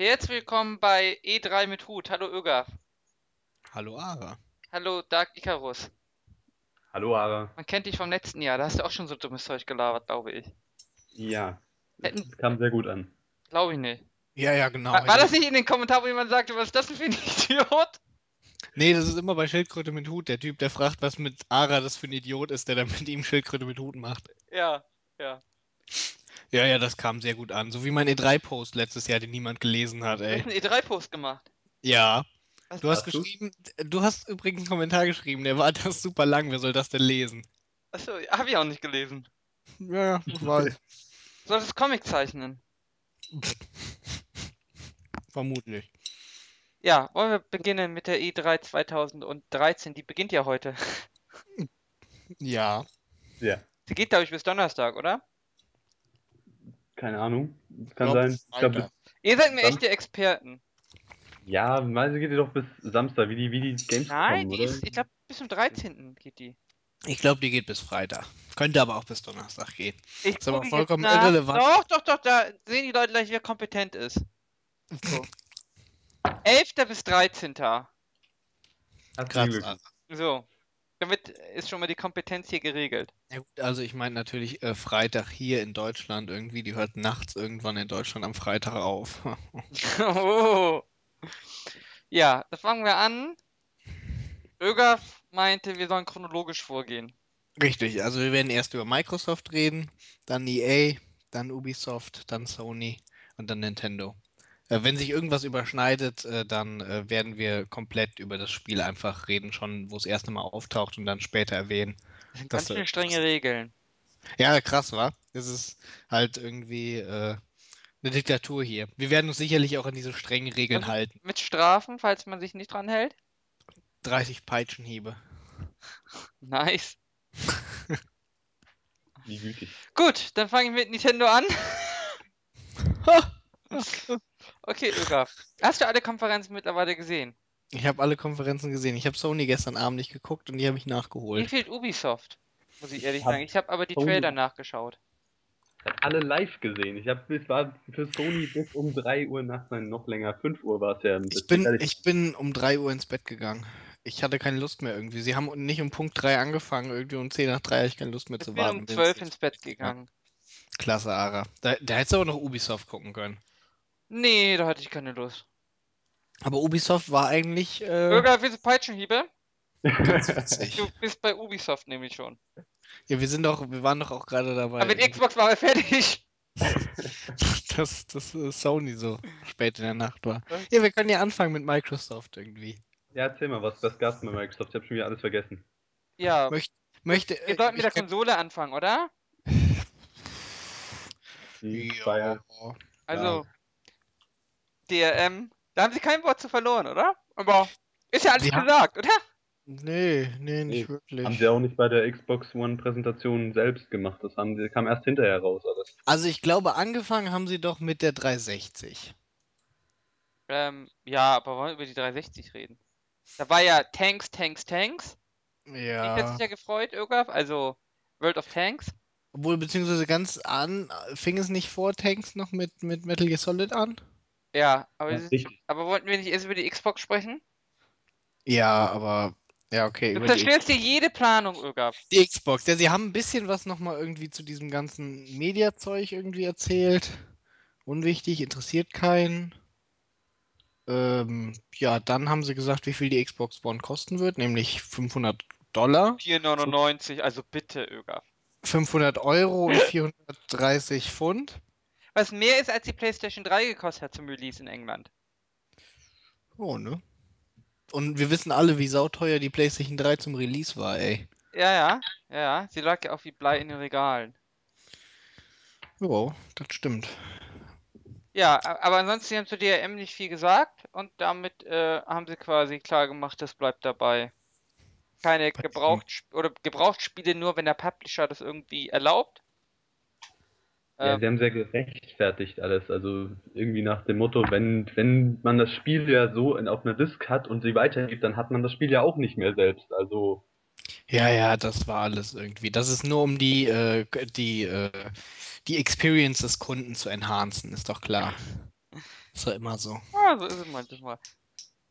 Herzlich willkommen bei E3 mit Hut. Hallo Öger. Hallo Ara. Hallo Dark Icarus. Hallo Ara. Man kennt dich vom letzten Jahr, da hast du auch schon so dummes Zeug gelabert, glaube ich. Ja, Hätten- das kam sehr gut an. Glaube ich nicht. Ja, ja, genau. War, war das nicht in den Kommentaren, wo jemand sagte, was ist das denn für ein Idiot? Nee, das ist immer bei Schildkröte mit Hut. Der Typ, der fragt, was mit Ara das für ein Idiot ist, der dann mit ihm Schildkröte mit Hut macht. Ja, ja. Ja, ja, das kam sehr gut an. So wie mein E3-Post letztes Jahr, den niemand gelesen hat, Du hast ey. einen E3-Post gemacht. Ja. Was- Du hast Hast geschrieben, du hast übrigens einen Kommentar geschrieben, der war das super lang, wer soll das denn lesen? Achso, hab ich auch nicht gelesen. Ja, ja, ich weiß. Du solltest Comic zeichnen. Vermutlich. Ja, wollen wir beginnen mit der E3 2013? Die beginnt ja heute. Ja. Ja, Sie geht, glaube ich, bis Donnerstag, oder? Keine Ahnung. Kann Glaub, sein. Ich glaub. Ihr seid mir echte Experten. ja, meise geht die doch bis Samstag, wie die, wie die Gamescom, Nein, die oder? ist, ich glaube, bis zum 13. geht die. Ich glaube, die geht bis Freitag. Könnte aber auch bis Donnerstag gehen. Ich Ist aber vollkommen jetzt nach. irrelevant. Doch, doch, doch, da sehen die Leute gleich, wer kompetent ist. So. 11. bis 13. Herzlichen Krass. Glückwunsch. So. Damit ist schon mal die Kompetenz hier geregelt. Ja gut, also ich meine natürlich äh, Freitag hier in Deutschland irgendwie, die hört nachts irgendwann in Deutschland am Freitag auf. oh. Ja, da fangen wir an. Öger meinte, wir sollen chronologisch vorgehen. Richtig, also wir werden erst über Microsoft reden, dann EA, dann Ubisoft, dann Sony und dann Nintendo. Äh, wenn sich irgendwas überschneidet, äh, dann äh, werden wir komplett über das Spiel einfach reden, schon wo es erste Mal auftaucht und dann später erwähnen. Das sind ganz schön strenge Regeln. Ja, krass, wa? Das ist halt irgendwie äh, eine Diktatur hier. Wir werden uns sicherlich auch an diese strengen Regeln Also- halten. Mit Strafen, falls man sich nicht dran hält. 30 Peitschenhiebe. Nice. Wie gütig. Gut, dann fange ich mit Nintendo an. Okay, Öger. Hast du alle Konferenzen mittlerweile gesehen? Ich habe alle Konferenzen gesehen. Ich habe Sony gestern Abend nicht geguckt und die habe ich Mir nachgeholt. fehlt Ubisoft, muss ich ehrlich Hab sagen. Ich habe aber die Sony- Trailer nachgeschaut. Ich habe alle live gesehen. Ich habe es war für Sony bis um 3 Uhr nachts, nein, noch länger, 5 Uhr war es ja. Ich bin, ich bin um 3 Uhr ins Bett gegangen. Ich hatte keine Lust mehr irgendwie. Sie haben nicht um Punkt 3 angefangen, irgendwie um 10 nach 3 hatte ich keine Lust mehr Ich zu bin warten. um Bin's 12 nicht. ins Bett gegangen. Klasse, Ara. Da, da hättest du aber noch Ubisoft gucken können. Nee, da hatte ich keine Lust. Aber Ubisoft war eigentlich äh, Öger, willst du Peitschenhiebe? ganz witzig. Du bist bei Ubisoft nämlich schon. Ja, wir sind doch, wir waren doch auch gerade dabei. Aber mit Xbox waren wir fertig. dass, äh, Sony so spät in der Nacht war. Ja, wir können ja anfangen mit Microsoft irgendwie. ja, erzähl mal, was, was gab's bei Microsoft? Ich habe schon wieder alles vergessen. Ja, Möcht, möchte, wir äh, sollten mit der Konsole anfangen, oder? Die Ja. Fire. Also, DRM. Da haben sie kein Wort zu verloren, oder? Aber ist ja alles Sie haben- gesagt, oder? Nee, nee, nicht Nee, wirklich. Haben sie auch nicht bei der Xbox One Präsentation selbst gemacht. Das haben sie, kam erst hinterher raus alles. Also ich glaube, angefangen haben sie doch mit der 360. Ähm, ja, aber wollen wir über die 360 reden? Da war ja Tanks, Tanks, Tanks. Die hat Ja. sich ja gefreut, Ögaf. Also World of Tanks. Obwohl, beziehungsweise ganz an, fing es nicht vor Tanks noch mit, mit Metal Gear Solid an? Ja, aber, Ja, es ist- richtig. aber wollten wir nicht erst über die Xbox sprechen? Ja, aber. Ja, okay. Du über die, zerstörst dir jede Planung, Ögaf. die Xbox. Ja, sie haben ein bisschen was nochmal irgendwie zu diesem ganzen Mediazeug irgendwie erzählt. Unwichtig, interessiert keinen. Ähm, ja, dann haben sie gesagt, wie viel die Xbox One kosten wird, nämlich 500 Dollar, 4,99, also bitte, Ögaf. 500 Euro und 430 Pfund. Was mehr ist, als die PlayStation 3 gekostet hat zum Release in England. Oh, ne? Und wir wissen alle, wie sauteuer die PlayStation 3 zum Release war, ey. Ja, ja, ja, ja. Sie lag ja auch wie Blei in den Regalen. Jo, das stimmt. Ja, aber ansonsten haben zu DRM nicht viel gesagt und damit äh, haben sie quasi klar gemacht, das bleibt dabei. Keine Gebraucht oder Gebrauchtspiele nur, wenn der Publisher das irgendwie erlaubt. Ja, Ähm, sie haben sehr gerechtfertigt alles. Also irgendwie nach dem Motto, wenn, wenn man das Spiel ja so in, auf einer Disk hat und sie weitergibt, dann hat man das Spiel ja auch nicht mehr selbst. Also Ja, ja, das war alles irgendwie. Das ist nur, um die, äh, die, äh, die Experience des Kunden zu enhancen, ist doch klar. Ist doch immer so. Ja, so ist es manchmal.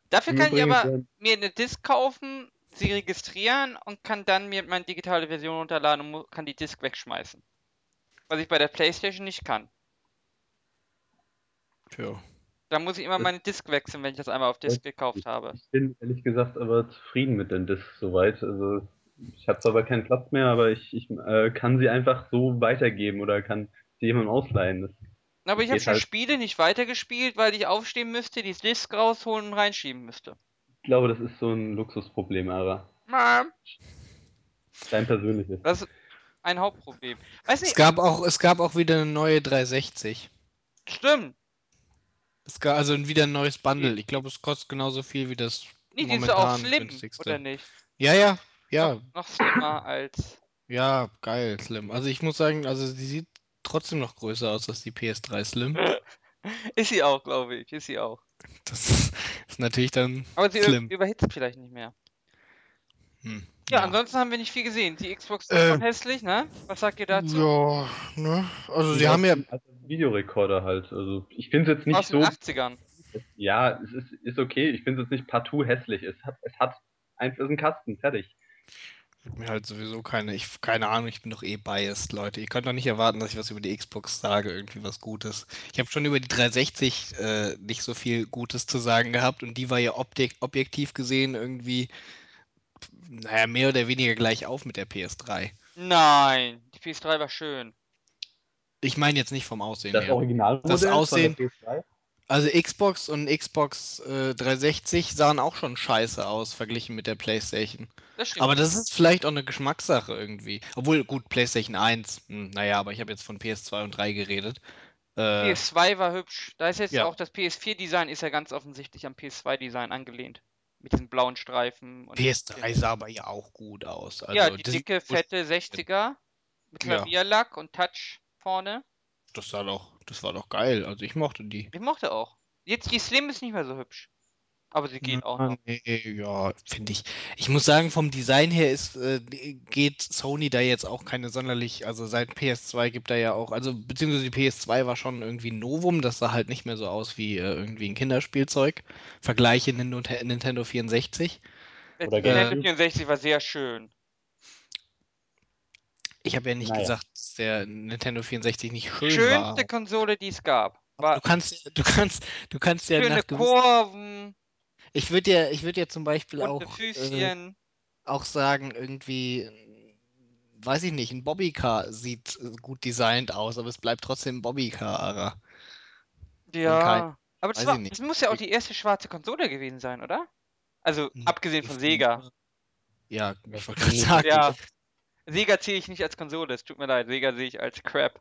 Dafür kann ich aber mir eine Disk kaufen, sie registrieren und kann dann mir meine digitale Version runterladen und kann die Disk wegschmeißen. Was ich bei der Playstation nicht kann. Tja. Da muss ich immer meine Disk wechseln, wenn ich das einmal auf Disk gekauft habe. Ich bin ehrlich gesagt aber zufrieden mit den Discs soweit. Also ich habe zwar aber keinen Platz mehr, aber ich, ich äh, kann sie einfach so weitergeben oder kann sie jemandem ausleihen. Das, Aber ich habe schon halt- Spiele nicht weitergespielt, weil ich aufstehen müsste, die Disk rausholen und reinschieben müsste. ich glaube, das ist so ein Luxusproblem, Ara. Mom. Dein persönliches. Das ist ein Hauptproblem. Weiß Es nicht, gab auch, es gab auch wieder eine neue 360. stimmt. Es gab also wieder ein neues Bundle. Ich glaube, es kostet genauso viel wie das Nee, die ist auch momentan slim, günstigste. oder nicht? Ja, ja, ja, Noch, noch slimmer als. ja, geil, Slim. Also ich muss sagen, also sie sieht trotzdem noch größer aus als die PS3 Slim. Ist sie auch, glaube ich. Ist sie auch. Das ist, ist natürlich dann Aber sie Slim. überhitzt vielleicht nicht mehr. Hm, Ja, ansonsten haben wir nicht viel gesehen. Die Xbox ist Ähm, schon hässlich, ne? Was sagt ihr dazu? Ja, ne? Also sie Ja, haben ja, also Videorekorder halt. Also ich finde es jetzt nicht Aus den so. 80ern. Ja, es ist, ist okay. Ich finde es jetzt nicht partout hässlich. Es hat, es hat einfach es ist ein Kasten, fertig. mir halt sowieso keine, ich, keine Ahnung, ich bin doch eh biased, Leute. Ihr könnt doch nicht erwarten, dass ich was über die Xbox sage, irgendwie was Gutes. Ich habe schon über die 360 äh, nicht so viel Gutes zu sagen gehabt und die war ja objek objektiv gesehen irgendwie, naja, mehr oder weniger gleich auf mit der PS3. Nein, die PS3 war schön. Ich meine jetzt nicht vom Aussehen Das her. Originalmodell Das Aussehen- von der PS3? Also Xbox und Xbox äh, 360 sahen auch schon scheiße aus, verglichen mit der PlayStation. Das. Aber das ist vielleicht auch eine Geschmackssache irgendwie. Obwohl, gut, PlayStation 1, hm, naja, aber ich habe jetzt von PS2 und 3 geredet. Äh, PS2 war hübsch. Da ist jetzt ja. auch das PS4-Design ist ja ganz offensichtlich am PS2-Design angelehnt. Mit diesen blauen Streifen. Und PS3 sah aber ja auch gut aus. Also, ja, die dicke, fette 60er mit Ja. Klavierlack und Touch vorne. das sah doch, das war doch geil. Also ich mochte die. Ich mochte auch. Jetzt die Slim ist nicht mehr so hübsch. Aber sie geht auch noch. Nee, ja, finde ich. Ich muss sagen, vom Design her ist, äh, geht Sony da jetzt auch keine sonderlich, also seit PS2 gibt da ja auch, also beziehungsweise die PS2 war schon irgendwie ein Novum, das sah halt nicht mehr so aus wie äh, irgendwie ein Kinderspielzeug. Vergleiche Nintendo, Nintendo 64. Der Oder Nintendo GameCube. 64 war sehr schön. Ich habe ja nicht Naja. gesagt, dass der Nintendo 64 nicht schön Schönste war. Konsole, die es gab. Du kannst, du kannst, du kannst ja schöne nach gewissen, Kurven, ich würde ja, ich würde ja zum Beispiel auch, äh, auch sagen, irgendwie, weiß ich nicht, ein Bobbycar sieht äh, gut designt aus, aber es bleibt trotzdem ein Bobbycar. Ja. Aber das, war, das muss ja auch die erste schwarze Konsole gewesen sein, oder? Also, Hm, abgesehen von Sega. Ja, ich wollte gerade sagen. Ja. Sega zähle ich nicht als Konsole, es tut mir leid. Sega sehe ich als Crap.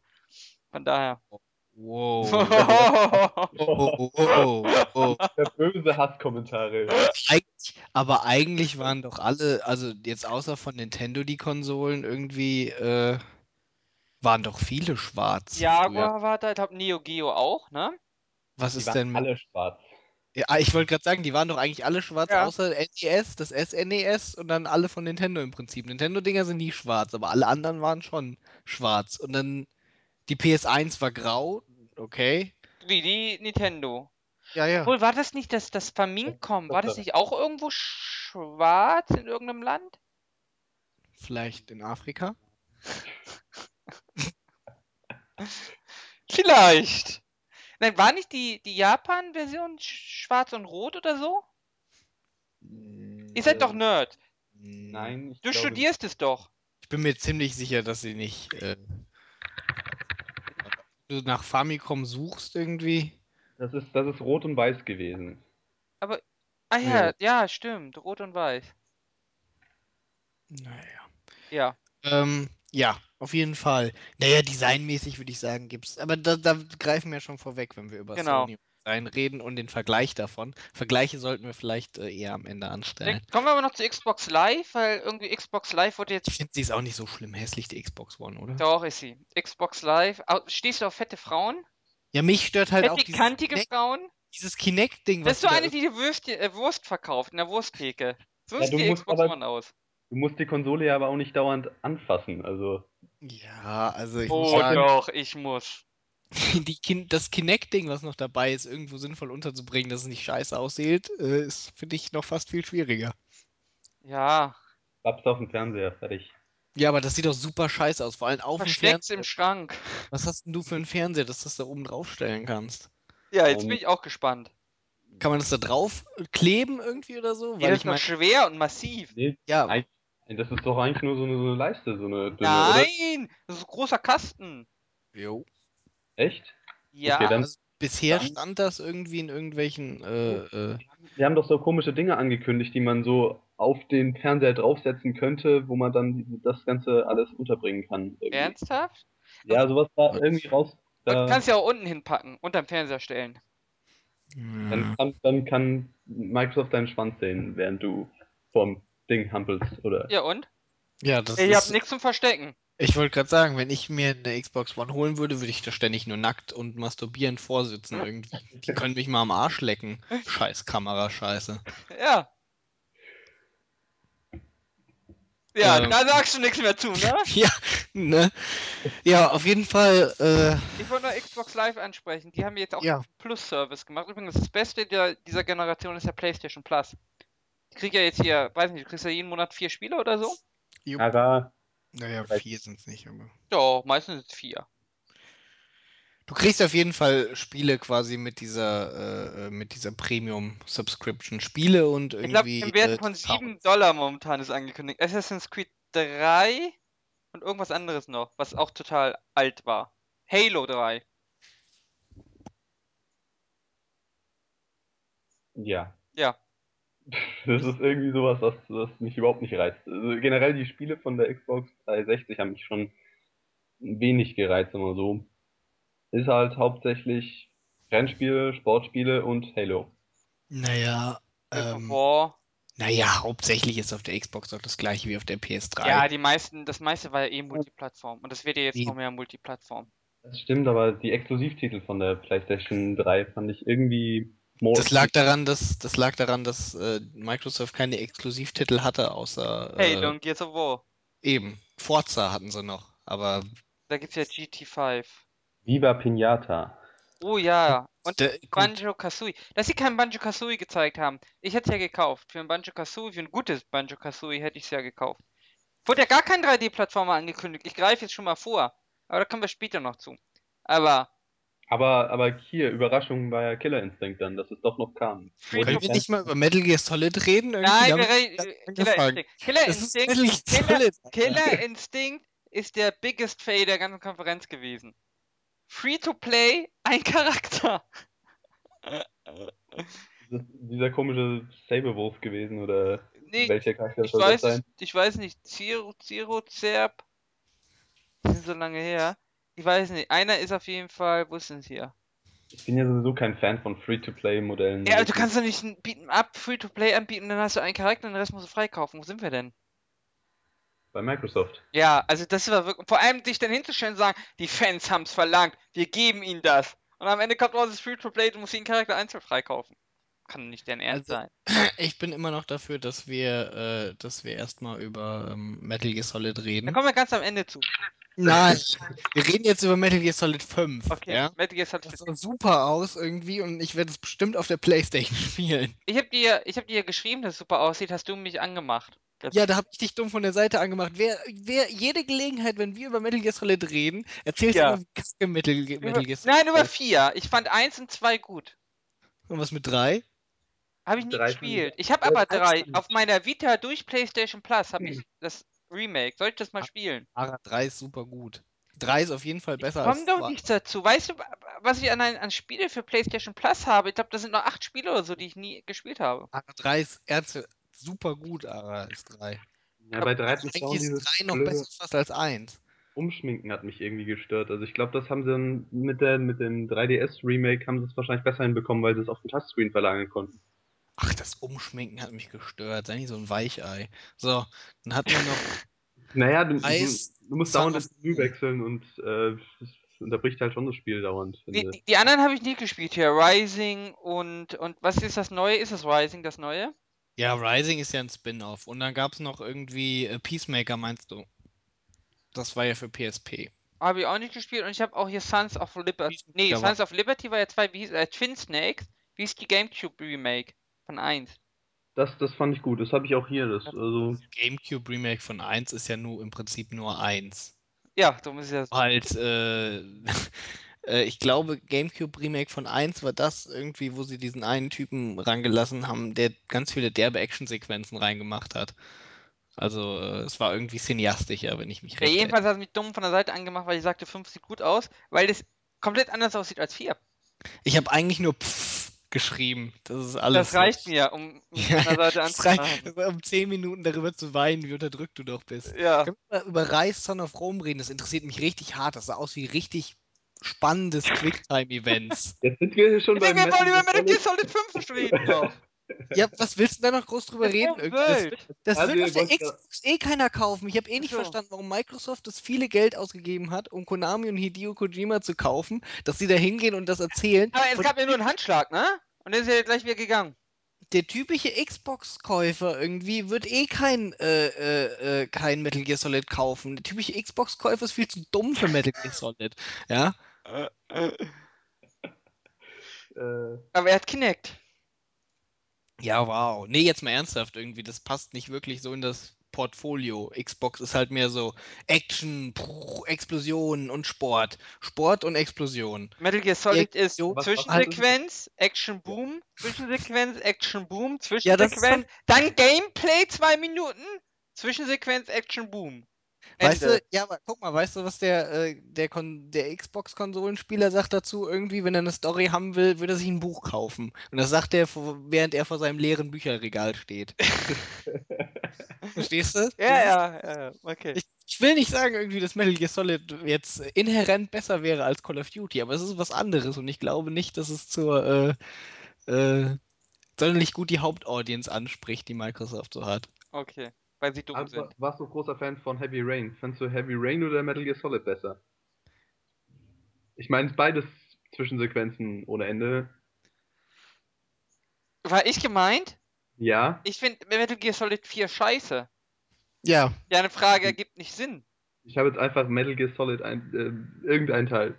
Von daher. Wow. Oh, oh, oh, oh. Der böse Hasskommentare. Eigentlich, aber eigentlich waren doch alle, also jetzt außer von Nintendo die Konsolen irgendwie, äh, waren doch viele schwarz. früher. Jaguar war da, ich glaube Neo Geo auch, ne? Was Die ist waren denn mit alle schwarz. Ja, ich wollte gerade sagen, die waren doch eigentlich alle schwarz, Ja. außer NES, das SNES und dann alle von Nintendo im Prinzip. Nintendo-Dinger sind nie schwarz, aber alle anderen waren schon schwarz. Und dann die PS1 war grau, okay. Wie die Nintendo. Ja, ja. Obwohl, war das nicht das, das Famicom? War das nicht auch irgendwo schwarz in irgendeinem Land? Vielleicht in Afrika. Vielleicht. Nein, war nicht die, die Japan-Version sch- schwarz und rot oder so? Ihr seid doch Nerd. Nein, ich Du glaube, studierst es doch. Ich bin mir ziemlich sicher, dass sie nicht. Äh, du nach Famicom suchst irgendwie. Das ist, das ist rot und weiß gewesen. Ah ja, Ja. ja, stimmt. Rot und weiß. Naja. Ja. Ähm, ja, auf jeden Fall. Naja, designmäßig würde ich sagen, gibt's. Aber da, da greifen wir schon vorweg, wenn wir über Genau. Sony und Design reden und den Vergleich davon. Vergleiche sollten wir vielleicht äh, eher am Ende anstellen. Dann kommen wir aber noch zu Xbox Live, weil irgendwie Xbox Live wurde jetzt. Ich finde, sie ist auch nicht so schlimm hässlich, die Xbox One, oder? Doch, ist sie. Xbox Live. Stehst du auf fette Frauen? Ja, mich stört halt auch Fette, dieses kantige Kinect, Frauen? dieses Kinect-Ding, Das was ist so die da eine, die die Würst, äh, Wurst verkauft in der Wursttheke. So Ja, sieht du die musst Xbox aber- One aus. Du musst die Konsole ja aber auch nicht dauernd anfassen. Also Ja, also ich muss Oh sagen, doch, ich muss. Die Kin das Kinect-Ding, was noch dabei ist, irgendwo sinnvoll unterzubringen, dass es nicht scheiße aussieht, äh, ist, finde ich, noch fast viel schwieriger. Ja, Klappst auf den Fernseher, fertig. Ja, aber das sieht doch super scheiße aus. Vor allem auf dem Fernseher. im Schrank. Was hast denn du für einen Fernseher, dass du das da oben draufstellen kannst? Ja, jetzt Ähm, bin ich auch gespannt. Kann man das da drauf kleben irgendwie oder so? Ja, Weil das ich ist meine, schwer und massiv. Nee, ja, ein- das ist doch eigentlich nur so eine, so eine Leiste, so eine dünne, oder? Nein, das ist ein großer Kasten. jo. Echt? Ja, Okay, dann- Also bisher dann- stand das irgendwie in irgendwelchen, äh, äh, Wir haben doch so komische Dinge angekündigt, die man so auf den Fernseher draufsetzen könnte, wo man dann das Ganze alles unterbringen kann. Irgendwie. ernsthaft? Ja, sowas war irgendwie raus. Da, du kannst ja auch unten hinpacken, unterm Fernseher stellen. dann, kann, dann kann Microsoft deinen Schwanz sehen, während du vorm Ding hampelst, oder? Ja und? ja, das Ich hab ist, nichts zum Verstecken. Ich wollte gerade sagen, wenn ich mir eine Xbox One holen würde, würde ich da ständig nur nackt und masturbierend vorsitzen irgendwie. Die können mich mal am Arsch lecken. Scheiß Kamera, scheiße. Ja. Ja, Ähm. da sagst du nichts mehr zu, ne? Ja, ne? Ja, auf jeden Fall, äh, Ich wollte nur Xbox Live ansprechen. Die haben jetzt auch Ja. einen Plus-Service gemacht. Übrigens, das Beste der, dieser Generation ist ja PlayStation Plus. Ich krieg ja jetzt hier, weiß nicht, du kriegst ja jeden Monat vier Spiele oder so? jo, Aber naja, vier sind es nicht, aber. Ja, meistens sind es vier. Du kriegst auf jeden Fall Spiele quasi mit dieser, äh, äh, mit dieser Premium-Subscription Spiele und Ich glaube, irgendwie. im Wert äh, von Sound. 7 Dollar momentan ist angekündigt. Assassin's Creed 3 und irgendwas anderes noch, was auch total alt war. Halo 3. ja. Ja. Das ist irgendwie sowas, was, was mich überhaupt nicht reizt. Also generell die Spiele von der Xbox 360 haben mich schon wenig gereizt, immer so. Ist halt hauptsächlich Rennspiele, Sportspiele und Halo. Naja, ähm, War. naja, hauptsächlich ist auf der Xbox doch das gleiche wie auf der PS3. Ja, die meisten, das meiste war ja eh Multiplattform. Und das wird ja jetzt noch mehr Multiplattform. Das stimmt, aber die Exklusivtitel von der PlayStation 3 fand ich irgendwie more Das lag daran, dass das lag daran, dass äh, Microsoft keine Exklusivtitel hatte, außer äh, und Gears of War. eben Forza hatten sie noch, aber Da gibt's ja GT5. Viva Pinata. Oh ja. Und der, Banjo Kazooie. Dass sie kein Banjo Kazooie gezeigt haben. Ich hätte es ja gekauft. Für ein Banjo Kazooie, für ein gutes Banjo Kazooie hätte ich es ja gekauft. Wurde ja gar kein 3D-Plattformer angekündigt. Ich greife jetzt schon mal vor. Aber da kommen wir später noch zu. Aber Aber, aber hier, Überraschung war ja Killer Instinct dann, dass es doch noch kam. Können wir nicht mal über Metal Gear Solid reden? Irgendwie Nein, wir Killer. Instinct. Killer ist Instinct. Metal Gear Killer, Solid. Killer Instinct ist der biggest fail der ganzen Konferenz gewesen. Free to play, ein Charakter. Ist dieser komische Saberwolf gewesen oder Nee, welcher Charakter ich soll das weiß, sein? es, ich weiß nicht. Zero, Zero, Zerb. Die sind so lange her. Ich weiß nicht. Einer ist auf jeden Fall. Wo ist denn hier? Ich bin ja sowieso kein Fan von Free-to-Play-Modellen. Ja, aber du kannst doch nicht ein Beat'em Up Free to Play anbieten, dann hast du einen Charakter und den Rest musst du freikaufen. Wo sind wir denn? Bei Microsoft. Ja, also das war wirklich. Vor allem dich dann hinzustellen und sagen, die Fans haben's verlangt, wir geben ihnen das. Und am Ende kommt raus, es ist Free to Play, du musst jeden Charakter einzeln freikaufen. Kann nicht deren Ernst Also- sein. Ich bin immer noch dafür, dass wir, äh, dass wir erstmal über ähm, Metal Gear Solid Da reden. kommen wir ganz am Ende zu. Nein, wir reden jetzt über Metal Gear Solid 5. Okay, Ja? Metal Gear Solid Das sah super aus irgendwie und ich werde es bestimmt auf der Playstation spielen. Ich hab dir, ich hab dir geschrieben, dass es super aussieht, hast du mich angemacht. Das- Ja, da habe ich dich dumm von der Seite angemacht. Wer, wer jede Gelegenheit, wenn wir über Metal Gear Solid reden, erzählst Ja. du immer, wie kacke Metal, Metal Gear Solid nein, über vier. Ich fand eins und zwei gut. Und was mit drei? Habe ich nie Drei ich gespielt. Ich habe aber drei ich Auf meiner Vita durch PlayStation Plus habe ich das Remake. Soll ich das mal spielen? Ara 3 ist super gut. 3 ist auf jeden Fall besser Komm als doch 2. nicht dazu. Weißt du, was ich an, an Spiele für PlayStation Plus habe? Ich glaube, das sind noch acht Spiele oder so, die ich nie gespielt habe. Ara 3 ist ernst, super gut, Ara ist 3. Ja, bei 13 Eigentlich ist dieses 3 noch besser fast als 1. Umschminken hat mich irgendwie gestört. Also ich glaube, das haben sie dann mit, der, mit dem 3DS-Remake haben sie es wahrscheinlich besser hinbekommen, weil sie es auf den Touchscreen verlagern konnten. Ach, das Umschminken hat mich gestört. Sei nicht so ein Weichei. So, dann hatten wir noch Naja, du, Eis, du musst dauernd das Menü wechseln und äh, das unterbricht halt schon das Spiel dauernd. Die, Finde. die, die anderen habe ich nie gespielt hier. Rising und, und was ist das Neue? Ist das Rising das Neue? Ja, Rising ist ja ein Spin-off. Und dann gab es noch irgendwie äh, Peacemaker, meinst du? Das war ja für PSP. Habe ich auch nicht gespielt und ich habe auch hier Sons of Liberty. Nee. Sons of Liberty war ja zwei, wie hieß äh, Twin Snakes. Wie ist die GameCube Remake von 1? Das, das fand ich gut. Das habe ich auch hier. Das, also, GameCube Remake von 1 ist ja nur im Prinzip nur 1. Ja, darum ist es ja. Halt, äh, äh, ich glaube, GameCube Remake von 1 war das irgendwie, wo sie diesen einen Typen rangelassen haben, der ganz viele derbe Actionsequenzen reingemacht hat. Also, äh, es war irgendwie cineastischer, wenn ich mich Ja, recht erinnere. jedenfalls hat es mich dumm von der Seite angemacht, weil ich sagte, 5 sieht gut aus, weil das komplett anders aussieht als 4. Ich habe eigentlich nur Pfff geschrieben. Das ist alles. Das reicht mir, um Ja, von der Seite das reicht, anzumachen. um 10 Minuten darüber zu weinen, wie unterdrückt du doch bist. Ja. Können wir mal über Rise Son of Rome reden? Das interessiert mich richtig hart. Das sah aus wie richtig spannendes Quicktime-Events. jetzt sind wir schon denke, wir wollen über Metal Gear Solid. Solid 5 reden ja, was willst du da noch groß drüber Das reden? Das, das Also, wird ihr auf der Xbox eh keiner kaufen. Ich habe eh nicht so. verstanden, warum Microsoft das viele Geld ausgegeben hat, um Konami und Hideo Kojima zu kaufen, dass sie da hingehen und das erzählen. Aber es Und gab ja nur einen Handschlag, ne? Und dann ist er gleich wieder gegangen. der typische Xbox-Käufer irgendwie wird eh kein, äh, äh, äh, kein Metal Gear Solid kaufen. Der typische Xbox-Käufer ist viel zu dumm für Metal Gear Solid. Ja? Äh, Aber er hat Kinect. Ja, wow. Nee, jetzt mal ernsthaft irgendwie. Das passt nicht wirklich so in das Portfolio. Xbox ist halt mehr so Action, Puh, Explosionen und Sport. Sport und Explosion. Metal Gear Solid ist Explosion- Was- Zwischensequenz, Action Boom, Zwischensequenz, Action Boom, Ja, ist Zwischensequenz, dann Gameplay zwei Minuten, Zwischensequenz, Action Boom. Weißt du, ja, aber guck mal, weißt du, was der, äh, der, Kon der Xbox-Konsolenspieler sagt dazu? Irgendwie, wenn er eine Story haben will, würde er sich ein Buch kaufen. Und das sagt er, während er vor seinem leeren Bücherregal steht. Verstehst du? Ja, ja, ja, okay. Ich, ich will nicht sagen, irgendwie, dass Metal Gear Solid jetzt inhärent besser wäre als Call of Duty, aber es ist was anderes und ich glaube nicht, dass es zur äh, äh, sonderlich gut die Hauptaudience anspricht, die Microsoft so hat. Okay, weil sie dumm aber sind. warst du großer Fan von Heavy Rain? Fandst du Heavy Rain oder Metal Gear Solid besser? Ich meine, beides Zwischensequenzen ohne Ende. War ich gemeint? Ja. Ich finde Metal Gear Solid 4 scheiße. Ja, Ja, eine Frage ergibt nicht Sinn. Ich habe jetzt einfach Metal Gear Solid ein, äh, irgendein Teil.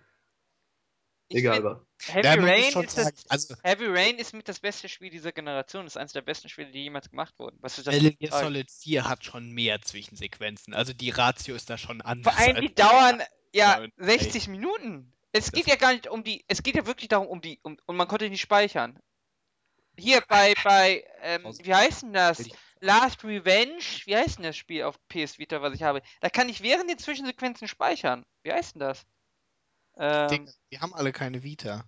Ich Egal was. Heavy ja Rain ist das, also Heavy Rain ist mit das beste Spiel dieser Generation. Das ist eines der besten Spiele, die jemals gemacht wurden. Was ist das? Metal Gear Solid 4 hat schon mehr Zwischensequenzen. Also die Ratio ist da schon anders. Vor allem, die dauern ja und 60 Minuten. Es Das- geht ja gar nicht um die, es geht ja wirklich darum, um die, um, und man konnte nicht speichern. Hier bei, bei, ähm, wie heißt denn das? Last Revenge, wie heißt denn das Spiel auf PS Vita, was ich habe? Da kann ich während den Zwischensequenzen speichern. Wie heißt denn das? Ähm, Digga, die haben alle keine Vita.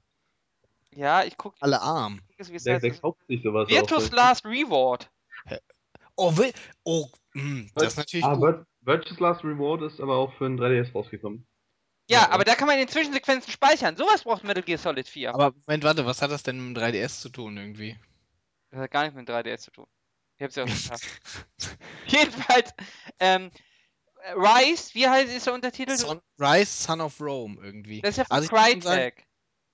ja, ich gucke, Alle arm. wie es Der, heißt. der kauft sich sowas Virtus auch. Last Reward. Oh, will, oh hm, das ist natürlich ah, gut. Vir Virtuous Last Reward ist aber auch für ein 3DS rausgekommen. Ja, Ja, aber da kann man in den Zwischensequenzen speichern. Sowas braucht Metal Gear Solid 4. Aber Moment, warte, was hat das denn mit dem 3DS zu tun irgendwie? Das hat gar nichts mit 3DS zu tun. Ich hab's ja auch geschafft. Jedenfalls, ähm, äh, Rise, wie heißt ist der Untertitel? Son Rise Son of Rome irgendwie. Das ist ja von Also Crytek.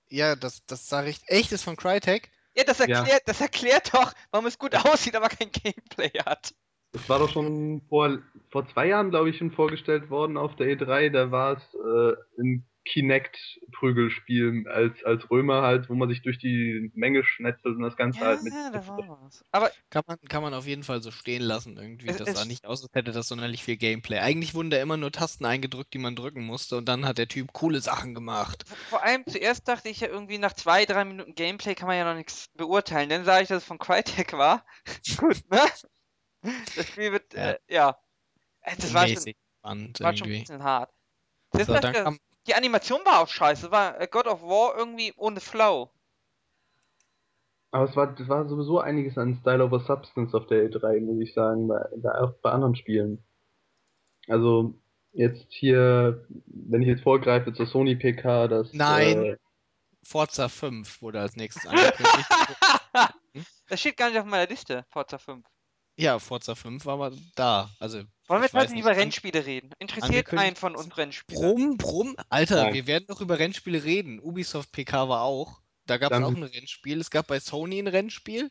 Ja, das, das sage ich. Echt, ist von Crytek? Ja, das Ja. erklärt, das erklärt doch, warum es gut aussieht, aber kein Gameplay hat. Das war doch schon vor, vor zwei Jahren, glaube ich, schon vorgestellt worden auf der E3. Da war es äh, ein Kinect-Prügelspiel als, als Römer halt, wo man sich durch die Menge schnetzelt und das Ganze Ja, halt mit. da war was. Aber Kann man, kann man auf jeden Fall so stehen lassen irgendwie. Es- das es- sah nicht aus, als hätte das sonderlich viel Gameplay. Eigentlich wurden da immer nur Tasten eingedrückt, die man drücken musste und dann hat der Typ coole Sachen gemacht. vor allem zuerst dachte ich ja irgendwie nach zwei, drei Minuten Gameplay kann man ja noch nichts beurteilen. Dann sah ich, dass es von Crytek war. Gut, ne? Das Spiel wird, Ja. äh, ja. Äh, Das war schon, spannend war schon ein bisschen hart. Das So, das- kam, die Animation war auch scheiße. Das war äh, God of War irgendwie ohne Flow. Aber es war, das war sowieso einiges an Style over Substance auf der E3, muss ich sagen, bei, bei, auch bei anderen Spielen. Also, jetzt hier, wenn ich jetzt vorgreife zur Sony PK, das. Nein. Äh, Forza 5 wurde als nächstes angekündigt. Das steht gar nicht auf meiner Liste, Forza 5. ja, Forza 5 war aber da. Also, Wollen wir ich jetzt mal nicht, über Rennspiele reden? Interessiert einen von uns Rennspiele? Brumm, brumm. Alter, Nein. wir werden doch über Rennspiele reden. Ubisoft PK war auch. Da gab es auch ein Rennspiel. Es gab bei Sony ein Rennspiel.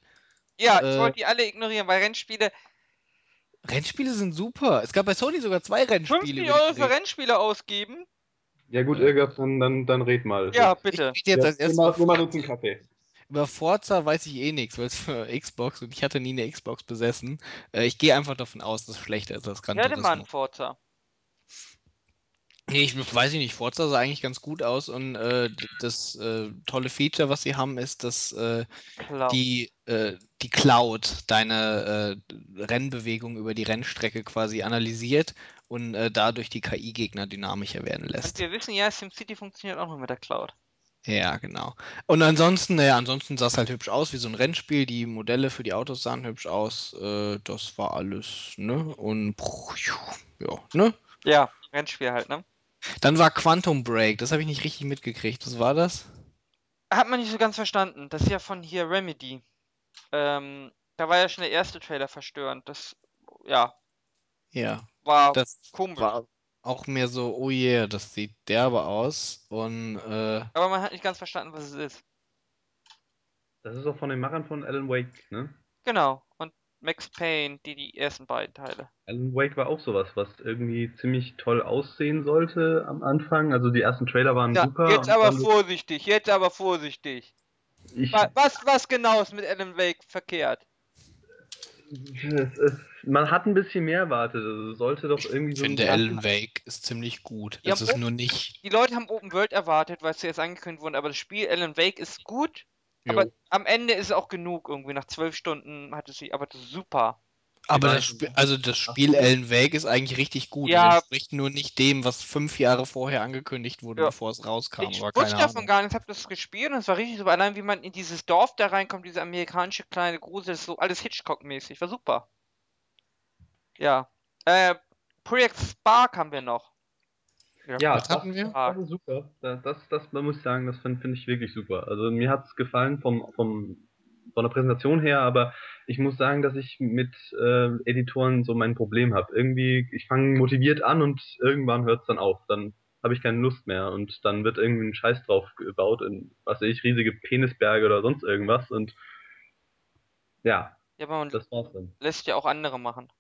Ja, ich Äh, wollte die alle ignorieren, weil Rennspiele. Rennspiele sind super. Es gab bei Sony sogar zwei Rennspiele. 50 über die Euro für. Rennspiele ausgeben? Ja gut, Irgab, dann, dann, dann red mal. Ja, Ich bitte. rede jetzt als wir, erstes über, machen uns einen Kaffee. Über Forza weiß ich eh nichts, weil es für Xbox und ich hatte nie eine Xbox besessen. Äh, ich gehe einfach davon aus, dass es schlechter ist als Gran Ja, der Mann, Turismo. Forza. Nee, ich weiß ich nicht. Forza sah eigentlich ganz gut aus und äh, das äh, tolle Feature, was sie haben, ist, dass äh, die, äh, die Cloud deine äh, Rennbewegung über die Rennstrecke quasi analysiert und äh, dadurch die KI-Gegner dynamischer werden Und lässt. wir wissen ja, SimCity funktioniert auch noch mit der Cloud. Ja, genau. Und ansonsten, naja, ansonsten sah es halt hübsch aus, wie so ein Rennspiel. Die Modelle für die Autos sahen hübsch aus. Äh, das war alles, ne? Und ja, ne? Ja, Rennspiel halt, ne? Dann war Quantum Break, das habe ich nicht richtig mitgekriegt. Was war das? Hat man nicht so ganz verstanden. Das ist ja von hier Remedy. Ähm, da war ja schon der erste Trailer verstörend. Das, ja, Ja, war das komisch. war auch mehr so, oh yeah, das sieht derbe aus. Und äh, Aber man hat nicht ganz verstanden, was es ist. Das ist auch von den Machern von Alan Wake, ne? Genau. Und Max Payne, die die ersten beiden Teile. Alan Wake war auch sowas, was irgendwie ziemlich toll aussehen sollte am Anfang. Also die ersten Trailer waren Ja, super. jetzt aber vorsichtig, jetzt aber vorsichtig. ich, Wa- Was, was genau ist mit Alan Wake verkehrt? Es, es, man hat ein bisschen mehr erwartet. Also sollte doch irgendwie ich so ein finde, Alan Wake ist ziemlich gut. Ja, es ist nur nicht. Die Leute haben Open World erwartet, weil es jetzt angekündigt wurde, aber das Spiel Alan Wake ist gut, Jo. aber am Ende ist es auch genug irgendwie. Nach zwölf Stunden hat es sich, aber das ist super. Aber das Spiel, nach- also das Spiel nach- Alan Wake ist eigentlich richtig gut. Ja. entspricht nur nicht dem, was fünf Jahre vorher angekündigt wurde, Ja. bevor es rauskam. ich aber wusste keine davon Ahnung. gar nichts, hab das gespielt und es war richtig super. Allein wie man in dieses Dorf da reinkommt, diese amerikanische kleine Grusel, das ist so alles Hitchcock-mäßig, war super. Ja. Äh, Project Spark haben wir noch. Ja, das, hatten wir? das ist super. Das, das, das man muss ich sagen, das finde find ich wirklich super. Also mir hat es gefallen vom, vom, von der Präsentation her, aber ich muss sagen, dass ich mit äh, Editoren so mein Problem habe. Irgendwie, ich fange motiviert an und irgendwann hört es dann auf. Dann habe ich keine Lust mehr und dann wird irgendwie ein Scheiß drauf gebaut in, was weiß ich, riesige Penisberge oder sonst irgendwas und ja, Ja, aber man das war's dann. lässt ja auch andere machen.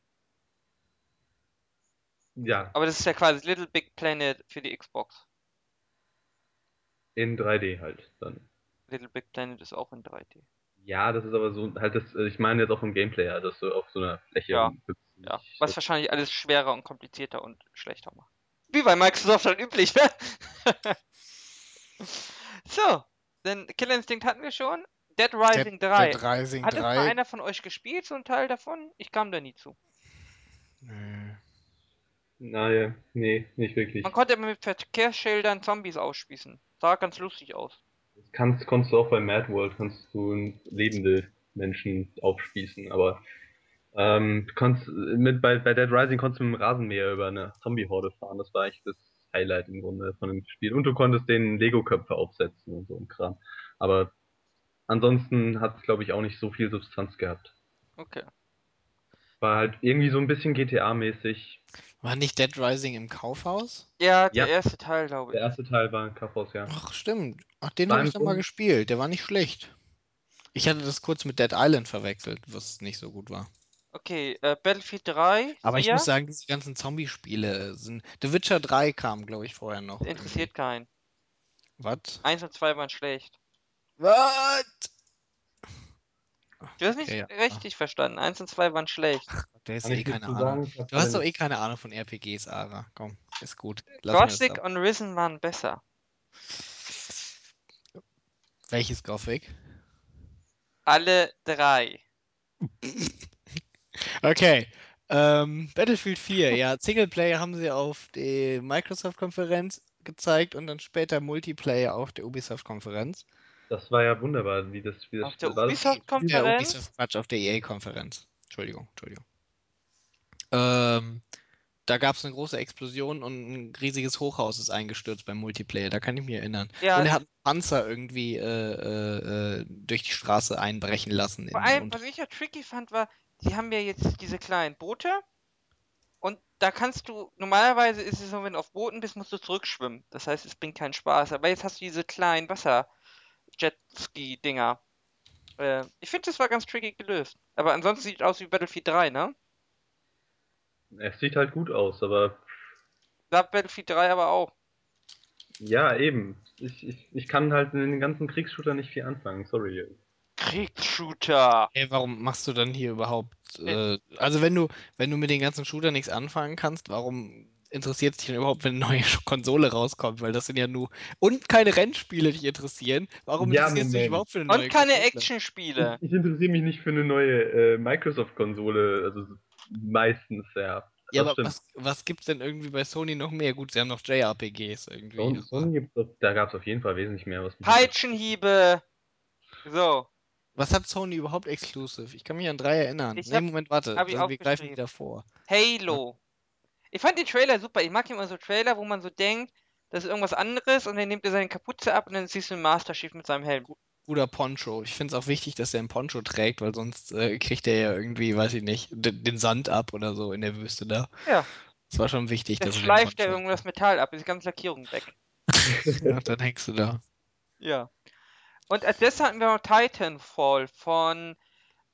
Ja, Aber das ist ja quasi Little Big Planet für die Xbox. in 3D halt dann. Little Big Planet ist auch in 3D. Ja, das ist aber so, halt das, ich meine jetzt auch vom Gameplay, her, dass du auf so einer Fläche Ja. Ja, was wahrscheinlich alles schwerer und komplizierter und schlechter macht. Wie bei Microsoft halt üblich, ne? so, dann Killer Instinct hatten wir schon. Dead Rising 3. Dead Rising Hat das mal 3. einer von euch gespielt, so ein Teil davon? Ich kam da nie zu. Nö. Naja, nee, nicht wirklich. Man konnte immer mit Verkehrsschildern Zombies ausspießen. Sah ganz lustig aus. Kannst, konntest du auch bei Mad World, kannst du lebende Menschen aufspießen, aber ähm, du konntest, mit, bei, bei Dead Rising konntest du mit dem Rasenmäher über eine Zombie-Horde fahren, das war eigentlich das Highlight im Grunde von dem Spiel. Und du konntest den Lego-Köpfe aufsetzen und so ein Kram. Aber ansonsten hat es, glaube ich, auch nicht so viel Substanz gehabt. Okay. War halt irgendwie so ein bisschen GTA-mäßig. War nicht Dead Rising im Kaufhaus? Ja, der Ja. erste Teil, glaube Der ich. erste Teil war ein Kaufhaus, ja. Ach, stimmt. Ach, den habe im ich dann mal gespielt. Der war nicht schlecht. Ich hatte das kurz mit Dead Island verwechselt, was nicht so gut war. Okay, äh, Battlefield 3. Aber ich vier, muss sagen, diese ganzen Zombie-Spiele sind. The Witcher 3 kam, glaube ich, vorher noch. interessiert keinen. Was? 1 und 2 waren schlecht. Was? Du hast nicht Okay, ja. richtig verstanden. 1 und 2 waren schlecht. Der ist eh keine Ahnung. sagen. Du hast doch eh keine Ahnung von RPGs, Ara. Komm, ist gut. Gothic und Risen waren besser. Welches Gothic? Alle drei. Okay. Ähm, Battlefield 4, ja, Singleplayer haben sie auf der Microsoft-Konferenz gezeigt und dann später Multiplayer auf der Ubisoft-Konferenz. Das war ja wunderbar, wie das, wie das Auf der das- Ubisoft- Quatsch, auf der EA-Konferenz. Entschuldigung, Entschuldigung. Ähm, da gab es eine große Explosion und ein riesiges Hochhaus ist eingestürzt beim Multiplayer, da kann ich mich erinnern. Ja, und er hat einen Panzer irgendwie äh, äh, äh, durch die Straße einbrechen lassen. vor allem, was ich ja tricky fand, war, die haben ja jetzt diese kleinen Boote und da kannst du, normalerweise ist es so, wenn du auf Booten bist, musst du zurückschwimmen. Das heißt, es bringt keinen Spaß. Aber jetzt hast du diese kleinen Wasser-Jetski-Dinger. Äh, ich finde, das war ganz tricky gelöst. Aber ansonsten sieht es aus wie Battlefield 3, ne? Es sieht halt gut aus, aber Da Battlefield 3 aber auch. Ja, eben. Ich, ich, ich kann halt in den ganzen Kriegsshooter nicht viel anfangen, sorry. Kriegsshooter. Ey, warum machst du dann hier überhaupt. Äh, also, wenn du, wenn du mit den ganzen Shooter nichts anfangen kannst, warum interessiert dich denn überhaupt, wenn eine neue Konsole rauskommt? Weil das sind ja nur. Und keine Rennspiele dich interessieren. Warum Ja, interessierst du dich Moment. überhaupt für eine neue Und keine? Actionspiele. Ich, ich interessiere mich nicht für eine neue äh, Microsoft-Konsole, also meistens, ja. Ja, das aber stimmt. was, was gibt's denn irgendwie bei Sony noch mehr? Gut, sie haben noch JRPGs irgendwie. Sony, Sony gibt's da gab es auf jeden Fall wesentlich mehr. Was Peitschenhiebe. So. Was hat Sony überhaupt exclusive? Ich kann mich an drei erinnern. Ich nee, hab- Moment, warte. hab ich dann wir greifen aufgeschrieben. wieder vor. Halo. Ich fand den Trailer super. Ich mag immer so Trailer, wo man so denkt, das ist irgendwas anderes und dann nimmt er seine Kapuze ab und dann siehst du einen Master Chief mit seinem Helm. Guter Poncho. Ich finde es auch wichtig, dass er einen Poncho trägt, weil sonst äh, kriegt er ja irgendwie, weiß ich nicht, den, den Sand ab oder so in der Wüste da. Ja. Das war schon wichtig, Dann dass er den schleift er irgendwo das Metall ab, ist die ganze Lackierung weg. ja, dann hängst du da. Ja. Und als letztes hatten wir noch Titanfall von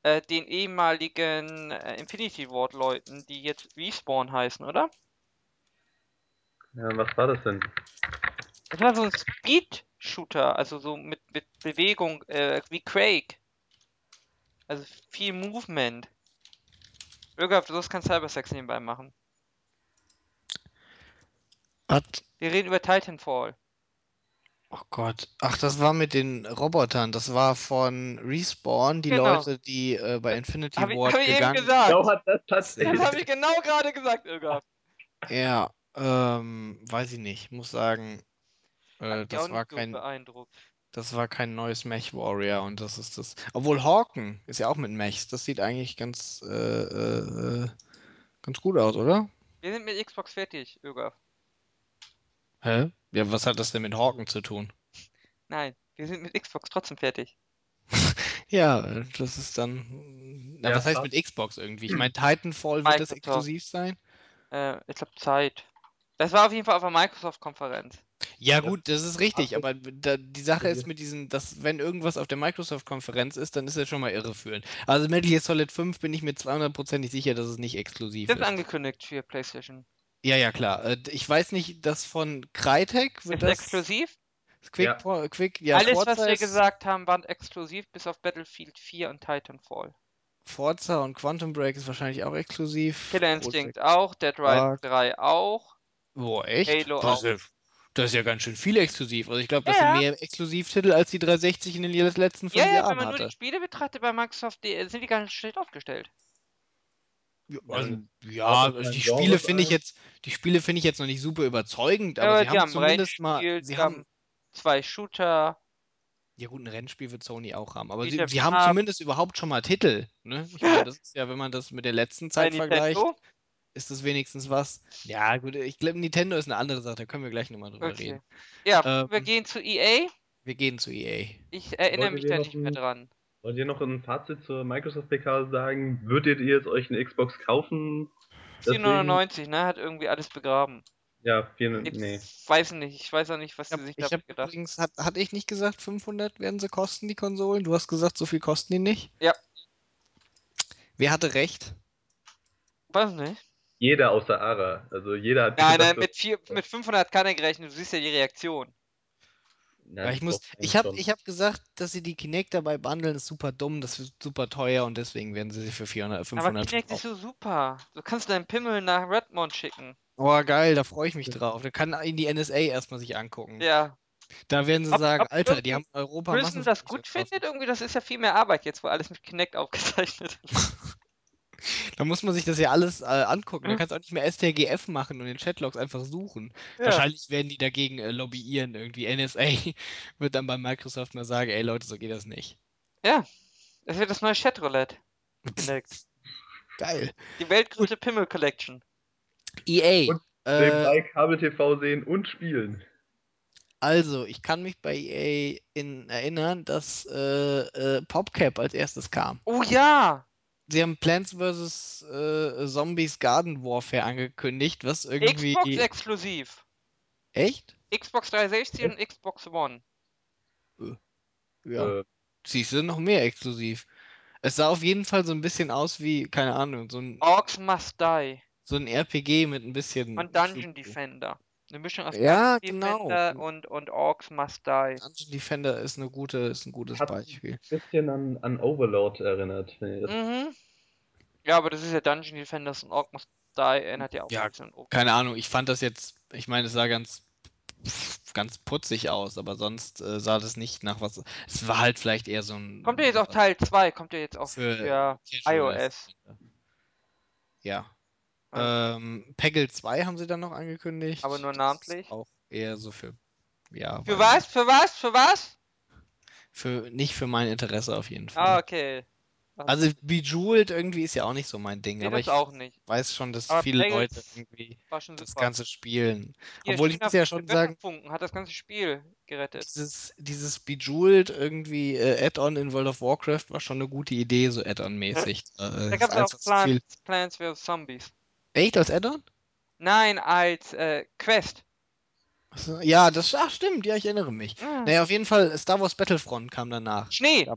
äh, den ehemaligen äh, Infinity Ward Leuten, die jetzt Respawn heißen, oder? Ja, was war das denn? Das war so ein Speed-Shooter, also so mit, mit Bewegung, äh, wie Quake. Also viel Movement. Irga, du sollst kein Cybersex nebenbei machen. Was? Wir reden über Titanfall. Oh Gott. Ach, das war mit den Robotern. Das war von Respawn, die Genau. Leute, die äh, bei Infinity Hab ich, Ward hab ich eben gegangen gesagt. Genau hat das Das tatsächlich. habe ich genau gerade gesagt, Irga. Ja, ähm, weiß ich nicht. Muss sagen, äh, das war kein, beeindruckt. das war kein neues Mech Warrior und das ist das. Obwohl Hawken ist ja auch mit Mechs. Das sieht eigentlich ganz, äh, äh, äh, ganz gut aus, oder? Wir sind mit Xbox fertig, Irga. Hä? Ja, was hat das denn mit Hawken zu tun? Nein, wir sind mit Xbox trotzdem fertig. Ja, das ist dann. Na, Ja, was heißt mit Xbox irgendwie? Ich meine, Titanfall wird das exklusiv sein? Äh, ich glaube Zeit. Das war auf jeden Fall auf der Microsoft-Konferenz. Ja, gut, das ist richtig, Ach, aber da, die Sache ist mit diesem, dass wenn irgendwas auf der Microsoft-Konferenz ist, dann ist das schon mal irreführend. Also Metal Gear Solid 5 bin ich mir 200%ig sicher, dass es nicht exklusiv Das ist ist. angekündigt für PlayStation. Ja, ja, klar. Äh, Ich weiß nicht, das von Crytek wird Ist das exklusiv? Quick, Ja. Quick, ja, Alles, Forza was wir ist- gesagt haben, waren exklusiv, bis auf Battlefield 4 und Titanfall. Forza und Quantum Break ist wahrscheinlich auch exklusiv. Killer Project- Instinct auch, Dead Rising Dark. 3 auch. Boah, echt? Halo das, auch. ist ja, das ist ja ganz schön viel exklusiv. Also ich glaube, das Ja, sind mehr Exklusivtitel als die 360 in den letzten Ja, fünf ja, wenn Jahren man nur hatte. die Spiele betrachtet bei Microsoft, die, sind die nicht schlecht aufgestellt. Ja, Ja, also, ja, also die Spiele finde ich jetzt, die Spiele finde ich jetzt noch nicht super überzeugend, aber Aber sie die haben haben zumindest mal, sie haben, zwei Shooter. ja gut, ein Rennspiel wird Sony auch haben, aber sie, sie haben zumindest überhaupt schon mal Titel, ne? Ich meine, das ist ja, wenn man das mit der letzten Bei Zeit vergleicht, Nintendo. ist das wenigstens was. Ja, gut, ich glaube, Nintendo ist eine andere Sache, da können wir gleich nochmal drüber Okay. reden. Ja, wir Ähm, gehen zu EA. wir gehen zu E EA. Ich erinnere Wolltet mich da nicht mehr dran. Wollt ihr noch ein Fazit zur Microsoft PK sagen? Würdet ihr jetzt euch eine Xbox kaufen? Deswegen- 499, ne? Hat irgendwie alles begraben. Ja, vier, Ich nee. weiß nicht. Ich weiß auch nicht, was Ich sie sich ich dabei hab gedacht haben. übrigens, hat, hatte ich nicht gesagt, 500 werden sie kosten, die Konsolen? Du hast gesagt, so viel kosten die nicht? Ja. Wer hatte recht? Weiß nicht. Jeder außer Ara. Also jeder hat Nein, gesagt, nein, mit, vier, mit 500 hat keiner gerechnet. Du siehst ja die Reaktion. Ja, ich muss, doch, ich habe ich hab gesagt, dass sie die Kinect dabei bundeln, ist super dumm, das ist super teuer und deswegen werden sie sie für 400, Aber 500 Kinect ist so super. Du kannst deinen Pimmel nach Redmond schicken. Oh, geil, da freue ich mich drauf. Da kann ihn die NSA erstmal sich angucken. Ja. Da werden sie Ob- sagen, ob Alter, die haben Europa Massen das gut findet, irgendwie, das ist ja viel mehr Arbeit jetzt, wo alles mit Kinect aufgezeichnet ist. Da muss man sich das ja alles äh, angucken. Da kannst du auch nicht mehr STGF machen und in Chatlogs einfach suchen. Ja. Wahrscheinlich werden die dagegen äh, lobbyieren. Irgendwie NSA wird dann bei Microsoft mal sagen, ey Leute, so geht das nicht. Ja. Das wird das neue Chatroulette. Geil. Die weltgrößte Pimmel Collection. EA. Und Äh, Nebenbei Kabel-TV sehen und spielen. also, ich kann mich bei EA in erinnern, dass äh, äh, PopCap als erstes kam. Oh ja! Sie haben Plants vs. Äh, Zombies Garden Warfare angekündigt, was irgendwie. Xbox exklusiv. Echt? Xbox 360 und Xbox One. Ja. Äh, Siehst du, noch mehr exklusiv. Es sah auf jeden Fall so ein bisschen aus wie, keine Ahnung, so ein, Orcs Must Die so ein RPG mit ein bisschen. und Dungeon Defender. Eine Mischung aus Ja, Dungeon genau. Defender und, und Orcs Must Die. Dungeon Defender ist, eine gute, ist ein gutes Hat Beispiel. ein bisschen an, an Overlord erinnert. ihr Mhm. Ja, aber das ist ja Dungeon Defenders und Orc Must Die erinnert ja auch Ja, ein bisschen an Orc. Keine Ahnung, ich fand das jetzt, ich meine, es sah ganz, ganz putzig aus, aber sonst äh, sah das nicht nach was. Es war halt vielleicht eher so ein. Kommt ja jetzt auch Teil 2, kommt ja jetzt auch für für iOS. Ja. Ähm, Peggle 2 haben sie dann noch angekündigt. Aber nur namentlich? Auch eher so für. Ja, Für was? Für was? Für was? Für, nicht für mein Interesse auf jeden Fall. Ah, okay. Also Bejeweled irgendwie ist ja auch nicht so mein Ding, Nee, aber ich auch nicht. weiß schon, dass Aber viele Peggle Leute irgendwie das. Ganze spielen. Hier, Obwohl ich China muss ja schon sagen, Götterfunken hat das ganze Spiel gerettet. dieses, dieses Bejeweled irgendwie äh, Add-on in World of Warcraft war schon eine gute Idee, so Add-on-mäßig. Äh, Da gab es auch zu viel. Plants vs. Zombies. Echt als Add-on? Nein, als äh, Quest. Achso, Ja, das ach, stimmt, ja, ich erinnere mich. Ah. Naja, auf jeden Fall, Star Wars Battlefront kam danach. Schnee! Ja.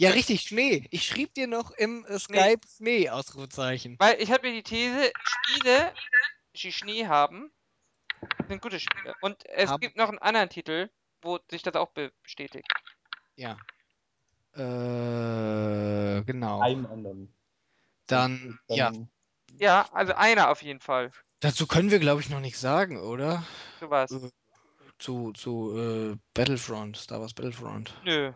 Ja, richtig, Schnee. Ich schrieb dir noch im äh, Skype Schnee, Ausrufezeichen. Weil ich habe mir die These, Spiele, die Schnee haben, sind gute Spiele. Und es Haben- gibt noch einen anderen Titel, wo sich das auch be bestätigt. Ja. Äh, genau. Einen anderen. Dann, ja, Ja, also einer auf jeden Fall. dazu können wir, glaube ich, noch nichts sagen, oder? Du was? Äh, Zu, zu äh, Battlefront, Star Wars Battlefront. Nö.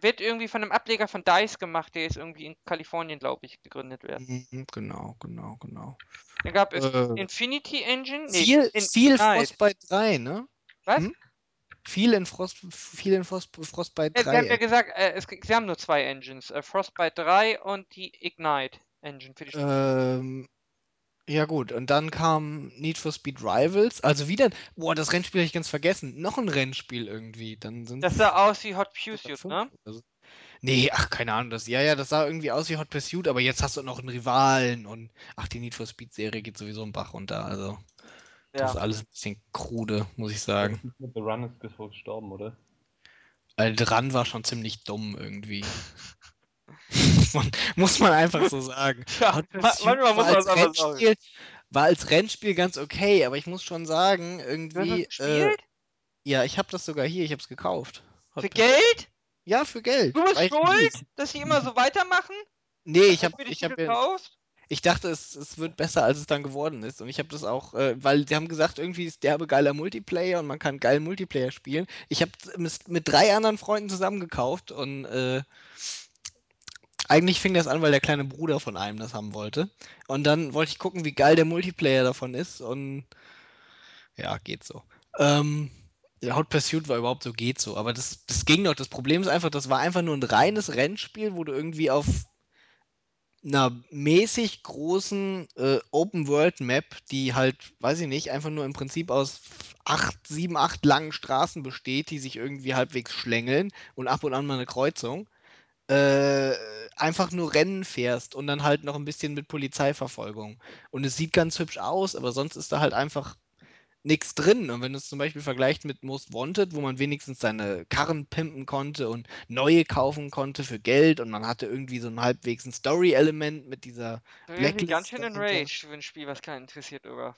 Wird irgendwie von einem Ableger von DICE gemacht, der jetzt irgendwie in Kalifornien, glaube ich, gegründet wird. Mhm, genau, genau, genau. Dann gab es Äh, Infinity Engine. Nee, viel, in viel. Frostbite 3, ne? Was? hm? Viel in Frost, viel in Frost, Frostbite Ja, sie haben ja 3. gesagt, äh, es, sie haben nur zwei Engines. Äh, Frostbite 3 und die Ignite Engine für die Ähm, ja gut, und dann kam Need for Speed Rivals, also wieder, boah, das Rennspiel habe ich ganz vergessen, noch ein Rennspiel irgendwie, dann sind Das sah aus wie Hot Pursuit, ne? oder so. Nee, ach, keine Ahnung, das, ja, ja, das sah irgendwie aus wie Hot Pursuit, aber jetzt hast du noch einen Rivalen und, ach, die Need for Speed Serie geht sowieso im Bach runter, also, das ist Ja. alles ein bisschen krude, muss ich sagen. The Run ist gestorben, oder? Weil dran war schon ziemlich dumm irgendwie. muss, man, muss man einfach so sagen. Ja, manchmal muss war man als es einfach sagen. Rennspiel, war als Rennspiel ganz okay, aber ich muss schon sagen, irgendwie. Äh, ja, ich habe das sogar hier, ich habe es gekauft. Hot Für Pursuit. Geld? Ja, für Geld. Du bist schuld, dass sie immer so weitermachen? Nee, ich habe ich hab, Titel ja- kaufst? ich dachte, es, es wird besser, als es dann geworden ist. Und ich habe das auch, äh, weil sie haben gesagt, irgendwie ist derbe geiler Multiplayer und man kann geil Multiplayer spielen. Ich habe mit, mit drei anderen Freunden zusammengekauft und äh, eigentlich fing das an, weil der kleine Bruder von einem das haben wollte. Und dann wollte ich gucken, wie geil der Multiplayer davon ist und ja, geht so. Ähm, Hot Pursuit war überhaupt so, geht so. Aber das, das ging noch. Das Problem ist einfach, das war einfach nur ein reines Rennspiel, wo du irgendwie auf einer mäßig großen äh, Open-World-Map, die halt, weiß ich nicht, einfach nur im Prinzip aus acht, sieben, acht langen Straßen besteht, die sich irgendwie halbwegs schlängeln und ab und an mal eine Kreuzung, äh, einfach nur Rennen fährst und dann halt noch ein bisschen mit Polizeiverfolgung. Und es sieht ganz hübsch aus, aber sonst ist da halt einfach nichts drin. Und wenn du es zum Beispiel vergleicht mit Most Wanted, wo man wenigstens seine Karren pimpen konnte und neue kaufen konnte für Geld und man hatte irgendwie so ein halbwegs ein Story-Element mit dieser Irgendwie Blacklist ganz schön in. Rage für ein Spiel, was keinen interessiert, oder?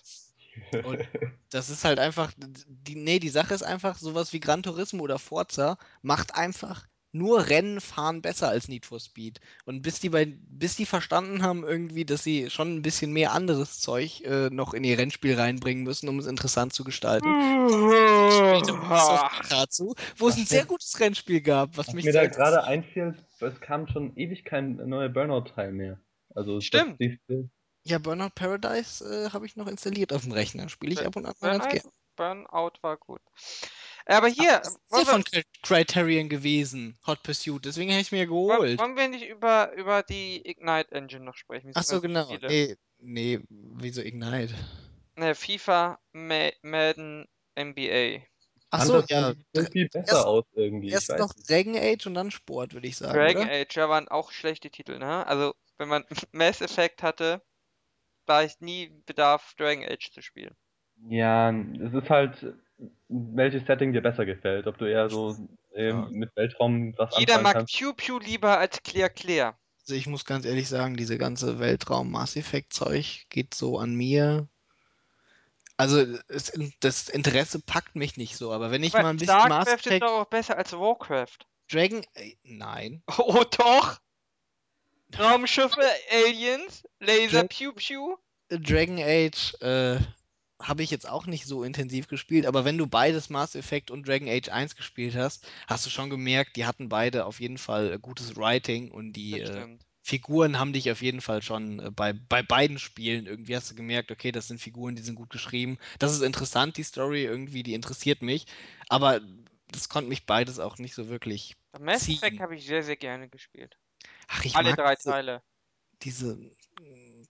Und das ist halt einfach, die, nee, die Sache ist einfach, sowas wie Gran Turismo oder Forza macht einfach nur Rennen fahren besser als Need for Speed. Und bis die, bei, bis die verstanden haben irgendwie, dass sie schon ein bisschen mehr anderes Zeug äh, noch in ihr Rennspiel reinbringen müssen, um es interessant zu gestalten. Dazu, wo es ein sehr gutes Rennspiel gab, was Was mich mir da gerade einfiel, es kam schon ewig kein neuer Burnout-Teil mehr. Also Stimmt. Ja, Burnout Paradise äh, habe ich noch installiert auf dem Rechner. Spiele ich Bur- ab und an mal ganz gerne. Burnout war gut. Aber hier, Das ist ja von Cri- Criterion gewesen, Hot Pursuit. Deswegen habe ich mir geholt. wollen wir nicht über, über die Ignite Engine noch sprechen? Ach so, genau. Nee, nee, wieso Ignite? Ne, FIFA, Ma Madden, NBA. Ach Fand so, das ja. so viel besser erst- aus irgendwie. Ich Erst weiß noch nicht. Dragon Age und dann Sport, würde ich sagen, Dragon oder? Age, ja, waren auch schlechte Titel, ne? Also, wenn man Mass Effect hatte, war ich nie Bedarf, Dragon Age zu spielen. Ja, es ist halt, welches Setting dir besser gefällt. Ob du eher so ähm, Ja. mit Weltraum was Jeder mag kannst. Pew Pew lieber als Clear Clear. Also ich muss ganz ehrlich sagen, diese ganze Weltraum-Mass Effect-Zeug geht so an mir Also es, das Interesse packt mich nicht so, aber wenn ich Aber mal ein bisschen Mass StarCraft ist Effect, doch auch besser als Warcraft. Dragon, äh, nein, Oh doch! Raumschiffe, Aliens, Laser, Dra- Pew Pew. Dragon Age äh, habe ich jetzt auch nicht so intensiv gespielt, aber wenn du beides Mass Effect und Dragon Age 1 gespielt hast, hast du schon gemerkt, die hatten beide auf jeden Fall äh, gutes Writing und die äh. Figuren haben dich auf jeden Fall schon äh, bei, bei beiden Spielen irgendwie hast du gemerkt, okay, das sind Figuren, die sind gut geschrieben. Das ist interessant, die Story irgendwie, die interessiert mich, aber das konnte mich beides auch nicht so wirklich Mass Effect habe ich sehr, sehr gerne gespielt. Ach, ich Alle drei diese, Teile. diese,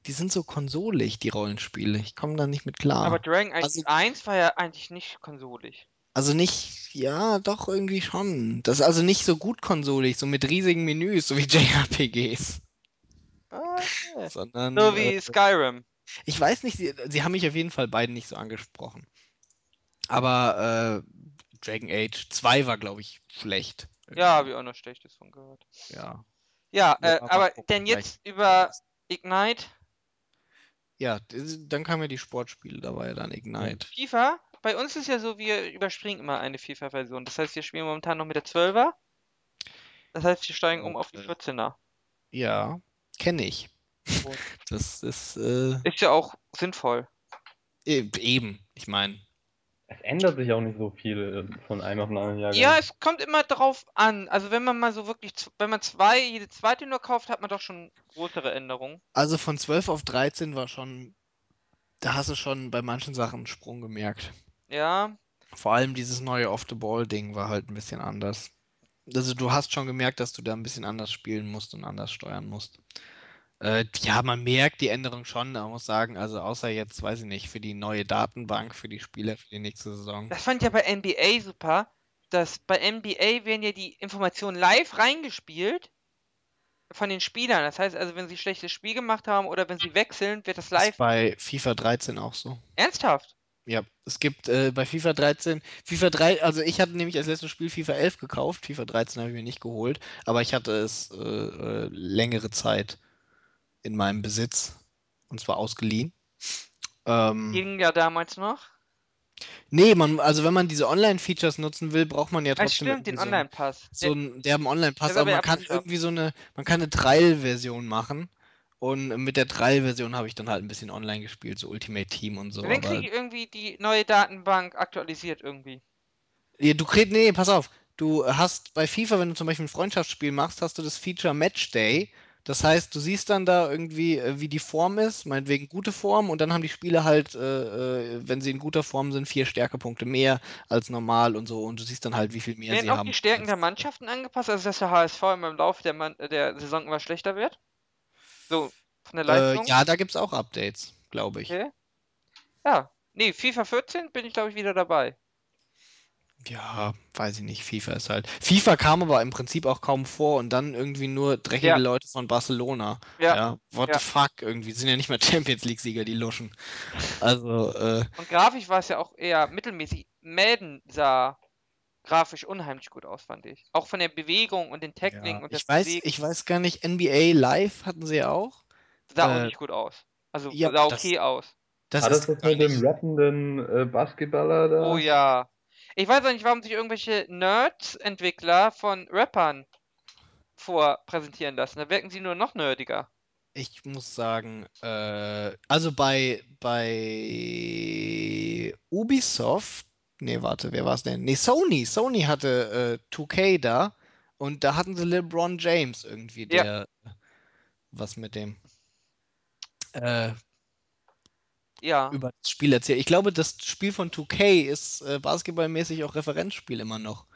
die sind so konsolig, die Rollenspiele. Ich komme da nicht mit klar. Aber Dragon Age Also 1 war ja eigentlich nicht konsolig. Also nicht, ja, doch irgendwie schon. Das ist also nicht so gut konsolig, so mit riesigen Menüs, so wie JRPGs, Ah, ja. sondern so äh, wie Skyrim. ich weiß nicht, sie, sie haben mich auf jeden Fall beiden nicht so angesprochen. Aber äh, Dragon Age 2 war, glaube ich, schlecht. Ja, habe irgendwie. ich auch noch Schlechtes von gehört. Ja. Ja, äh, aber denn jetzt über Ignite, Ja, das- dann kamen ja die Sportspiele, da war ja dann Ignite. FIFA. Bei uns ist ja so, wir überspringen immer eine FIFA-Version. Das heißt, wir spielen momentan noch mit der 12er. Das heißt, wir steigen um auf die Äh, 14er. Ja, kenne ich. Das ist äh, Ist ja auch sinnvoll. e- eben, ich meine. Es ändert sich auch nicht so viel äh, von einem auf den anderen Jahrgang. Ja, es kommt immer drauf an. Also wenn man mal so wirklich, wenn man zwei, jede zweite nur kauft, hat man doch schon größere Änderungen. Also von 12 auf 13 war schon, da hast du schon bei manchen Sachen einen Sprung gemerkt. Ja, Vor allem dieses neue Off-the-Ball-Ding war halt ein bisschen anders. Also du hast schon gemerkt, dass du da ein bisschen anders spielen musst und anders steuern musst. Äh, ja, man merkt die Änderung schon, man muss sagen, also außer jetzt, weiß ich nicht, für die neue Datenbank, für die Spieler für die nächste Saison. das fand ich ja bei NBA super, dass bei NBA werden ja die Informationen live reingespielt von den Spielern. Das heißt also, wenn sie ein schlechtes Spiel gemacht haben oder wenn sie wechseln, wird das Ist live. bei FIFA 13 auch so. Ernsthaft? Ja, es gibt äh, bei FIFA 13, FIFA 3, also ich hatte nämlich als letztes Spiel FIFA 11 gekauft, FIFA 13 habe ich mir nicht geholt, aber ich hatte es äh, äh, längere Zeit in meinem Besitz und zwar ausgeliehen. Ähm, Ging ja damals noch. nee, man, also wenn man diese Online-Features nutzen will, braucht man ja Ah, trotzdem stimmt, den so, Online-Pass. so einen derben Online-Pass, aber man kann irgendwie so eine, man kann eine Trial-Version machen und mit der Trial-Version habe ich dann halt ein bisschen online gespielt, so Ultimate Team und so, Dann kriege ich irgendwie die neue Datenbank aktualisiert irgendwie. Ja, du kriegst, nee, pass auf. Du hast bei FIFA, wenn du zum Beispiel ein Freundschaftsspiel machst, hast du das Feature Match Day. Das heißt, du siehst dann da irgendwie, äh, wie die Form ist, meinetwegen gute Form, und dann haben die Spieler halt, äh, äh, wenn sie in guter Form sind, vier Stärkepunkte mehr als normal und so, und du siehst dann halt, wie viel mehr Werden sie auch haben. die Stärken der Mannschaften angepasst, also dass der HSV im Laufe der, Mann äh, der Saison immer schlechter wird? So, von der Äh, Leistung? ja, da gibt es auch Updates, glaube ich. Okay. Ja. Nee, FIFA 14 bin ich, glaube ich, wieder dabei. Ja, weiß ich nicht. FIFA ist halt. FIFA kam aber im Prinzip auch kaum vor und dann irgendwie nur dreckige Ja. Leute von Barcelona. Ja. Ja, what Ja. the fuck? Irgendwie sind ja nicht mal Champions League-Sieger, die Luschen. Also, äh, Und grafisch war es ja auch eher mittelmäßig. Madden sah grafisch unheimlich gut aus, fand ich. Auch von der Bewegung und den Tackling ja. und das Ich weiß, Bewegen ich weiß gar nicht, NBA Live hatten sie ja auch. sah auch äh, nicht gut aus. Also ja, sah das- okay aus. Das Hat ist das das gar mit dem rappenden äh, Basketballer da? Oh ja. Ich weiß auch nicht, warum sich irgendwelche Nerds-Entwickler von Rappern vorpräsentieren lassen. Da wirken sie nur noch nerdiger. Ich muss sagen, äh, also bei, bei Ubisoft, nee, warte, wer war es denn? Nee, Sony. Sony hatte äh, 2K da und da hatten sie LeBron James irgendwie, Ja. der was mit dem äh, Ja. über das Spiel erzählt. Ich glaube, das Spiel von 2K ist äh, basketballmäßig auch Referenzspiel immer noch.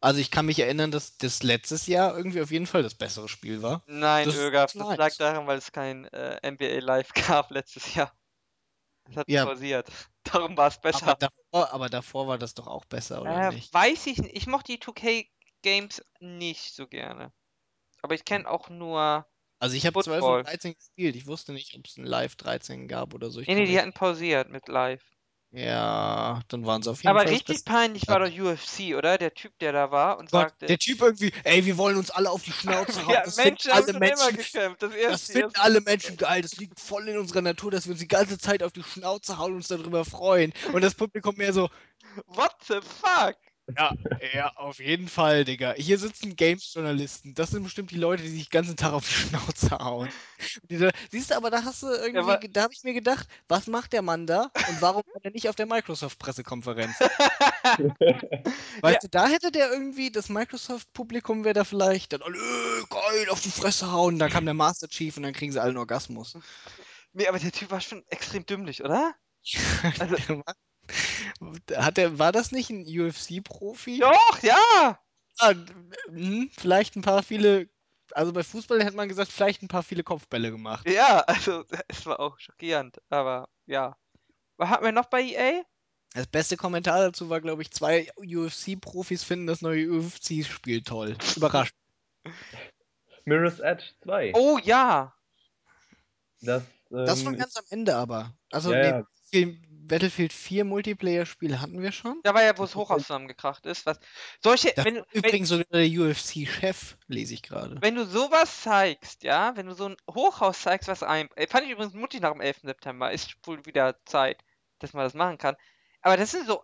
Also ich kann mich erinnern, dass das letztes Jahr irgendwie auf jeden Fall das bessere Spiel war. Nein, Das Ögaf, das lag daran, weil es kein äh, NBA Live gab letztes Jahr. Das hat Ja. pausiert. Darum war es Aber besser. davor, aber davor war das doch auch besser, oder Äh, nicht? weiß ich nicht. Ich mochte die 2K-Games nicht so gerne. Aber ich kenne auch nur. Also ich habe 12 Football. und 13 gespielt. Ich wusste nicht, ob es ein Live 13 gab oder so. Ich Nee, nee, die mich- hatten pausiert mit Live. Ja, dann waren sie auf jeden Aber Fall. das richtig peinlich war doch UFC, oder? Der Typ, der da war und Gott, sagte. der Typ irgendwie, ey, wir wollen uns alle auf die Schnauze hauen. ja, das Menschen haben alle immer Menschen, gekämpft. Das das erste, finden erste alle Menschen geil. Das liegt voll in unserer Natur, dass wir uns die ganze Zeit auf die Schnauze hauen und uns darüber freuen. Und das Publikum mehr so, What the fuck? Ja, ja, auf jeden Fall, Digga. Hier sitzen Games-Journalisten. Das sind bestimmt die Leute, die sich den ganzen Tag auf die Schnauze hauen. Diese, siehst du, aber da hast du irgendwie, aber- da habe ich mir gedacht, was macht der Mann da und warum war er nicht auf der Microsoft-Pressekonferenz? Weißt du, da hätte der irgendwie, das Microsoft-Publikum wäre da vielleicht dann, alle, geil, auf die Fresse hauen. Dann kam der Master Chief und dann kriegen sie alle einen Orgasmus. nee, aber der Typ war schon extrem dümmlich, oder? Also- Hat der, war das nicht ein UFC-Profi? Doch, ja! Ah, hm, vielleicht ein paar viele, also bei Fußball hätte man gesagt, vielleicht ein paar viele Kopfbälle gemacht. Ja, also es war auch schockierend, aber ja. Was hatten wir noch bei EA? Das beste Kommentar dazu war, glaube ich, zwei UFC-Profis finden das neue UFC-Spiel toll. Überrascht. Mirror's Edge 2. Oh ja! Das, ähm, Das war ganz am Ende aber. Also, Ja, nee, ja. Battlefield- Battlefield 4 Multiplayer-Spiel hatten wir schon. Da war ja, wo das Hochhaus zusammengekracht ist. Was, solche, Das wenn, war wenn, übrigens sogar der UFC-Chef, lese ich gerade. wenn du sowas zeigst, ja, wenn du so ein Hochhaus zeigst, was ein, äh, fand ich übrigens mutig nach dem 11. September, ist wohl wieder Zeit, dass man das machen kann. Aber das sind so,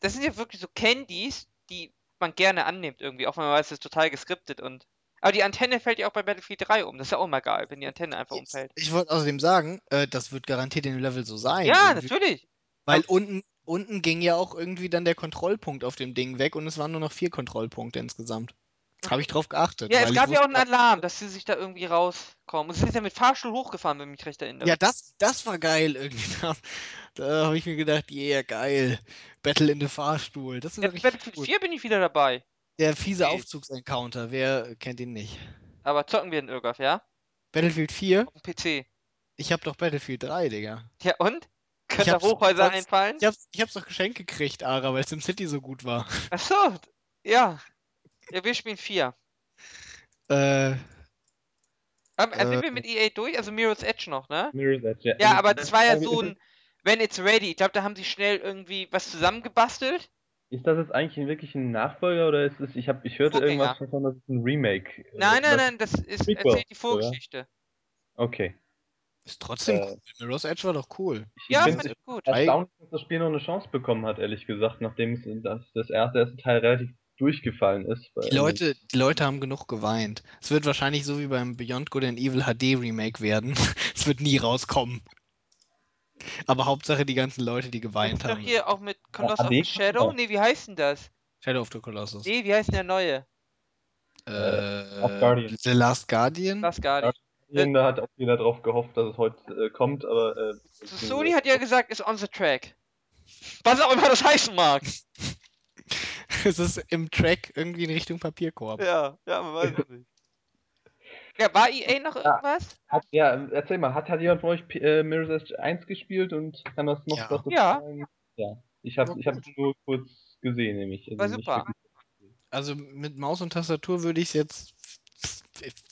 das sind ja wirklich so Candies, die man gerne annimmt irgendwie, auch wenn man weiß, das ist total geskriptet und, aber die Antenne fällt ja auch bei Battlefield 3 um, das ist ja auch mal geil, wenn die Antenne einfach umfällt. Ich wollte außerdem sagen, äh, das wird garantiert in dem Level so sein. Ja, irgendwie. natürlich. Weil unten, unten ging ja auch irgendwie dann der Kontrollpunkt auf dem Ding weg und es waren nur noch vier Kontrollpunkte insgesamt. Habe ich drauf geachtet. Ja, es gab ja auch einen Alarm, dass sie sich da irgendwie rauskommen. Und sie sind ja mit Fahrstuhl hochgefahren, wenn ich mich recht erinnere. Ja, das, das war geil irgendwie. Da, da habe ich mir gedacht, yeah, geil. Battle in the Fahrstuhl. Das ist Ja, richtig Battlefield cool. 4 bin ich wieder dabei. Der fiese Okay. Aufzugsencounter, wer kennt ihn nicht? Aber zocken wir in Irgaf, ja? Battlefield 4? Auf dem PC. Ich hab doch Battlefield 3, Digga. Ja, und? Können da hab's Hochhäuser sonst- einfallen? Ich hab's, ich hab's doch geschenkt gekriegt, Ara, weil SimCity so gut war. Achso, ja. Ja, wir spielen 4. Äh, Aber, äh, sind wir mit EA durch? Also Mirror's Edge noch, ne? Mirror's Edge, ja. Ja, Also, aber das war ja ist so ein, wenn it's ready. Ich glaube, da haben sie schnell irgendwie was zusammengebastelt. Ist das jetzt eigentlich wirklich ein Nachfolger oder ist es, ich hab, ich hörte Vorgänger. irgendwas davon, dass es ein Remake Nein, nein, nein, das ist, Prequel, erzählt die oder? Vorgeschichte. Okay. ist trotzdem Äh. cool. Mirror's Edge war doch cool. Ich Ja, fand ich gut. erstaunlich, dass das Spiel noch eine Chance bekommen hat, ehrlich gesagt, nachdem es das, das erste, erste Teil relativ durchgefallen ist. Weil- Die Leute, die Leute haben genug geweint. Es wird wahrscheinlich so wie beim Beyond Good and Evil HD Remake werden. es wird nie rauskommen. Aber Hauptsache die ganzen Leute, die geweint ist doch haben. hier auch mit Coloss of AD? the Shadow. Ja. Nee, wie heißt denn das? Shadow of the Colossus. Nee, wie heißt denn der neue? Äh, Last Guardian. The Last Guardian? Das gar nicht. Da hat auch jeder drauf gehofft, dass es heute äh, kommt, aber. Äh, So, Sony hat ja gesagt, ist on the track. Was auch immer das heißen mag. es ist im Track irgendwie in Richtung Papierkorb. Ja, ja, man weiß es nicht. Ja, war EA noch irgendwas? Hat, ja, erzähl mal, hat, hat jemand von euch äh, Mirror's Edge 1 gespielt und kann das noch Ja. dazu Ja. sagen? Ja. Ich habe ich hab nur kurz gesehen, nämlich. Also War super. Also mit Maus und Tastatur würde ich es jetzt.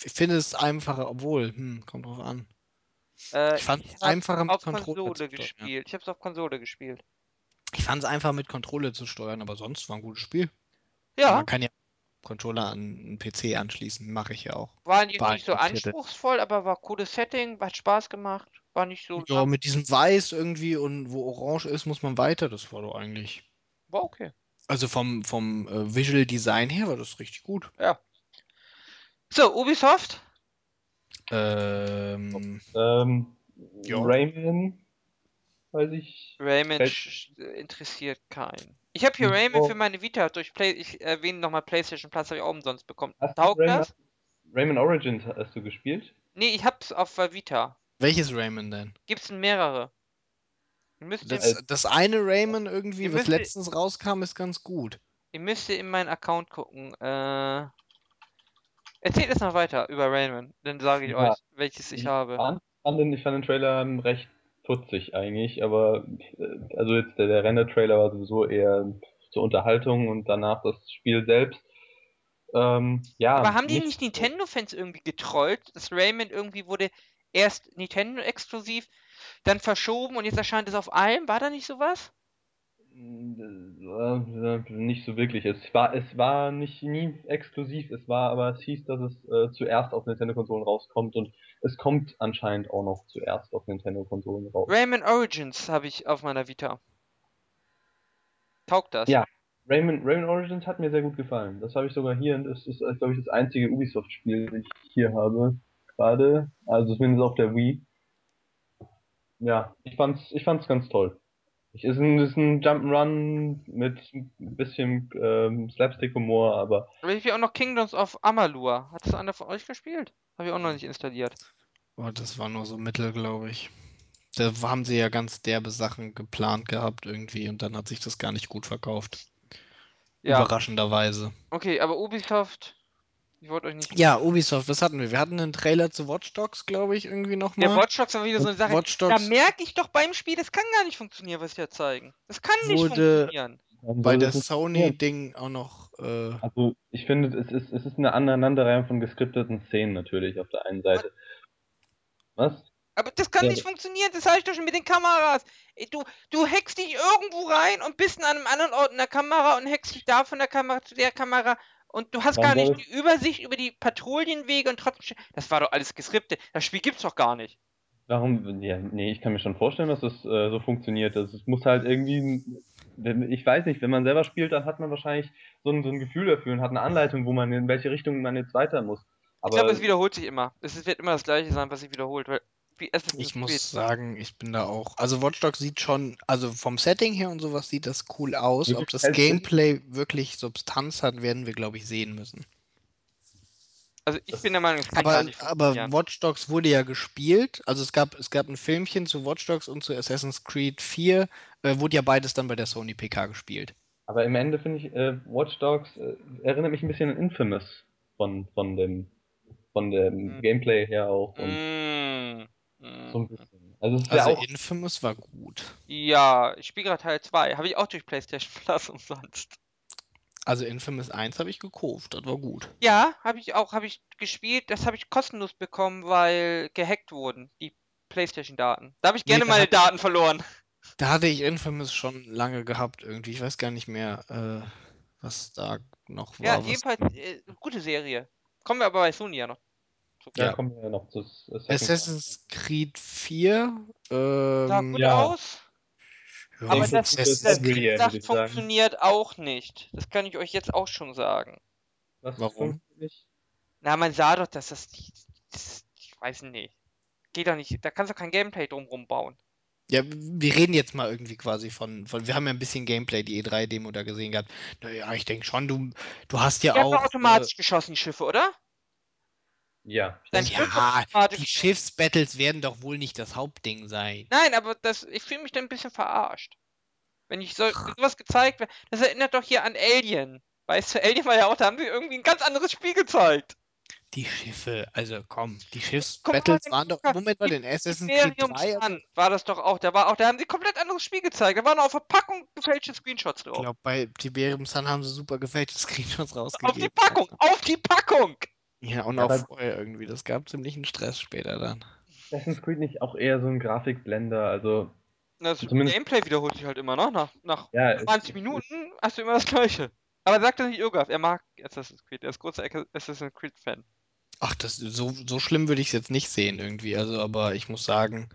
Ich finde es einfacher, obwohl, hm, kommt drauf an. Äh, Ich fand es einfacher mit Konsole zu steuern. gespielt. Ich hab's auf Konsole gespielt. Ich fand es einfach mit Controller zu steuern, aber sonst war ein gutes Spiel. Ja, Man kann ja Controller an einen PC anschließen, mache ich ja auch. war war nicht so anspruchsvoll, aber war cooles Setting, hat Spaß gemacht. War nicht so. Ja, mit diesem Weiß irgendwie und wo Orange ist, muss man weiter. Das war doch eigentlich. War okay. Also vom, vom äh, Visual Design her war das richtig gut. So, Ubisoft? Ähm, Ähm, Ja. Rayman, weiß ich. Rayman interessiert keinen. Ich habe hier Hm, Rayman oh. für meine Vita durch Play. Ich erwähne nochmal PlayStation Plus, habe ich auch umsonst bekommen. Hast du Taugt Rayman, das? Rayman Origins hast du gespielt? Nee, ich hab's auf der Vita. welches Rayman denn? Gibt's denn mehrere? Das, das eine Rayman irgendwie, was müsst- letztens rauskam, ist ganz gut. ihr müsst in meinen Account gucken. Äh, erzählt es noch weiter über Rayman, dann sage ich Ja. euch, welches ich Ich habe. fand, fand den, ich fand den Trailer recht putzig eigentlich, aber äh, also jetzt der, der Render-Trailer war sowieso eher zur Unterhaltung und danach das Spiel selbst. Ähm, ja, Aber haben die nicht- Nintendo-Fans irgendwie getrollt? Das Rayman irgendwie wurde erst Nintendo-exklusiv dann verschoben und jetzt erscheint es auf allem. War da nicht sowas? Äh, Nicht so wirklich. Es war, es war nicht nie exklusiv, es war, aber es hieß, dass es äh, zuerst auf Nintendo-Konsolen rauskommt und es kommt anscheinend auch noch zuerst auf Nintendo-Konsolen raus. Rayman Origins habe ich auf meiner Vita. Taugt das? Ja. Rayman, Rayman Origins hat mir sehr gut gefallen. Das habe ich sogar hier und das ist, glaube ich, das einzige Ubisoft-Spiel, das ich hier habe. Gerade. Also zumindest auf der Wii. Ja, ich fand's, ich fand's ganz toll. Ich, ist ein, ist ein Jump'n'Run mit ein bisschen ähm, Slapstick-Humor, aber Aber ich will auch noch Kingdoms of Amalur. Hat das einer von euch gespielt? Habe ich auch noch nicht installiert. Oh, das war nur so mittel, glaube ich. Da haben sie ja ganz derbe Sachen geplant gehabt irgendwie und dann hat sich das gar nicht gut verkauft. Ja. Überraschenderweise. Okay, aber Ubisoft, ich wollte euch nicht. Ja, Ubisoft, was hatten wir? Wir hatten einen Trailer zu Watch Dogs, glaube ich, irgendwie nochmal. Der Watch Dogs war wieder so eine Sache. Watch Da Dogs merke ich doch beim Spiel, das kann gar nicht funktionieren, was sie da zeigen. Das kann nicht Wurde- funktionieren. Bei der Sony-Ding auch noch. Äh, Also, ich finde, es ist, es ist eine Aneinanderreihung von geskripteten Szenen natürlich auf der einen Seite. Was? Aber das kann Ja. nicht funktionieren, das sage ich doch schon mit den Kameras. Du, du hackst dich irgendwo rein und bist an einem anderen Ort in der Kamera und hackst dich da von der Kamera zu der Kamera und du hast Warum gar nicht die Übersicht über die Patrouillenwege und trotzdem. Das war doch alles geskriptet. Das Spiel gibt's doch gar nicht. Warum? Ja, nee, ich kann mir schon vorstellen, dass das äh, so funktioniert. Das, es muss halt irgendwie, ich weiß nicht, wenn man selber spielt, dann hat man wahrscheinlich so ein, so ein Gefühl dafür und hat eine Anleitung, wo man in welche Richtung man jetzt weiter muss. Ich Aber glaube, es wiederholt sich immer. Es wird immer das gleiche sein, was sich wiederholt. Weil, ich muss sagen, ich bin da auch. Also Watch Dogs sieht schon, also vom Setting her und sowas sieht das cool aus. Ob das. Gameplay wirklich Substanz hat, werden wir, glaube ich, sehen müssen. Also ich Das- bin der Meinung, es kann gar Aber, nicht aber funktionieren. Watch Dogs wurde ja gespielt. Also es gab, es gab ein Filmchen zu Watch Dogs und zu Assassin's Creed 4. Äh, wurde ja beides dann bei der Sony PK gespielt. Aber im Ende finde ich, äh, Watch Dogs äh, erinnert mich ein bisschen an Infamous von, von dem, von dem Mhm. Gameplay her auch und Mm, so ein mm. bisschen. Also es ist ja Also auch, Infamous war gut. Ja, ich spiele gerade Teil 2. Habe ich auch durch PlayStation Plus umsonst. Also Infamous 1 habe ich gekauft, das war gut. Ja, habe ich auch, habe ich gespielt. Das habe ich kostenlos bekommen, weil gehackt wurden, die PlayStation-Daten. Da habe ich Nee, gerne da meine hat- Daten verloren. Da hatte ich Infamous schon lange gehabt irgendwie. Ich weiß gar nicht mehr, äh, was da noch war. Ja, jedenfalls, äh, gute Serie. Kommen wir aber bei Sony ja noch. ja. kommen wir ja noch zu Assassin's Assassin's Creed 4. Sah Ähm, gut ja. aus, aber das, das ich sagen. funktioniert auch nicht. Das kann ich euch jetzt auch schon sagen. Was Warum? Na, man sah doch, dass das nicht. Das, ich weiß nicht. Geht doch nicht. Da kannst du kein Gameplay drumrum bauen. Ja, wir reden jetzt mal irgendwie quasi von, von wir haben ja ein bisschen Gameplay, die E3-Demo da gesehen gehabt. Naja, ich denke schon, du, du hast ja Die haben doch auch. automatisch geschossen, die Schiffe, oder? Ja, ich wird ja, die Schiffsbattles werden doch wohl nicht das Hauptding sein. Nein, aber das, ich fühle mich da ein bisschen verarscht. Wenn ich so, sowas gezeigt wird, das erinnert doch hier an Alien. Weißt du, Alien war ja auch, da haben sie irgendwie ein ganz anderes Spiel gezeigt. Die Schiffe, also komm, die Schiffsbattles waren doch. Gucker, Moment mal, die- den Assassin's Creed Imperium 3. Also, Sun war das doch auch. Da war auch, da haben sie komplett anderes Spiel gezeigt. Da waren auf der Packung gefälschte Screenshots ich drauf. glaube, bei Tiberium Sun haben sie super gefälschte Screenshots Auf die rausgegeben. Packung, auf die Packung! Ja, und Ja, auch aber- vorher irgendwie. Das gab ziemlichen Stress später dann. Assassin's Creed nicht auch eher so ein Grafikblender, also Das Zumindest- Gameplay wiederholt sich halt immer, ne? Nach, nach ja, es- 20 es- Minuten hast du immer das Gleiche. Aber sagt das nicht Irgaf, er mag Assassin's Creed, er ist großer Assassin's Creed-Fan. Ach, das, so, so schlimm würde ich es jetzt nicht sehen irgendwie. Also, aber ich muss sagen,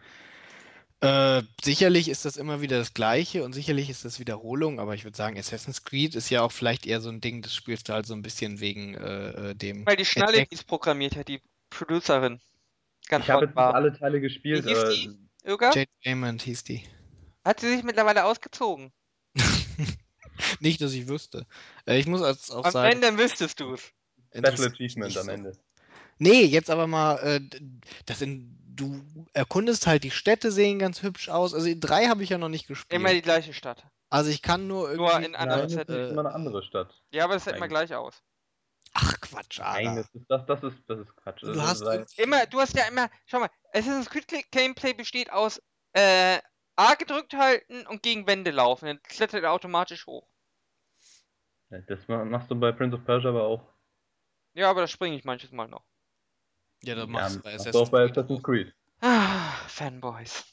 äh, sicherlich ist das immer wieder das Gleiche und sicherlich ist das Wiederholung, aber ich würde sagen, Assassin's Creed ist ja auch vielleicht eher so ein Ding, das spielst du halt so ein bisschen wegen äh, äh, dem. Weil die Schnalle, die es programmiert hat, die Producerin, ganz ich habe jetzt nicht war. alle Teile gespielt, Wie hieß aber die? Jade Raymond hieß die. Hat sie sich mittlerweile ausgezogen? Nicht, dass ich wüsste. Äh, ich muss als auch Und sagen. wenn, dann wüsstest du es. Special Achievement am. Ende. Nee, jetzt aber mal, äh, das in, du erkundest halt die Städte, sehen ganz hübsch aus. Also in drei habe ich ja noch nicht gespielt. Immer die gleiche Stadt. Also ich kann nur irgendwie. Nur in anderen Nein, das Settings. ist immer eine andere Stadt. Ja, aber es sieht immer gleich aus. Ach Quatsch, Nein, Ara. das ist, das, das ist, das ist Quatsch. Du Das hast ist, Immer, du hast ja immer, schau mal, Assassin's Creed Gameplay besteht aus äh, A gedrückt halten und gegen Wände laufen. Dann klettert er automatisch hoch. Ja, das ma- machst du bei Prince of Persia aber auch. Ja, aber da springe ich manches Mal noch. Ja, das Ja, machst du bei machst du Assassin's auch bei Creed Assassin's. Creed. Ah, Fanboys.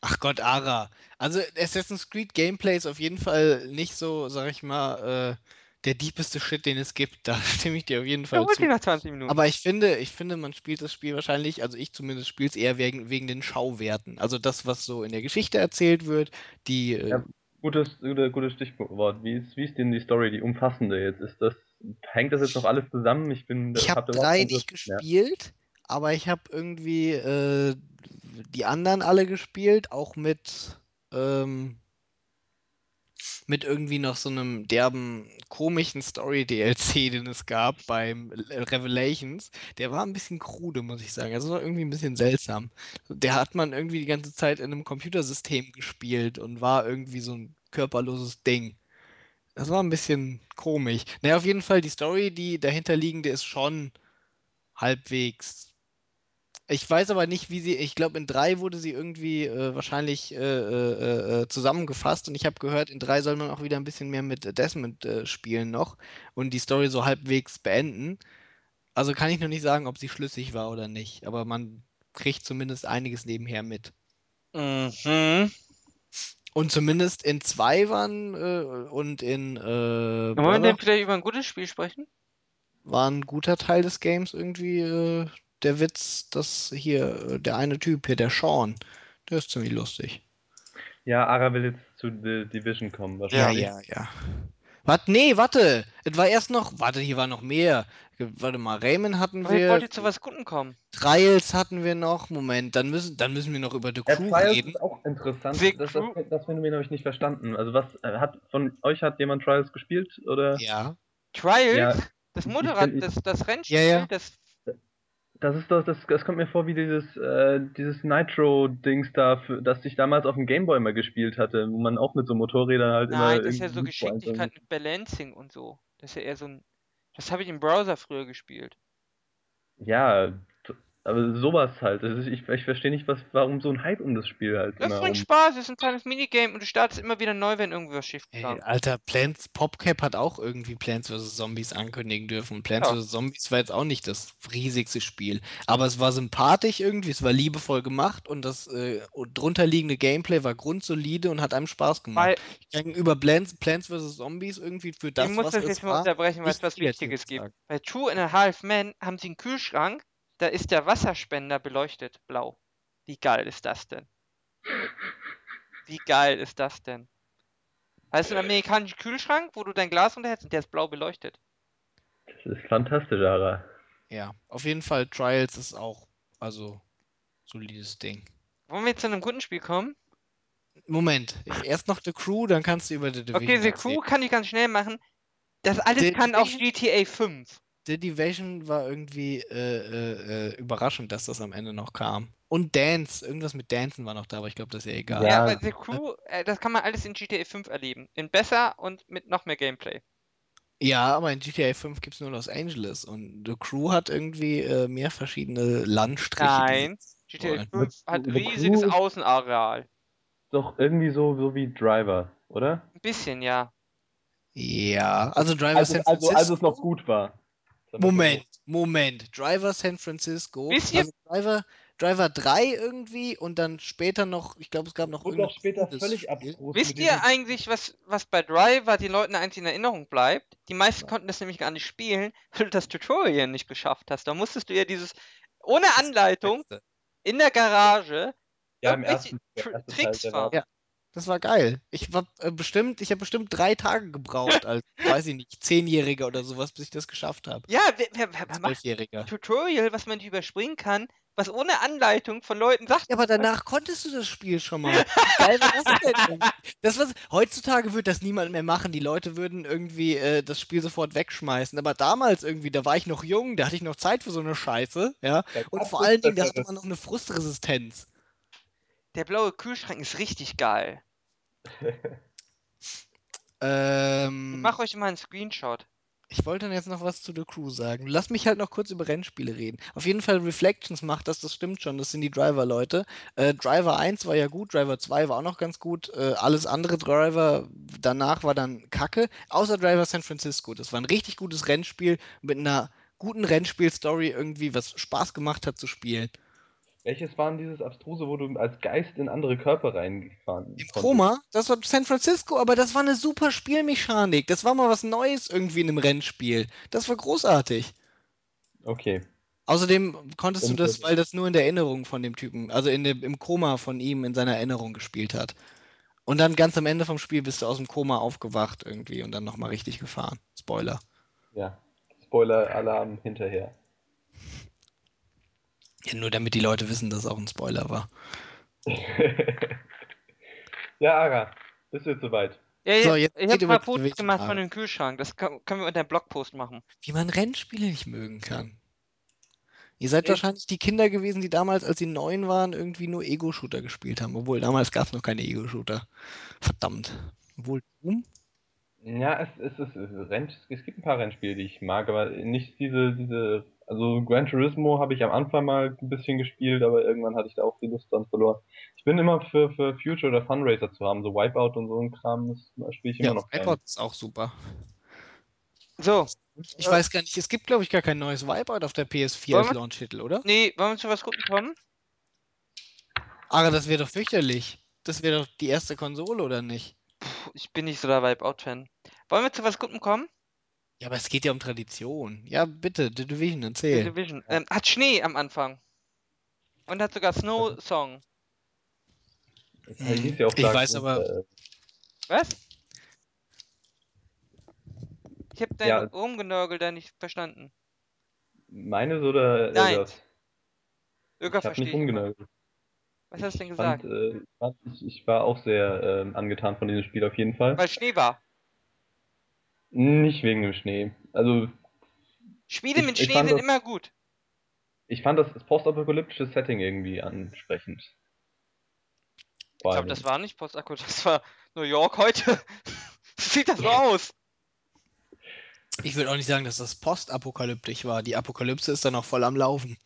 Ach Gott, Ara. Also Assassin's Creed Gameplay ist auf jeden Fall nicht so, sag ich mal, äh, der diepeste Shit, den es gibt. Da stimme ich dir auf jeden Fall holt zu. nach 20 Minuten. Aber ich finde, ich finde, man spielt das Spiel wahrscheinlich, also ich zumindest spiele es eher wegen, wegen den Schauwerten. Also das, was so in der Geschichte erzählt wird, die, äh, Ja. Gutes, gute, gutes Stichwort. Wie ist, wie ist denn die Story, die umfassende jetzt? Ist das, hängt das jetzt noch alles zusammen? Ich bin, ich habe hab drei nicht Durst mehr. Aber ich habe irgendwie äh, die anderen alle gespielt, auch mit, ähm, mit irgendwie noch so einem derben, komischen Story-DLC, den es gab beim Revelations. Der war ein bisschen krude, muss ich sagen. Also war irgendwie ein bisschen seltsam. Der hat man irgendwie die ganze Zeit in einem Computersystem gespielt und war irgendwie so ein körperloses Ding. Das war ein bisschen komisch. Naja, auf jeden Fall, die Story, die dahinterliegende ist schon halbwegs ich weiß aber nicht, wie sie, ich glaube, in drei wurde sie irgendwie äh, wahrscheinlich äh, äh, äh, zusammengefasst und ich habe gehört, in drei soll man auch wieder ein bisschen mehr mit Desmond äh, spielen noch und die Story so halbwegs beenden. Also kann ich noch nicht sagen, ob sie schlüssig war oder nicht, aber man kriegt zumindest einiges nebenher mit. Mhm. Und zumindest in zwei waren äh, und in äh, Wollen wir denn vielleicht über ein gutes Spiel sprechen? war ein guter Teil des Games irgendwie äh, der Witz, dass hier äh, der eine Typ hier, der Sean, der ist ziemlich lustig. Ja, Ara will jetzt zu The Division kommen, Ja, wahrscheinlich. ja, ja. Warte, nee, warte. Es war erst noch. Warte, hier war noch mehr. Warte mal, Rayman hatten Aber ich wir. wollte zu was Gutem kommen. Trials hatten wir noch. Moment, dann müssen, dann müssen wir noch über The Ja, Crew Trials reden. ist auch interessant. The Das, das, Crew- das Phänomen habe ich nicht verstanden. Also was äh, hat von euch hat jemand Trials gespielt oder? Ja. Trials? Ja, das ich- Motorrad, ich- das, das Rennspiel, Ja, ja. das. Das ist doch, das, das kommt mir vor wie dieses, äh, dieses Nitro-Dings da, für, das ich damals auf dem Gameboy mal gespielt hatte, wo man auch mit so Motorrädern halt immer. Nein, das ist ja so Geschicklichkeit mit Balancing und so. Das ist ja eher so ein. Das habe ich im Browser früher gespielt. Ja, aber sowas halt. Ist, ich, ich verstehe nicht, was, warum so ein Hype um das Spiel halt Das immer bringt. Spaß, das ist ein kleines Minigame und du startest immer wieder neu, wenn irgendwas schief Ey, gegangen Alter, Plants, PopCap hat auch irgendwie Plants vs. Zombies ankündigen dürfen. Plants Ja. vs. Zombies war jetzt auch nicht das riesigste Spiel. Aber es war sympathisch irgendwie, es war liebevoll gemacht und das äh, drunterliegende Gameplay war grundsolide und hat einem Spaß gemacht. Weil, Gegenüber Plants, Plants vs. Zombies irgendwie für das, ich muss was das es jetzt mal unterbrechen, weil es was Wichtiges gibt. Bei Two and a Half Men haben sie einen Kühlschrank, da ist der Wasserspender beleuchtet blau. Wie geil ist das denn? Wie geil ist das denn? Weißt du, ein amerikanischer Kühlschrank, wo du dein Glas unterhältst und der ist blau beleuchtet. Das ist fantastisch, Ara. Ja, auf jeden Fall Trials ist auch, also, solides Ding. Wollen wir jetzt zu einem guten Spiel kommen? Moment, erst noch The Crew, dann kannst du über The Division Okay, The erzählen. Crew kann ich ganz schnell machen. Das alles The kann auf Division- GTA 5. The Division war irgendwie äh, äh, äh, überraschend, dass das am Ende noch kam. Und Dance, irgendwas mit Dancen war noch da, aber ich glaube, das ist ja egal. Ja, aber The Crew, äh, das kann man alles in GTA 5 erleben. In besser und mit noch mehr Gameplay. Ja, aber in GTA 5 gibt es nur Los Angeles und The Crew hat irgendwie äh, mehr verschiedene Landstriche. Nein, GTA wollen. 5 The- hat The riesiges Außenareal. Doch irgendwie so, so wie Driver, oder? Ein bisschen, ja. Ja, also Driver Also, San also, Francisco. als es noch gut war. Moment, Moment. Driver San Francisco. Wisst ihr- Also Driver, Driver 3 irgendwie und dann später noch, ich glaube, es gab noch Und auch später völlig abstrus. Wisst ihr eigentlich, was, was bei Driver den Leuten eigentlich in Erinnerung bleibt? Die meisten konnten das nämlich gar nicht spielen, weil du das Tutorial nicht geschafft hast. Da musstest du ja dieses ohne Anleitung in der Garage Ja, im ersten, Tr Tricks fahren. Ja. Das war geil. Ich war äh, bestimmt, ich habe bestimmt drei Tage gebraucht als, weiß ich nicht, Zehnjähriger oder sowas, bis ich das geschafft habe. Ja, wer, wer, wer, macht ein Tutorial, was man nicht überspringen kann, was ohne Anleitung von Leuten sagt? Ja, aber danach konntest du das Spiel schon mal. Geil war das denn? Das was, heutzutage würde das niemand mehr machen. Die Leute würden irgendwie äh, das Spiel sofort wegschmeißen. Aber damals irgendwie, da war ich noch jung, da hatte ich noch Zeit für so eine Scheiße, ja. Da Und vor allen Dingen, da hatte man noch eine Frustresistenz. Der blaue Kühlschrank ist richtig geil. Ich Ähm, mach euch mal einen Screenshot. ich wollte dann jetzt noch was zu The Crew sagen. Lass mich halt noch kurz über Rennspiele reden. Auf jeden Fall Reflections macht das, das stimmt schon, das sind die Driver-Leute. Äh, Driver 1 war ja gut, Driver 2 war auch noch ganz gut. Äh, alles andere Driver danach war dann kacke, außer Driver San Francisco. Das war ein richtig gutes Rennspiel mit einer guten Rennspiel-Story irgendwie, was Spaß gemacht hat zu spielen. Welches war denn dieses abstruse, wo du als Geist in andere Körper reingefahren Im konntest? Chroma, das war San Francisco, aber das war eine super Spielmechanik. Das war mal was Neues irgendwie in einem Rennspiel. Das war großartig. Okay. Außerdem konntest du Dann das, weil das nur in der Erinnerung von dem Typen, also in dem, im Koma von ihm in seiner Erinnerung gespielt hat. Und dann ganz am Ende vom Spiel bist du aus dem Koma aufgewacht irgendwie und dann nochmal richtig gefahren. Spoiler. Ja. Spoiler-Alarm hinterher. Ja, nur damit die Leute wissen, dass es auch ein Spoiler war. ja, Ara, bist du jetzt soweit? Ja, So, ja, jetzt ich habe ein über paar die Fotos gemacht von dem Kühlschrank. Das kann, können wir unter dem Blogpost machen. Wie man Rennspiele nicht mögen kann. Ihr seid Ich- wahrscheinlich die Kinder gewesen, die damals, als sie neun waren, irgendwie nur Ego-Shooter gespielt haben. Obwohl damals gab es noch keine Ego-Shooter. Verdammt. Obwohl Doom? Ja, es, es, ist, es, Renn, es gibt ein paar Rennspiele, die ich mag, aber nicht diese, diese, also Gran Turismo habe ich am Anfang mal ein bisschen gespielt, aber irgendwann hatte ich da auch die Lust dran verloren. Ich bin immer für, für Future oder Funracer zu haben, so Wipeout und so ein Kram, das spiele ich immer Ja, noch Wipeout ist auch super. So, Ich Äh. weiß gar nicht, es gibt, glaube ich, gar kein neues Wipeout auf der PS4 Wollen als Launch-Titel, oder? nee, wollen wir zu was Gutem kommen? Aber das wäre doch fürchterlich. Das wäre doch die erste Konsole, oder nicht? Puh, ich bin nicht so der Wipeout-Fan. Wollen wir zu was Gutem kommen? Ja, aber es geht ja um Tradition. Ja, bitte, The Division, The erzähl. Division. Ähm, hat Schnee am Anfang. Und hat sogar Snow Song. Es Mhm. ja Ich weiß aber- äh, Was? Ich habe dein Ja. Rumgenörgel da nicht verstanden. Meines oder Nein. Irgers? Öger Ich habe verstehe nicht rumgenörgelt. Was hast du denn gesagt? fand, äh, ich, ich, war auch sehr ähm, angetan von diesem Spiel auf jeden Fall. Weil Schnee war. Nicht wegen dem Schnee. Also Spiele Ich- mit ich Schnee sind das- immer gut. ich fand das postapokalyptische Setting irgendwie ansprechend. Ich glaube, das war nicht Postakku, das war New York heute. Sieht das so aus? Ich würde auch nicht sagen, dass das postapokalyptisch war. Die Apokalypse ist da noch voll am Laufen.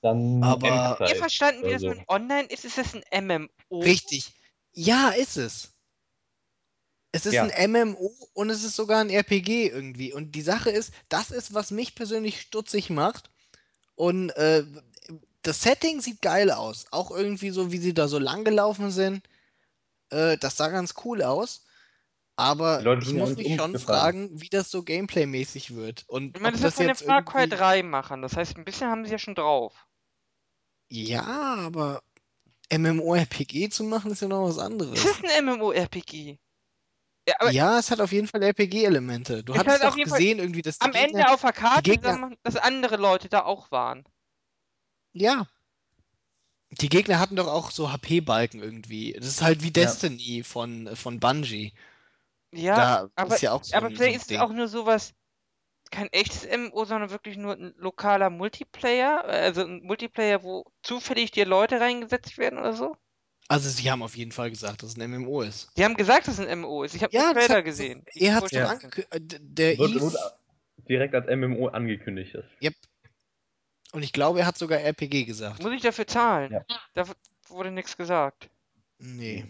Dann Aber- Habt ihr verstanden, wie das so. mit Online ist? Ist das ein MMO? Richtig. Ja, ist es. Es ist Ja. ein MMO und es ist sogar ein RPG irgendwie. Und die Sache ist, das ist, was mich persönlich stutzig macht. Und äh, das Setting sieht geil aus. Auch irgendwie so, wie sie da so lang gelaufen sind. Äh, das sah ganz cool aus. Aber ich muss nicht mich schon fragen, wie das so gameplaymäßig wird. Und Ich meine, das ist das von den jetzt Far Cry irgendwie... 3 machen. Das heißt, ein bisschen haben sie ja schon drauf. Ja, aber MMORPG zu machen, ist ja noch was Ist anderes. das ein MMORPG? Ja, aber Ja, es hat auf jeden Fall RPG-Elemente. Du Es hattest Fall- gesehen, irgendwie, dass die am Gegner. Ende auf der Karte, Gegner- dass andere Leute da auch waren. Ja. Die Gegner hatten doch auch so HP-Balken irgendwie. Das ist halt wie Destiny von, von Bungie. Ja, da aber, ist ja auch so aber vielleicht ist es auch nur sowas, kein echtes MMO, sondern wirklich nur ein lokaler Multiplayer. Also ein Multiplayer, wo zufällig dir Leute reingesetzt werden oder so. Also sie haben auf jeden Fall gesagt, dass es ein MMO ist. Die haben gesagt, dass es ein MMO ist. Ich habe Ja, das Trailer hat, gesehen. Er hat Ja. Der Wird, Eve. wird direkt als MMO angekündigt ist. Yep. Und ich glaube, er hat sogar RPG gesagt. Muss ich dafür zahlen? Ja. Da wurde nichts gesagt. Nee.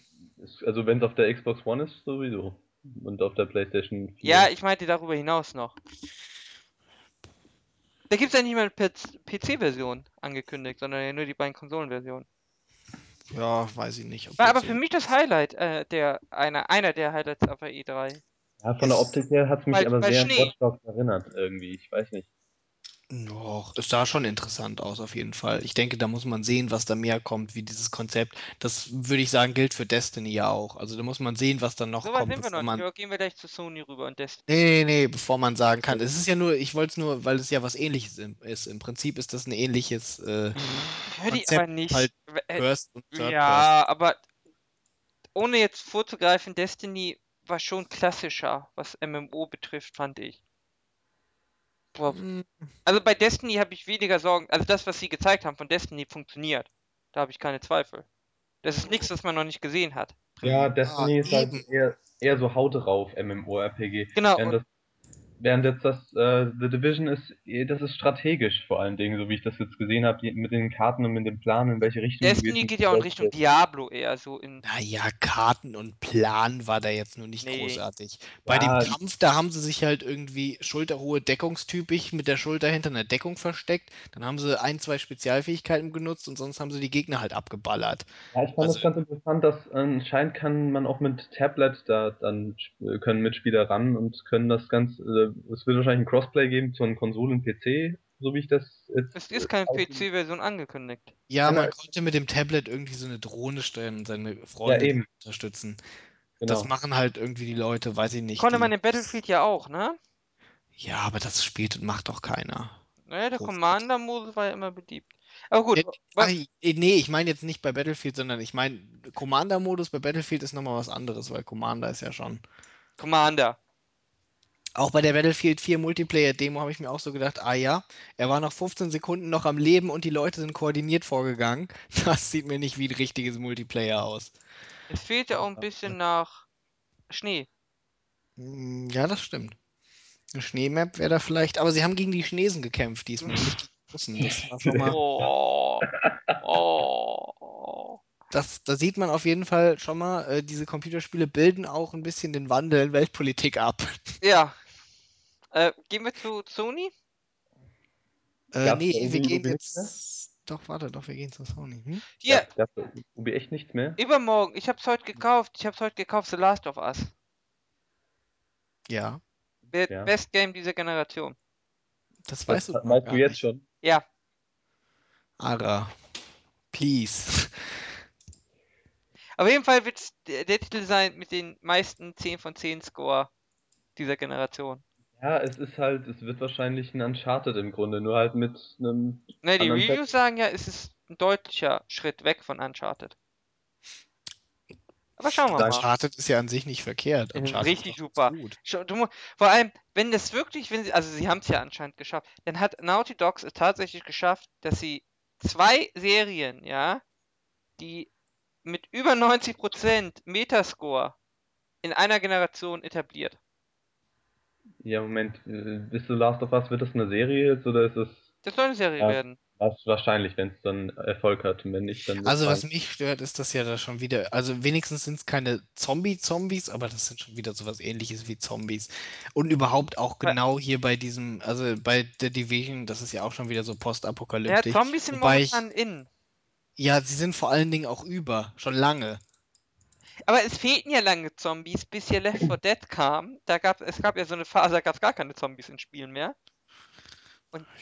Also wenn es auf der Xbox One ist, sowieso. Und auf der PlayStation 4. Ja, ich meinte darüber hinaus noch. Da gibt es ja nicht mal eine PC-Version angekündigt, sondern ja nur die beiden Konsolenversionen. Ja, weiß ich nicht. ob War aber für mich das Highlight, äh, der, einer, einer der Highlights auf der E E3. ja, von der Optik her hat es mich Weil- aber sehr an. Watch Dogs erinnert irgendwie. Ich weiß nicht. Doch, es sah schon interessant aus, auf jeden Fall. Ich denke, da muss man sehen, was da mehr kommt, wie dieses Konzept. Das würde ich sagen, gilt für Destiny ja auch. Also da muss man sehen, was dann noch So weit kommt, sind wir bevor noch man. aber Gehen wir gleich zu Sony rüber und Destiny. Nee, nee, nee, bevor man sagen kann. Es ist ja nur, ich wollte es nur, weil es ja was ähnliches im- ist. Im Prinzip ist das ein ähnliches äh, Hör die Konzept aber nicht. halt Äh, First und Third Person. ja, aber ohne jetzt vorzugreifen, Destiny war schon klassischer, was MMO betrifft, fand ich. Boah, Hm, Also bei Destiny habe ich weniger Sorgen. Also das, was sie gezeigt haben von Destiny, funktioniert. Da habe ich keine Zweifel. Das ist nichts, was man noch nicht gesehen hat. Ja, Destiny Ah, ist halt eher, eher so Haut drauf MMORPG. Genau, und- das während jetzt das äh, The Division ist, eh, das ist strategisch vor allen Dingen, so wie ich das jetzt gesehen habe, mit den Karten und mit dem Plan, in welche Richtung Destiny geht ja auch in Richtung Diablo eher so in. Naja, Karten und Plan war da jetzt nur nicht Nee. großartig. Bei Ja. dem Kampf, da haben sie sich halt irgendwie schulterhohe deckungstypisch mit der Schulter hinter einer Deckung versteckt. Dann haben sie ein, zwei Spezialfähigkeiten genutzt und sonst haben sie die Gegner halt abgeballert. Ja, ich fand Also- das ganz interessant, dass anscheinend kann man auch mit Tablet da dann können Mitspieler ran und können das ganz, äh, es wird wahrscheinlich ein Crossplay geben zu einem Konsolen-PC, so wie ich das jetzt. Es ist keine PC-Version angekündigt. Ja, Genau. man konnte mit dem Tablet irgendwie so eine Drohne steuern und seine Freunde eben. unterstützen. Genau. Das machen halt irgendwie die Leute, weiß ich nicht. Konnte die, man in Battlefield ja auch, ne? Ja, aber das spielt und macht doch keiner. Naja, der Großartig. Commander-Modus war ja immer beliebt. Aber gut, ach, äh, nee, ich meine jetzt nicht bei Battlefield, sondern ich meine, Commander-Modus bei Battlefield ist nochmal was anderes, weil Commander ist ja schon. Commander. Auch bei der Battlefield 4 Multiplayer-Demo habe ich mir auch so gedacht, ah ja, er war nach 15 Sekunden noch am Leben und die Leute sind koordiniert vorgegangen. Das sieht mir nicht wie ein richtiges Multiplayer aus. Es fehlt ja auch ein bisschen nach Schnee. Hm, Ja, das stimmt. Eine Schneemap wäre da vielleicht, aber sie haben gegen die Chinesen gekämpft diesmal, nicht die Russen. Das war schon mal, Oh. Oh. das, da sieht man auf jeden Fall schon mal, äh, diese Computerspiele bilden auch ein bisschen den Wandel in Weltpolitik ab. Ja. Äh, gehen wir zu Sony? Äh, Gab's nee, wir irgendwie gehen jetzt. Doch, warte, doch, wir gehen zu Sony. Hm? Hier, Gab, gab's da Ubi echt nichts mehr? übermorgen. Ich hab's heute gekauft. Ich hab's heute gekauft, The Last of Us. Ja, Der Ja. Best Game dieser Generation. das weißt du das doch weißt gar du jetzt nicht. schon. Ja. Ara, please. Auf jeden Fall wird's der, der Titel sein mit den meisten 10 von 10 Score dieser Generation. Ja, es ist halt, es wird wahrscheinlich ein Uncharted im Grunde, nur halt mit einem. Ne, die Reviews sagen ja, es ist ein deutlicher Schritt weg von Uncharted. Aber schauen wir mal. Uncharted ist ja an sich nicht verkehrt. Uncharted richtig super. Gut. Vor allem, wenn das wirklich, wenn sie, also sie haben es ja anscheinend geschafft, dann hat Naughty Dogs es tatsächlich geschafft, dass sie zwei Serien, ja, die mit über 90% Metascore in einer Generation etabliert. Ja, Moment, äh, ist The Last of Us, wird das eine Serie jetzt oder ist es Das soll eine Serie Ja. werden. was wahrscheinlich, wenn es dann Erfolg hat und wenn nicht, dann. Also was mich stört, ist das ja da schon wieder, also wenigstens sind es keine Zombie-Zombies, aber das sind schon wieder sowas ähnliches wie Zombies. Und überhaupt auch Ja. genau hier bei diesem, also bei der Division, das ist ja auch schon wieder so Ja, postapokalyptisch. Zombies sind Wobei ich- momentan in. Ja, sie sind vor allen Dingen auch über, schon lange. Aber es fehlten ja lange Zombies, bis hier Left 4 Dead kam. Da gab es gab ja so eine Phase, da gab es gar keine Zombies in Spielen mehr.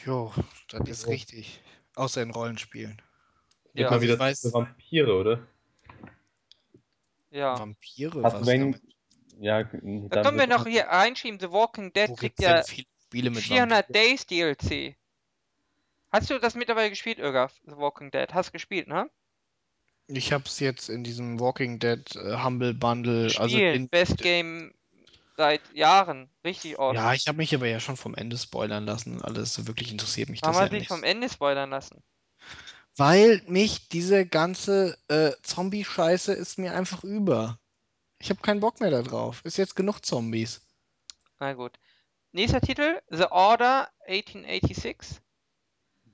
Jo, das ist richtig. Außer in Rollenspielen. Ja. mal Also wieder weiß- Vampire, oder? Ja. Vampire, Hast was du wenn, ja, Da können wir noch hier reinschieben. The Walking Dead Wo kriegt ja Spiele mit 400 Vampiren? Days DLC. Hast du das mittlerweile gespielt, Irgaf? The Walking Dead. Hast gespielt, ne? Ich hab's jetzt in diesem Walking Dead äh, Humble Bundle, also Spielen. in, Best Game seit Jahren. Richtig awesome. Ja, ich habe mich aber ja schon vom Ende spoilern lassen. Alles wirklich interessiert mich Warum das ja nicht. vom Ende spoilern lassen? Weil mich diese ganze äh, Zombie-Scheiße ist mir einfach über. Ich habe keinen Bock mehr da drauf. Ist jetzt genug Zombies. Na gut. Nächster Titel: The Order 1886.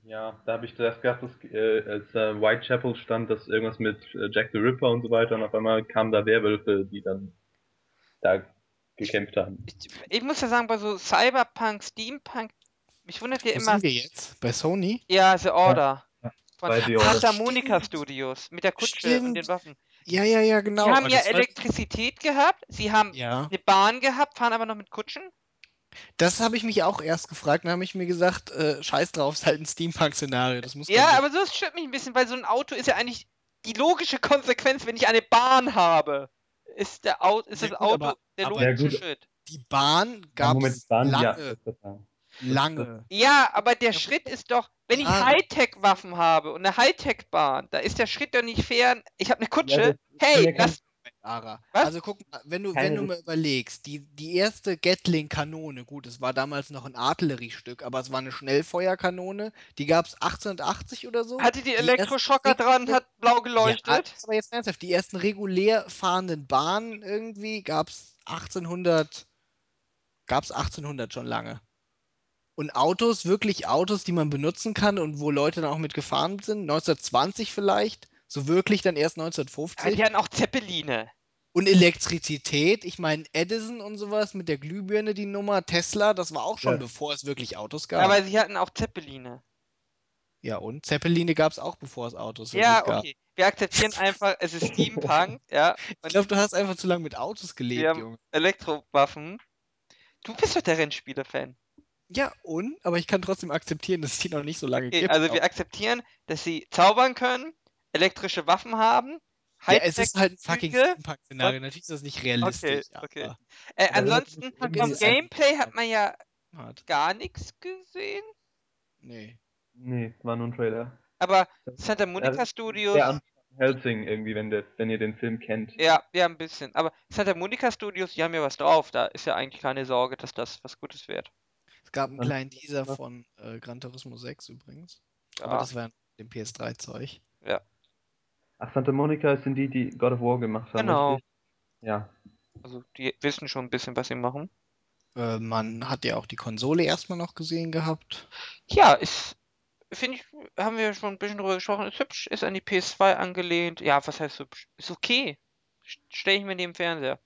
Ja, da habe ich zuerst gedacht, dass, äh, als äh, Whitechapel stand, dass irgendwas mit äh, Jack the Ripper und so weiter und auf einmal kamen da Werwölfe, die dann da gekämpft haben. Ich, ich muss ja sagen, bei so Cyberpunk, Steampunk, mich wundert ja Wo immer. sind wir jetzt? Bei Sony? Ja, The Order. Ja, Von. Santa Monica. Studios mit der Kutsche Stimmt. und den Waffen. Ja, ja, ja, genau. Sie haben Und ja das war- Elektrizität gehabt, sie haben Ja, eine Bahn gehabt, fahren aber noch mit Kutschen. Das habe ich mich auch erst gefragt. Dann habe ich mir gesagt, äh, scheiß drauf, ist halt ein Steampunk-Szenario. Das muss Ja, aber so stört mich ein bisschen, weil so ein Auto ist ja eigentlich die logische Konsequenz, wenn ich eine Bahn habe. Ist, der Au ist Ja das gut, Auto aber- der aber- logische Ja. Schritt. die Bahn Ja, gab es die ja. lange, lange. Ja, aber der Schritt ist doch, wenn ich Ja. Hightech-Waffen habe und eine Hightech-Bahn, da ist der Schritt doch nicht fair. Ich habe eine Kutsche. Ja, hey, ja lass. Ara. Was? Also guck mal, wenn du, Keine wenn du mal überlegst, die, die erste Gatling-Kanone, gut, es war damals noch ein Artilleriestück, aber es war eine Schnellfeuerkanone, die gab es 1880 oder so. Hatte die ersten Elektroschocker dran, hat blau Ja, geleuchtet. aber jetzt ernsthaft, die ersten regulär fahrenden Bahnen irgendwie gab es 1800, gab es 1800 schon lange. Und Autos, wirklich Autos, die man benutzen kann und wo Leute dann auch mit gefahren sind, 1920 vielleicht, so wirklich dann erst Ja, 1950. die hatten auch Zeppeline. Und Elektrizität, ich meine Edison und sowas mit der Glühbirne, die Nummer, Tesla, das war auch schon Ja. bevor es wirklich Autos gab. Aber sie hatten auch Zeppeline. ja, und Zeppeline gab es auch, bevor es Autos Ja, wirklich gab. okay. Wir akzeptieren einfach, es ist Steampunk, ja. Ich glaube, du hast einfach zu lange mit Autos gelebt, wir haben Junge. Elektrowaffen. Du bist doch der Rennspiele-Fan. Ja, und? Aber ich kann trotzdem akzeptieren, dass es die noch nicht so lange Okay, gibt. also wir akzeptieren, dass sie zaubern können, elektrische Waffen haben, ja, es ist halt ein fucking. Steampunk-Szenario. Natürlich ist das nicht realistisch. okay. aber Äh, das ansonsten, vom Gameplay hat man ja Hat. gar nichts gesehen. Nee. Nee, war nur ein Trailer. Aber Santa Monica Der Studios, an Helsing irgendwie, wenn, der, wenn ihr den Film kennt. ja, ja, ein bisschen. Aber Santa Monica Studios, die haben ja was drauf. Da ist ja eigentlich keine Sorge, dass das was Gutes wird. Es gab einen kleinen Teaser von äh, Gran Turismo 6 übrigens. Ja, Aber das war dem PS3-Zeug. Ach, Santa Monica sind die, die God of War gemacht haben, Genau. richtig? Ja. also die wissen schon ein bisschen, was sie machen. Äh, man hat ja auch die Konsole erstmal noch gesehen gehabt. Ja, ist, finde ich, haben wir schon ein bisschen drüber gesprochen, ist hübsch, ist an die PS2 angelehnt. Ja, was heißt hübsch? Ist okay. Stelle ich mir neben Fernseher.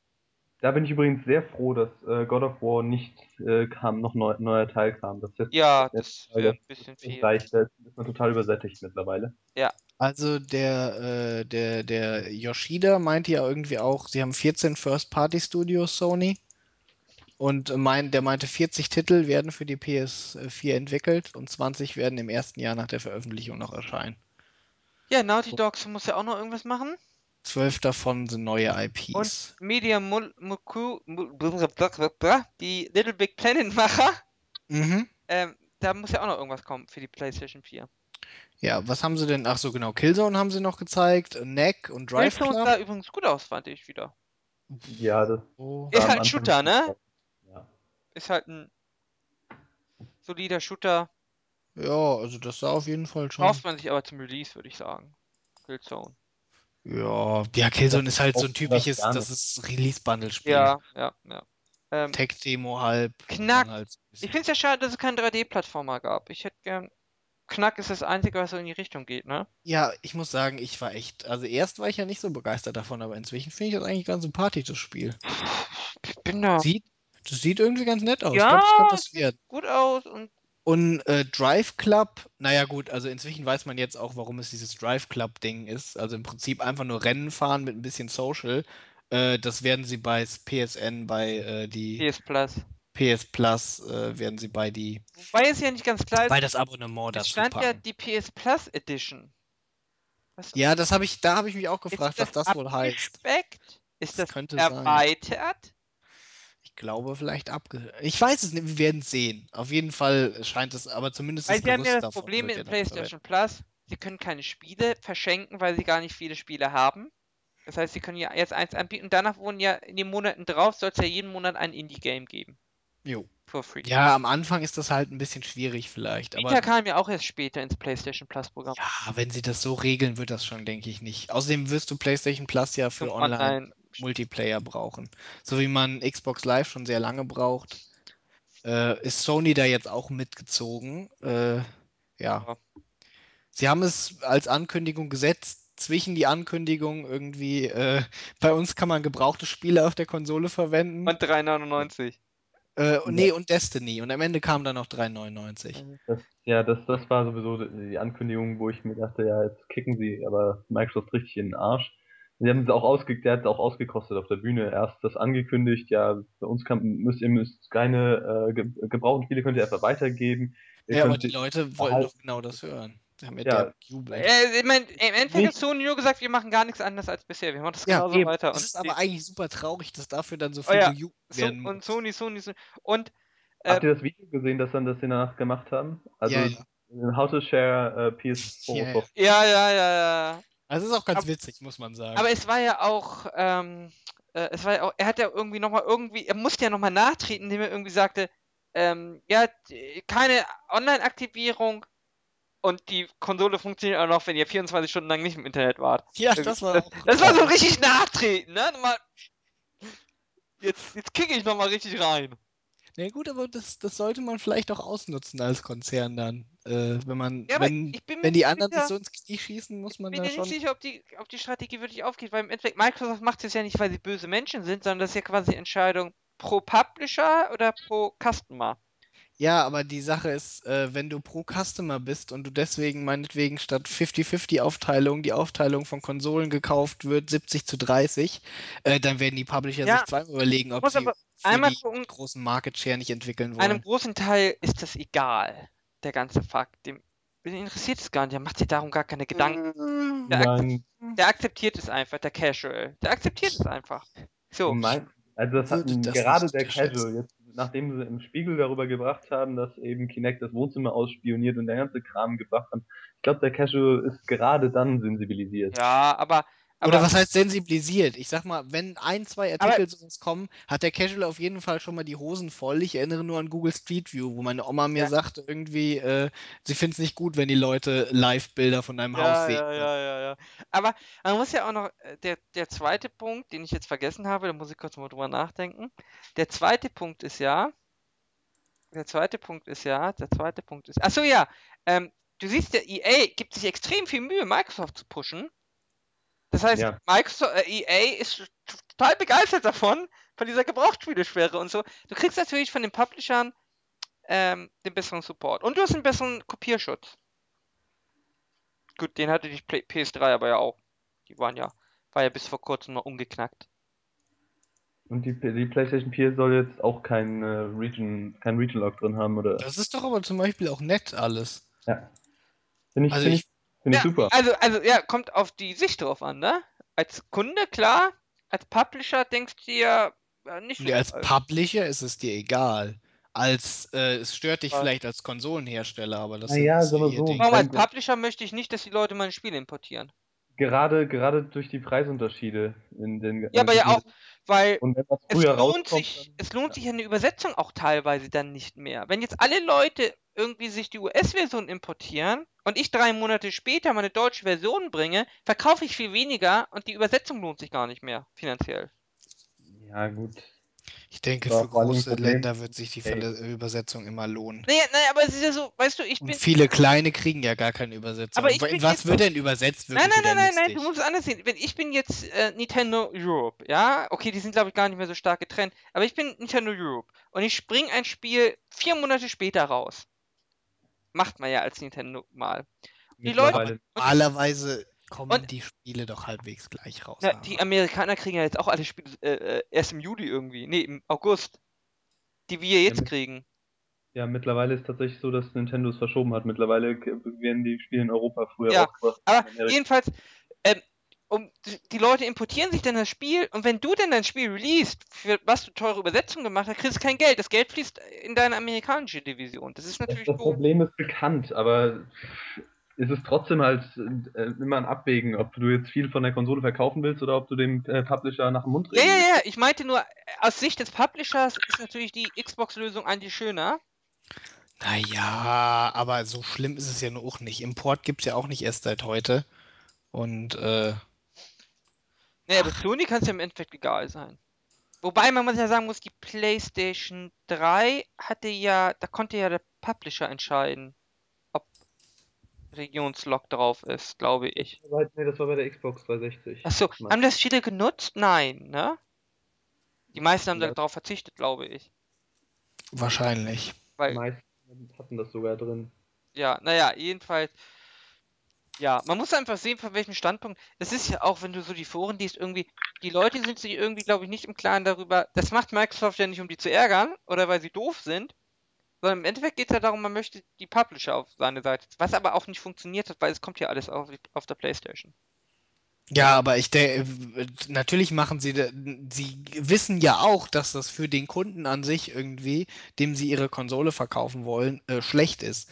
Da bin ich übrigens sehr froh, dass äh, God of War nicht äh, kam, noch neu, neuer Teil kam. Das ist jetzt Ja, das wäre ein bisschen das viel. reicht, da ist man total übersättigt mittlerweile. Also der, äh, der, der Yoshida meinte ja irgendwie auch, sie haben 14 First-Party-Studios, Sony. Und mein, der meinte, 40 Titel werden für die PS4 entwickelt und 20 werden im ersten Jahr nach der Veröffentlichung noch erscheinen. Ja, Naughty Dogs muss ja auch noch irgendwas machen. Zwölf davon sind neue IPs. Media Mul Muku, die Little Big Planet Macher, Mhm. ähm, da muss ja auch noch irgendwas kommen für die PlayStation 4. Ja, was haben sie denn? Ach so, genau. Killzone haben sie noch gezeigt. Neck und Drive Killzone Club. sah übrigens gut aus, fand ich wieder. Ja, das Oh. Ist halt ein Shooter, ne? Ja. Ist halt ein solider Shooter. Ja, also das sah auf jeden Fall schon. Kauft man sich aber zum Release, würde ich sagen. Killzone. Ja, ja, Killzone ist halt so ein braucht typisches, das ist Release-Bundle-Spiel. Ja, ja, ja. Ähm, Tech-Demo halb. Knack. Halt ich finde es ja schade, dass es keinen 3D-Plattformer gab. Ich hätte gern. Knack ist das Einzige, was so in die Richtung geht, ne? Ja, ich muss sagen, ich war echt, also erst war ich ja nicht so begeistert davon, aber inzwischen finde ich das eigentlich ganz sympathisch, das Spiel. Ich bin da Sieht, das sieht irgendwie ganz nett aus. Ich Ja, das kann es das werden. gut aus und Und äh, Drive Club, naja gut, also inzwischen weiß man jetzt auch, warum es dieses Drive Club-Ding ist. Also im Prinzip einfach nur Rennen fahren mit ein bisschen Social. Äh, das werden sie bei PSN, bei äh, die PS Plus. PS Plus, äh, werden sie bei die, Wobei es ja nicht ganz klar ist, bei das Abonnement es dazu stand ja packen. die PS Plus Edition. Was Ja, das habe ich, da habe ich mich auch gefragt, was das wohl heißt. Ist Das das könnte sein. erweitert? Ich glaube, vielleicht abge. Ich weiß es nicht, wir werden es sehen. Auf jeden Fall scheint es, aber zumindest Weil das sie haben ja das Problem mit ja PlayStation Plus, sie können keine Spiele verschenken, weil sie gar nicht viele Spiele haben. Das heißt, sie können ja jetzt eins anbieten und danach wurden ja in den Monaten drauf, soll es ja jeden Monat ein Indie-Game geben. Jo. For free. Ja, am Anfang ist das halt ein bisschen schwierig vielleicht, aber Vita kam ja auch erst später ins PlayStation Plus-Programm. ja, wenn sie das so regeln, wird das schon, denke ich nicht. Außerdem wirst du PlayStation Plus ja für Zum online Online. Multiplayer brauchen. So wie man Xbox Live schon sehr lange braucht, äh, ist Sony da jetzt auch mitgezogen. Äh, ja. Ja. Sie haben es als Ankündigung gesetzt. Zwischen die Ankündigung irgendwie, äh, bei uns kann man gebrauchte Spiele auf der Konsole verwenden. Und 3,99. Äh, nee, und Destiny. Und am Ende kam dann noch 3,99. Das, ja, das, das war sowieso die Ankündigung, wo ich mir dachte, ja, jetzt kicken sie aber Microsoft richtig in den Arsch. Sie haben es auch ausge der hat es auch ausgekostet auf der Bühne. Erst das angekündigt, ja, bei uns kann, müsst ihr müsst keine äh, ge gebrauchten Spiele könnt ihr einfach weitergeben. Ihr Ja, aber die Leute wollten halt- doch genau das hören. Die haben ja, Ja. der jubelt. Äh, ich mein, Im Endeffekt hat Sony nur gesagt, wir machen gar nichts anderes als bisher. Wir machen das Ja, genauso eben. weiter. Es Und ist aber eigentlich super traurig, dass dafür dann so Oh viel ja, gejubelt so, werden muss. und Sony, Sony, Sony. Und Habt äh, ihr das Video gesehen, das dann das sie danach gemacht haben? Also Ja, ja. How to Share äh, PS4 Ja, ja. Ja, ja, ja, ja. Also es ist auch ganz Aber- witzig, muss man sagen. Aber es war ja auch, ähm, äh, es war ja auch, er hat ja irgendwie nochmal irgendwie, er musste ja nochmal nachtreten, indem er irgendwie sagte, ähm, ja, keine Online-Aktivierung und die Konsole funktioniert auch noch, wenn ihr 24 Stunden lang nicht im Internet wart. ja, das war das, war so richtig nachtreten, ne? Mal, jetzt, jetzt kicke ich nochmal richtig rein. Na gut, aber das, das sollte man vielleicht auch ausnutzen als Konzern dann. Äh, wenn man, Ja, wenn, ich bin wenn die anderen sich sicher- so ins Knie schießen, muss man bin da mir nicht schon. sicher, ob die, ob die Strategie wirklich aufgeht, weil im Endeffekt Microsoft macht es ja nicht, weil sie böse Menschen sind, sondern das ist ja quasi Entscheidung pro Publisher oder pro Customer. Ja, aber die Sache ist, äh, wenn du pro Customer bist und du deswegen meinetwegen statt 50-50 Aufteilung die Aufteilung von Konsolen gekauft wird, 70 zu 30, äh, dann werden die Publisher Ja, sich zweimal überlegen, ob sie einmal die gucken- großen Market Share nicht entwickeln Einem wollen. großen Teil ist das egal, der ganze Fakt. Dem, interessiert es gar nicht, der macht sich darum gar keine Gedanken. Der, akzept, der akzeptiert es einfach, der Casual. Der akzeptiert es einfach. So. du meinst, also das hat gerade der. Casual, jetzt, nachdem sie im Spiegel darüber gebracht haben, dass eben Kinect das Wohnzimmer ausspioniert und der ganze Kram gebracht haben, ich glaube, der Casual ist gerade dann sensibilisiert. Ja, aber. Oder aber was heißt sensibilisiert? Ich sag mal, wenn ein, zwei Artikel sowas kommen, hat der Casual auf jeden Fall schon mal die Hosen voll. Ich erinnere nur an Google Street View, wo meine Oma mir Ja. sagte, irgendwie, äh, sie findet es nicht gut, wenn die Leute Live-Bilder von einem Haus ja, sehen. ja, ja, ja, ja. Aber man muss ja auch noch, äh, der, der zweite Punkt, den ich jetzt vergessen habe, da muss ich kurz mal drüber nachdenken. Der zweite Punkt ist ja, der zweite Punkt ist ja, der zweite Punkt ist, ach so ja, ähm, du siehst ja, EA gibt sich extrem viel Mühe, Microsoft zu pushen. Das heißt, Ja. Microsoft, äh, EA ist total begeistert davon, von dieser Gebrauchtspieleschwere und so. Du kriegst natürlich von den Publishern ähm, den besseren Support. Und du hast einen besseren Kopierschutz. Gut, den hatte die Play PS3 aber ja auch. Die waren ja, war ja bis vor kurzem noch ungeknackt. Und die, die PlayStation 4 soll jetzt auch kein äh, Region, kein Region Lock drin haben, oder? Das ist doch aber zum Beispiel auch nett alles. Ja. Finde ich, Also finde ich, ich- finde ich Ja, super. Also, also, ja, kommt auf die Sicht drauf an, ne? Als Kunde, klar. Als Publisher denkst du dir, ja, nicht so. Nee, als äh, Publisher ist es dir egal. Als, äh, es stört dich Was? vielleicht als Konsolenhersteller, aber das Na ja, ist ihr so. Warum als Publisher möchte ich nicht, dass die Leute meine Spiele importieren. Gerade, gerade durch die Preisunterschiede in den. Ja, aber ja auch, weil es lohnt sich, dann, es lohnt sich eine Übersetzung auch teilweise dann nicht mehr. Wenn jetzt alle Leute irgendwie sich die US-Version importieren und ich drei Monate später meine deutsche Version bringe, verkaufe ich viel weniger und die Übersetzung lohnt sich gar nicht mehr finanziell. ja gut. Ich denke, für große. Länder wird sich die. Verle- Übersetzung immer lohnen. Naja, naja, aber es ist ja so, weißt du, ich Und bin. viele kleine kriegen ja gar keine Übersetzung. Aber ich bin Was wird denn übersetzt Nein, wirklich nein, nein, nein, nein, du musst es anders sehen. Wenn ich bin jetzt äh, Nintendo Europe, ja, okay, die sind glaube ich gar nicht mehr so stark getrennt, aber ich bin Nintendo Europe und ich spring ein Spiel vier Monate später raus. Macht man ja als Nintendo mal. Die Leute- Normalerweise kommen Und- die Spiele doch halbwegs gleich raus. Na, die Amerikaner kriegen ja jetzt auch alle Spiele äh, äh, erst im Juli irgendwie. Nee, im August. Die wir jetzt mit- kriegen. Ja, mittlerweile ist tatsächlich so, dass Nintendo es verschoben hat. Mittlerweile werden die Spiele in Europa früher Ja, rausgebracht. Aber jedenfalls, ähm, um, die- Leute importieren sich dann das Spiel und wenn du dann dein Spiel releast, für was du teure Übersetzungen gemacht hast, kriegst du kein Geld. Das Geld fließt in deine amerikanische Division. Das ist Das, natürlich das doof. Problem ist bekannt, aber es ist trotzdem halt äh, immer ein Abwägen, ob du jetzt viel von der Konsole verkaufen willst oder ob du dem äh, Publisher nach dem Mund Ja, reden ja, willst. ja. Ich meinte nur, aus Sicht des Publishers ist natürlich die Xbox-Lösung eigentlich schöner. Naja, aber so schlimm ist es ja nur auch nicht. Import gibt es ja auch nicht erst seit heute. Und äh, Nee, aber Sony kann es ja im Endeffekt egal sein. Wobei man muss ja sagen muss, die PlayStation 3 hatte ja, da konnte ja der Publisher entscheiden, Regionslock drauf ist, glaube ich. Nee, das war bei der Xbox 360. Achso, haben das viele genutzt? Nein, ne? Die meisten haben Ja. darauf verzichtet, glaube ich. wahrscheinlich. Die Weil, meisten hatten das sogar drin. ja, naja, jedenfalls. Ja, man muss einfach sehen, von welchem Standpunkt. Es ist ja auch, wenn du so die Foren liest, irgendwie, die Leute sind sich irgendwie, glaube ich, nicht im Klaren darüber. Das macht Microsoft ja nicht, um die zu ärgern oder weil sie doof sind, sondern im Endeffekt geht es ja darum, man möchte die Publisher auf seine Seite. Was aber auch nicht funktioniert hat, weil es kommt ja alles auf, auf der Playstation. Ja, aber ich denke, natürlich machen sie, sie wissen ja auch, dass das für den Kunden an sich irgendwie, dem sie ihre Konsole verkaufen wollen, äh, schlecht ist.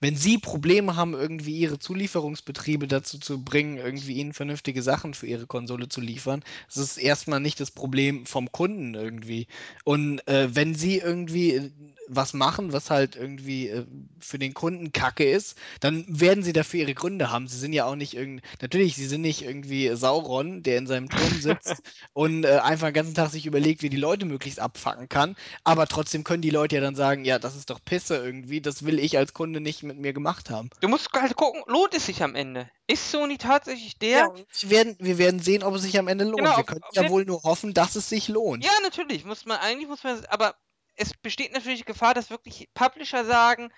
Wenn Sie Probleme haben, irgendwie Ihre Zulieferungsbetriebe dazu zu bringen, irgendwie Ihnen vernünftige Sachen für Ihre Konsole zu liefern, das ist erstmal nicht das Problem vom Kunden irgendwie. Und äh, wenn Sie irgendwie äh, was machen, was halt irgendwie äh, für den Kunden Kacke ist, dann werden Sie dafür Ihre Gründe haben. Sie sind ja auch nicht irgendwie, natürlich, Sie sind nicht irgendwie Sauron, der in seinem Turm sitzt und äh, einfach den ganzen Tag sich überlegt, wie die Leute möglichst abfacken kann. Aber trotzdem können die Leute ja dann sagen, ja, das ist doch Pisse irgendwie, das will ich als Kunde nicht mit mir gemacht haben. Du musst halt gucken, lohnt es sich am Ende? Ist Sony tatsächlich der? Ja, wir werden, wir werden sehen, ob es sich am Ende lohnt. Genau, wir können ob ja wohl nur hoffen, dass es sich lohnt. Ja, natürlich, muss man, eigentlich muss man, aber es besteht natürlich Gefahr, dass wirklich Publisher sagen,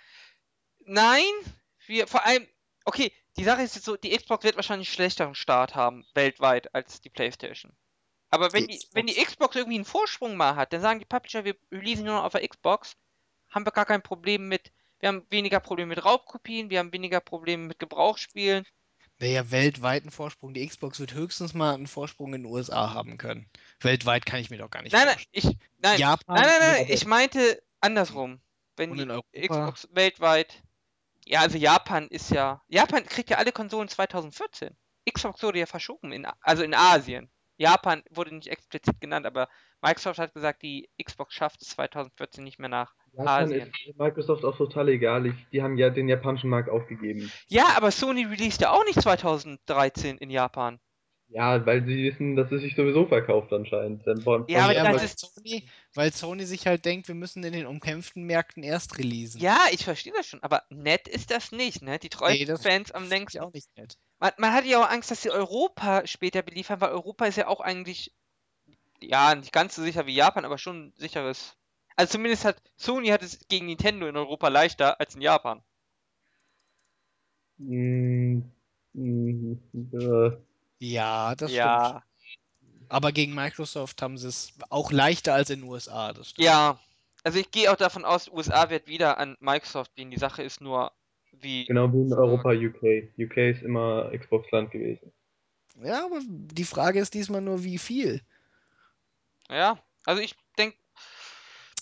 nein, wir, vor allem, okay, die Sache ist jetzt so, die Xbox wird wahrscheinlich einen schlechteren Start haben, weltweit, als die Playstation. Aber wenn Die die, wenn die Xbox. Xbox irgendwie einen Vorsprung mal hat, dann sagen die Publisher, wir releasen nur noch auf der Xbox, haben wir gar kein Problem mit, wir haben weniger Probleme mit Raubkopien, wir haben weniger Probleme mit Gebrauchsspielen. Naja, weltweiten Vorsprung. Die Xbox wird höchstens mal einen Vorsprung in den USA haben können. Weltweit kann ich mir doch gar nicht Nein, nein, vorstellen. ich, nein, Japan nein, nein, nein, ich meinte andersrum. Wenn Und die in Europa? Xbox weltweit. Ja, also Japan ist ja. Japan kriegt ja alle Konsolen 2014. Xbox wurde ja verschoben, in, also in Asien. Japan wurde nicht explizit genannt, aber Microsoft hat gesagt, die Xbox schafft es 2014 nicht mehr nach Japan Asien. ist Microsoft auch total egal. Ich, die haben ja den japanischen Markt aufgegeben. Ja, aber Sony released ja auch nicht 2013 in Japan. Ja, weil sie wissen, dass es sich sowieso verkauft anscheinend. Dann wollen- Ja, aber das weil, ist- Sony, weil Sony sich halt denkt, wir müssen in den umkämpften Märkten erst releasen. Ja, ich verstehe das schon, aber nett ist das nicht, ne? Die treuen Nee, Fans am längsten. ja auch nicht nett. Man, man hatte ja auch Angst, dass sie Europa später beliefern, weil Europa ist ja auch eigentlich, ja, nicht ganz so sicher wie Japan, aber schon ein sicheres. Also zumindest hat Sony hat es gegen Nintendo in Europa leichter als in Japan. Mm, mm, äh, Ja, das stimmt. ja. Aber gegen Microsoft haben sie es auch leichter als in den USA, das stimmt. Ja. Also ich gehe auch davon aus, USA wird wieder an Microsoft gehen. Die Sache ist nur, wie. genau wie in. Europa UK. UK ist immer Xbox-Land gewesen. Ja, aber die Frage ist diesmal nur, wie viel. Ja. Also ich denke,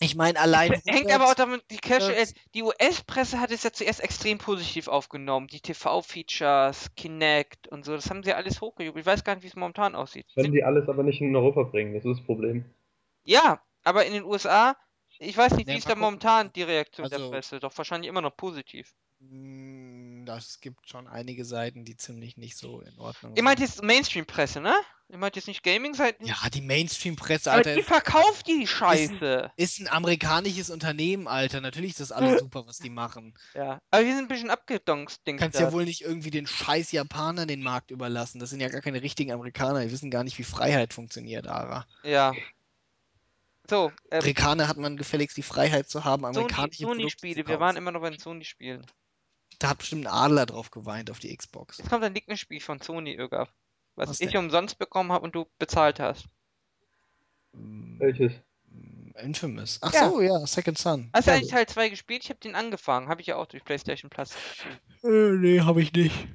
Ich meine, allein hängt 100 aber auch damit, die Cash, die US-Presse hat es ja zuerst extrem positiv aufgenommen. Die TV-Features, Kinect und so, das haben sie alles hochgejubelt. Ich weiß gar nicht, wie es momentan aussieht. Können die alles aber nicht in Europa bringen, das ist das Problem. Ja, aber in den USA, ich weiß nicht, Ja, wie ist da momentan die Reaktion der Also- Presse? Doch wahrscheinlich immer noch positiv. Mm, Das gibt schon einige Seiten, die ziemlich nicht so in Ordnung Ihr meint sind. jetzt Mainstream-Presse, ne? Ihr meint jetzt nicht Gaming-Seiten? Ja, die Mainstream-Presse, aber Alter, die ist, verkauft die Scheiße. ist ein amerikanisches Unternehmen, Alter. Natürlich ist das alles super, was die machen. Ja, aber wir sind ein bisschen abgedonkt, Du kannst ja wohl nicht irgendwie den scheiß Japanern den Markt überlassen. Das sind ja gar keine richtigen Amerikaner. Die wissen gar nicht, wie Freiheit funktioniert, Ara. Ja. So, ähm, Amerikaner hat man gefälligst die Freiheit zu haben, amerikanische Sony-Spiele, wir waren immer noch bei den Sony-Spielen. Da hat bestimmt ein Adler drauf geweint auf die Xbox. Jetzt kommt ein Ligner-Spiel von Sony, Ögaf. Was, Was ich denn? umsonst bekommen habe und du bezahlt hast. Mm, Welches? Infamous. Ach Ja. so, ja, Second Son. Hast du eigentlich Teil 2 gespielt? Ich habe den angefangen. Habe ich ja auch durch PlayStation Plus. Äh, nee, habe ich nicht.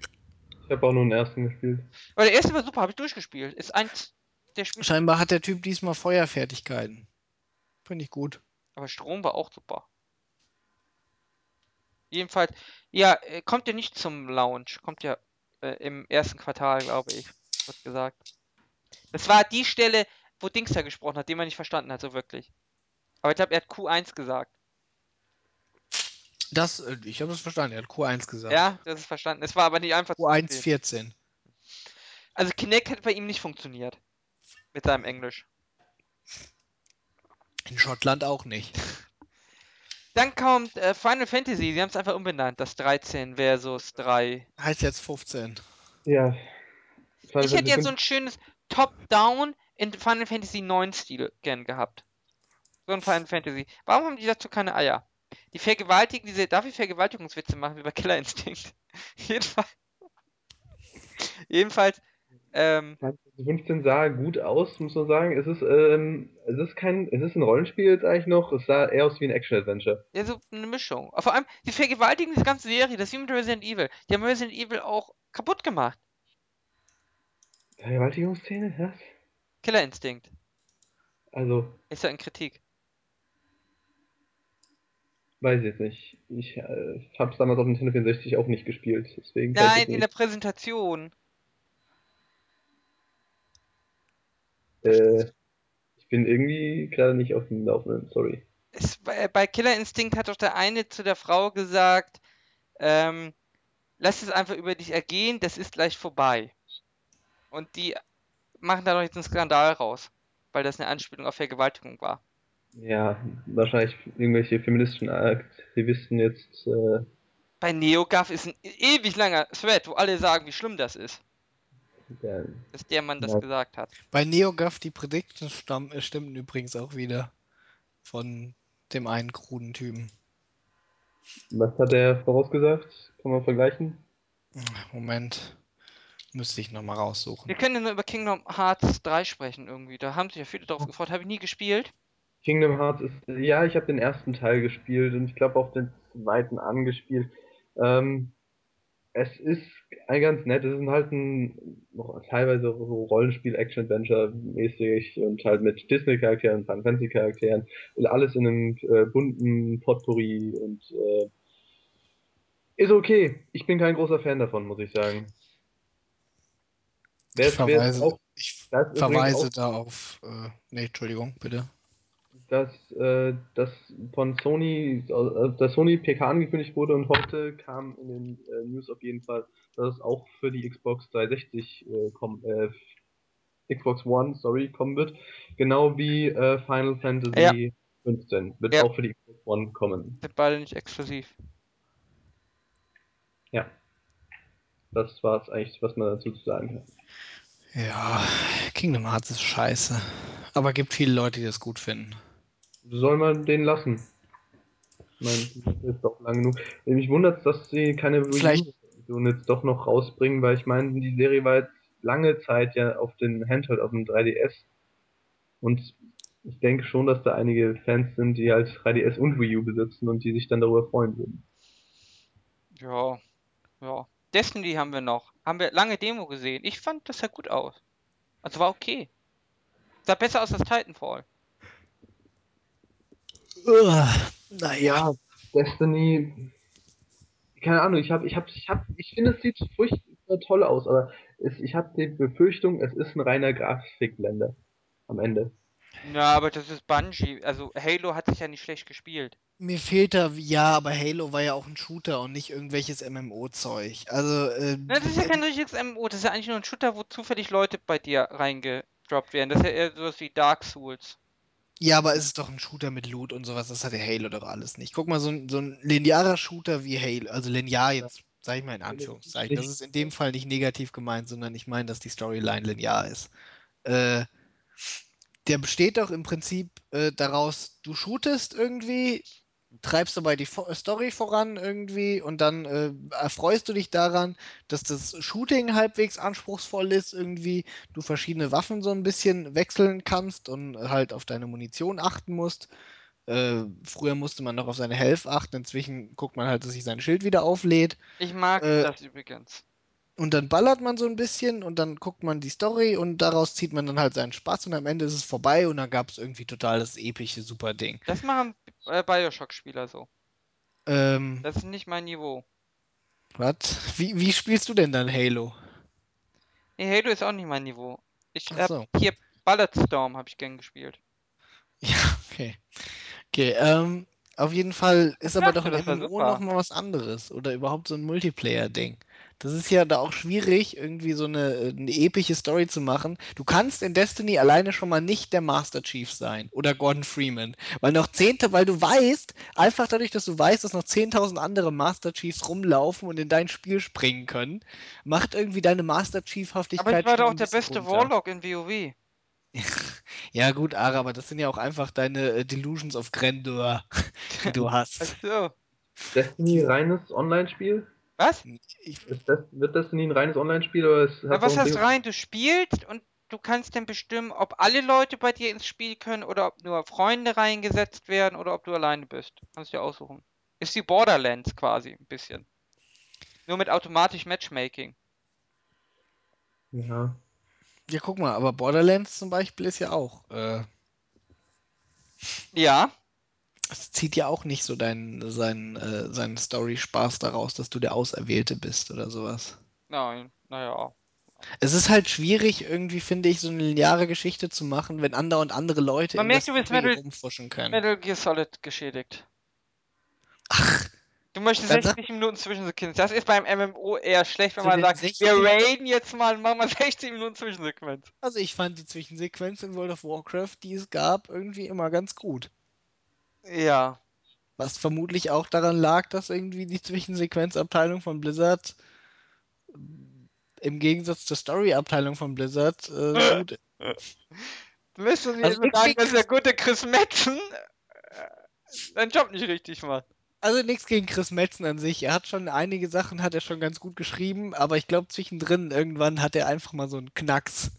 Ich habe auch nur den ersten gespielt. Aber der erste war super, habe ich durchgespielt. Ist eins der Spiele. Scheinbar hat der Typ diesmal Feuerfertigkeiten. Finde ich gut. Aber Strom war auch super. Jedenfalls, ja, äh, kommt ja nicht zum Launch. Kommt ja äh, im ersten Quartal, glaube ich. Wird gesagt. Das war die Stelle, wo Dings da gesprochen hat, den man nicht verstanden hat, so wirklich. Aber ich glaube, er hat Q1 gesagt. Das, äh, ich habe es verstanden. Er hat Q1 gesagt. Ja, das ist verstanden. Es war aber nicht einfach zu Q1 verstehen. 14. Also Kinect hat bei ihm nicht funktioniert. Mit seinem Englisch. In Schottland auch nicht. Dann kommt äh, Final Fantasy, sie haben es einfach umbenannt, das 13 versus 3. Heißt jetzt 15. Ja. Final Ich hätte jetzt so ein schönes Top-Down in Final Fantasy 9 Stil gern gehabt. So ein Final Fantasy. Warum haben die dazu keine Eier? Die vergewaltigen diese, darf ich Vergewaltigungswitze machen wie bei Killer Instinct? Jedenfalls. Jedenfalls, ähm, Final Fantasy 15 sah gut aus, muss man sagen. Es ist, ähm, es ist kein, es ist ein Rollenspiel jetzt eigentlich noch. Es sah eher aus wie ein Action-Adventure. ja, so eine Mischung. Vor allem, die vergewaltigen diese ganze Serie, das ist wie mit Resident Evil. Die haben Resident Evil auch kaputt gemacht. Vergewaltigungsszene? Was? Killer Instinct. Also, Ist ja in Kritik. Weiß ich jetzt nicht. Ich äh, habe es damals auf dem Nintendo 64 auch nicht gespielt, deswegen Nein, in der Präsentation. Äh, ich bin irgendwie gerade nicht auf dem Laufenden, sorry. Es, bei, bei Killer Instinct hat doch der eine zu der Frau gesagt, ähm, lass es einfach über dich ergehen, das ist gleich vorbei. Und die machen da doch jetzt einen Skandal raus, weil das eine Anspielung auf Vergewaltigung war. Ja, wahrscheinlich irgendwelche feministischen Aktivisten jetzt. Äh, Bei NeoGAF ist ein ewig langer Thread, wo alle sagen, wie schlimm das ist, der, dass der Mann das Ja. gesagt hat. Bei NeoGAF die Predictions äh, stimmten übrigens auch wieder von dem einen kruden Typen. was hat er vorausgesagt? Kann man vergleichen? Moment. Müsste ich nochmal raussuchen. Wir können ja nur über Kingdom Hearts 3 sprechen irgendwie. Da haben sich ja viele drauf gefreut. Habe ich nie gespielt. Kingdom Hearts ist. Ja, ich habe den ersten Teil gespielt und ich glaube auch den zweiten angespielt. Ähm, es ist ein ganz nett. Es ist halt ein noch teilweise so Rollenspiel, Action-Adventure-mäßig und halt mit Disney-Charakteren, Final Fantasy-Charakteren. Alles in einem äh, bunten Potpourri und äh, ist okay. Ich bin kein großer Fan davon, muss ich sagen. Wer Ich verweise, auch, ich verweise auch da auf. Äh, nee, Entschuldigung, bitte. dass äh, das von Sony, äh, dass Sony PK angekündigt wurde und heute kam in den äh, News auf jeden Fall, dass es auch für die Xbox 360 äh, kommen, äh, Xbox One, sorry, kommen wird. Genau wie äh, Final Fantasy 15 wird Ja. auch für die Xbox One kommen. Sind beide nicht exklusiv. Ja. Das war es eigentlich, was man dazu zu sagen hat. Ja, Kingdom Hearts ist scheiße. Aber gibt viele Leute, die das gut finden. Soll man den lassen? Ich meine, das ist doch lang genug. Mich wundert es, dass sie keine U-Version jetzt doch noch rausbringen, weil ich meine, die Serie war jetzt lange Zeit ja auf den Handheld, auf dem 3DS. Und ich denke schon, dass da einige Fans sind, die halt 3DS und Wii U besitzen und die sich dann darüber freuen würden. Ja, ja. Destiny haben wir noch. Haben wir lange Demo gesehen. Ich fand das sah gut aus. Also war okay. Sah besser aus als Titanfall. naja. Destiny, keine Ahnung, ich habe, ich habe, ich habe, ich finde, es sieht furchtbar toll aus, aber es, ich habe die Befürchtung, es ist ein reiner Grafikblender am Ende. Ja, aber das ist Bungie. Also Halo hat sich ja nicht schlecht gespielt. Mir fehlt da, ja, aber Halo war ja auch ein Shooter und nicht irgendwelches MMO-Zeug. Also, äh, das ist ja kein richtiges MMO. Das ist ja eigentlich nur ein Shooter, wo zufällig Leute bei dir reingedroppt werden. Das ist ja eher sowas wie Dark Souls. ja, aber es ist doch ein Shooter mit Loot und sowas, das hat der Halo doch alles nicht. Guck mal, so ein, so ein linearer Shooter wie Halo, also linear jetzt, sag ich mal in Anführungszeichen, das ist in dem Fall nicht negativ gemeint, sondern ich meine, dass die Storyline linear ist. Äh, der besteht doch im Prinzip äh, daraus, du shootest irgendwie, treibst dabei die Story voran irgendwie und dann äh, erfreust du dich daran, dass das Shooting halbwegs anspruchsvoll ist irgendwie, du verschiedene Waffen so ein bisschen wechseln kannst und halt auf deine Munition achten musst. Äh, früher musste man noch auf seine Health achten, inzwischen guckt man halt, dass sich sein Schild wieder auflädt. Ich mag Äh, das übrigens. Und dann ballert man so ein bisschen und dann guckt man die Story und daraus zieht man dann halt seinen Spaß und am Ende ist es vorbei und dann gab es irgendwie total das epische super Ding. Das machen äh, Bioshock-Spieler so. Ähm, Das ist nicht mein Niveau. was? Wie, wie spielst du denn dann Halo? Nee, Halo ist auch nicht mein Niveau. Ich hab so. hier Bulletstorm habe ich gern gespielt. Ja, okay. Okay, ähm, auf jeden Fall ist aber dachte, doch das MMO super. noch mal was anderes oder überhaupt so ein Multiplayer-Ding. Das ist ja da auch schwierig, irgendwie so eine, äh, eine epische Story zu machen. Du kannst in Destiny alleine schon mal nicht der Master Chief sein oder Gordon Freeman, weil noch zehnte, weil du weißt, einfach dadurch, dass du weißt, dass noch 10.000 andere Master Chiefs rumlaufen und in dein Spiel springen können, macht irgendwie deine Master Chief-Haftigkeit Aber ich war doch auch der beste runter. Warlock in WoW. Ja gut, Ara, aber das sind ja auch einfach deine äh, Delusions of Grandeur, die du Ach hast. so. Destiny reines Online-Spiel? Was? Ich, Ist das, wird Destiny ein reines Online-Spiel oder Na, was heißt rein? Du spielst und du kannst dann bestimmen, ob alle Leute bei dir ins Spiel können oder ob nur Freunde reingesetzt werden oder ob du alleine bist. Kannst du dir aussuchen. Ist wie Borderlands quasi ein bisschen. Nur mit automatisch Matchmaking. Ja. ja, guck mal, aber Borderlands zum Beispiel ist ja auch. Äh, Ja, Es zieht ja auch nicht so deinen, seinen, äh, seinen Story-Spaß daraus, dass du der Auserwählte bist oder sowas. Nein, naja. Es ist halt schwierig, irgendwie, finde ich, so eine lineare Geschichte zu machen, wenn andauernd andere Leute Man in merkt der übrigens, Story Metal- rumfuschen können. Metal Gear Solid geschädigt. Ach, Du möchtest Dann sag- 60 Minuten Zwischensequenz. Das ist beim MMO eher schlecht, wenn man sagt, 60 wir raiden jetzt mal und machen mal 60 Minuten Zwischensequenz. also ich fand die Zwischensequenz in World of Warcraft, die es gab, irgendwie immer ganz gut. Ja. Was vermutlich auch daran lag, dass irgendwie die Zwischensequenzabteilung von Blizzard im Gegensatz zur Story-Abteilung von Blizzard äh, gut Du willst du mir Also sagen, dass der gute Chris Metzen äh, seinen Job nicht richtig macht. Also nichts gegen Chris Metzen an sich. Er hat schon einige Sachen, hat er schon ganz gut geschrieben, aber ich glaube zwischendrin irgendwann hat er einfach mal so einen Knacks.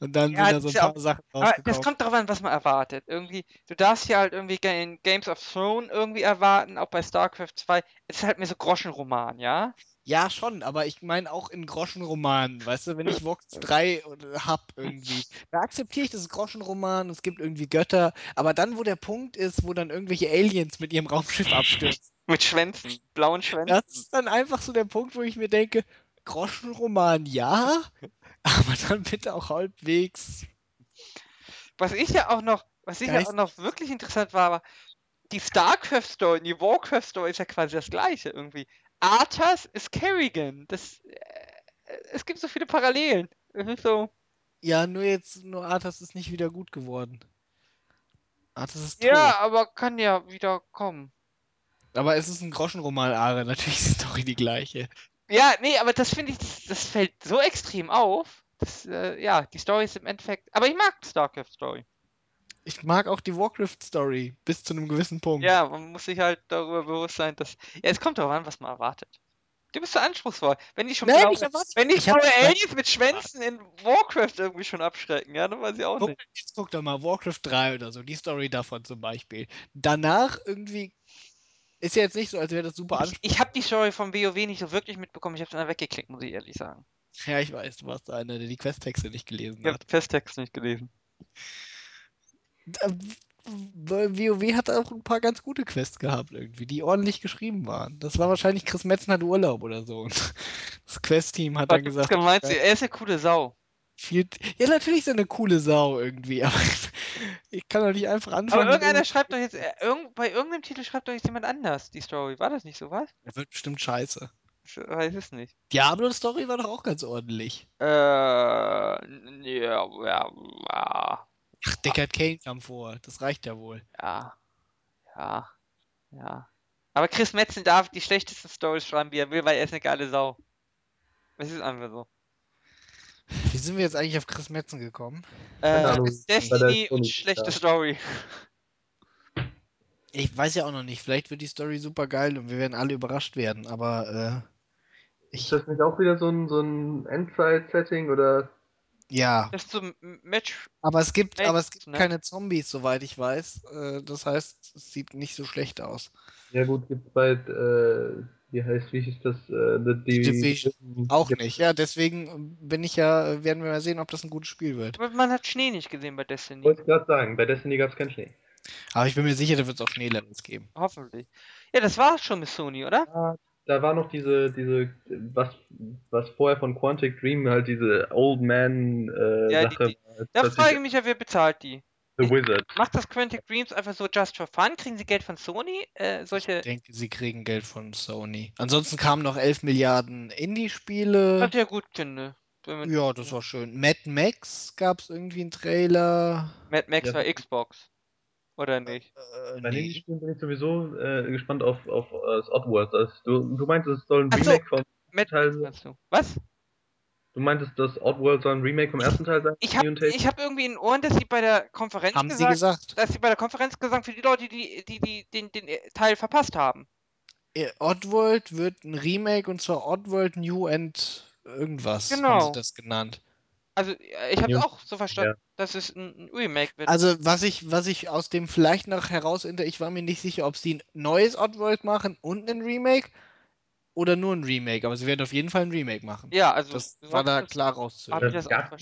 Und dann Ja, sind da so ein paar auch- Sachen Aber das rausgekommen. kommt darauf an, was man erwartet. Irgendwie, du darfst ja halt irgendwie ge- in Games of Thrones irgendwie erwarten, auch bei StarCraft 2. Es ist halt mehr so Groschenroman, ja? Ja, schon, aber ich meine auch in Groschenromanen, weißt du, wenn ich Vox 3 oder hab irgendwie, da akzeptiere ich das ist Groschenroman, es gibt irgendwie Götter, aber dann, wo der Punkt ist, wo dann irgendwelche Aliens mit ihrem Raumschiff abstürzen, Mit Schwänzen, blauen Schwänzen. das ist dann einfach so der Punkt, wo ich mir denke, Groschenroman ja, aber dann bitte auch halbwegs. Was ich ja auch noch, was ich ja auch Geist- noch wirklich interessant war, war, die StarCraft-Story und die Warcraft-Story ist ja quasi das gleiche irgendwie. Arthas ist Kerrigan. Das, äh, es gibt so viele Parallelen. So, Ja, nur jetzt, nur Arthas ist nicht wieder gut geworden. Arthas ist tot. ja, aber kann ja wieder kommen. Aber es ist ein Groschenroman, Are, natürlich ist die Story die gleiche. Ja, nee, aber das finde ich, das, das fällt so extrem auf. Das, äh, ja, die Story ist im Endeffekt. Aber ich mag StarCraft-Story. Ich mag auch die Warcraft-Story bis zu einem gewissen Punkt. Ja, man muss sich halt darüber bewusst sein, dass. Ja, es kommt darauf an, was man erwartet. Du bist so anspruchsvoll. Wenn die schon Nein, blaue, ich erwarte- wenn ich blaue Aliens mit Schwänzen in Warcraft irgendwie schon abschrecken, ja, dann weiß ich auch Guck, nicht. jetzt guck doch mal, Warcraft 3 oder so, die Story davon zum Beispiel. Danach irgendwie ist ja jetzt nicht so, als wäre das super Ich, anspruchsvoll. ich habe die Story von WoW nicht so wirklich mitbekommen. Ich habe dann weggeklickt, muss ich ehrlich sagen. Ja, ich weiß, du warst einer, der die Questtexte nicht gelesen Ich habe hat. Festtext nicht gelesen. WoW hat auch ein paar ganz gute Quests gehabt irgendwie, die ordentlich geschrieben waren. Das war wahrscheinlich Chris Metzen hat Urlaub oder so. Und das Quest-Team hat dann gesagt, gemeint, er ist eine coole Sau. viel, ja, natürlich ist er eine coole Sau irgendwie, aber ich kann doch nicht einfach anfangen. Aber irgendeiner schreibt doch jetzt, äh, irgend, bei irgendeinem Titel schreibt doch jetzt jemand anders die Story. War das nicht so was? Er wird bestimmt scheiße. Ich weiß es nicht. Diablo-Story war doch auch ganz ordentlich. Äh, ja, ja, ja, Ach, Deckard Kane kam vor. Das reicht ja wohl. ja, ja, ja. Aber Chris Metzen darf die schlechtesten Stories schreiben, wie er will, weil er ist eine geile Sau. Es ist einfach so. Wie sind wir jetzt eigentlich auf Chris Metzen gekommen? Äh, Ahnung, Destiny und schlechte. Story. Ich weiß ja auch noch nicht. Vielleicht wird die Story super geil und wir werden alle überrascht werden, aber äh, Ist ich, das nicht auch wieder so ein, so ein Endzeit-Setting oder ja. Das ist so ein M- Match. Aber es gibt, Echt, aber es gibt ne? keine Zombies, soweit ich weiß. Äh, das heißt, es sieht nicht so schlecht aus. ja gut, gibt's bei äh, wie heißt, wie hieß das, äh, The Die Division. Auch gibt- nicht. Ja, deswegen bin ich ja, werden wir mal sehen, ob das ein gutes Spiel wird. Aber man hat Schnee nicht gesehen bei Destiny. Wollte ich gerade sagen, bei Destiny gab's keinen Schnee. Aber ich bin mir sicher, da wird es auch Schneelevels geben. Hoffentlich. Ja, das war's schon mit Sony, oder? Ah, da war noch diese, diese, was, was vorher von Quantic Dream halt diese Old Man äh, Ja, die- Sache die- war. Jetzt Da frage ich mich ja, wer bezahlt die? The Wizard. Macht das Quantic Dreams einfach so just for fun? Kriegen sie Geld von Sony? Äh, solche. Ich denke, sie kriegen Geld von Sony. Ansonsten kamen noch 11 Milliarden Indie-Spiele. Ich ja gut finde. Ja, das war schön. Mad Max gab es irgendwie einen Trailer. Mad Max Ja. war Xbox. Oder nicht? Äh, Bei nee. Indie-Spielen bin ich sowieso äh, gespannt auf, auf äh, das Oddworld. Das, du, du meintest, es soll ein Ach so. Remake vom Mad Teil sein? Was? Du meintest, das Oddworld soll ein Remake vom ersten Teil sein? Ich habe ich hab irgendwie in Ohren, dass sie bei der Konferenz Haben sie gesagt, gesagt. dass sie bei der Konferenz gesagt für die Leute, die, die, die den, den äh, Teil verpasst haben. Äh, Oddworld wird ein Remake und zwar Oddworld New and irgendwas haben Genau. sie das genannt. Also äh, ich habe es Ja. auch so verstanden, dass es ein, ein Remake wird. Also was ich, was ich aus dem vielleicht noch heraus, ich war mir nicht sicher, ob sie ein neues Oddworld machen und ein Remake oder nur ein Remake, aber sie werden auf jeden Fall ein Remake machen. ja, also Das war da das- klar rauszuhören. das Gab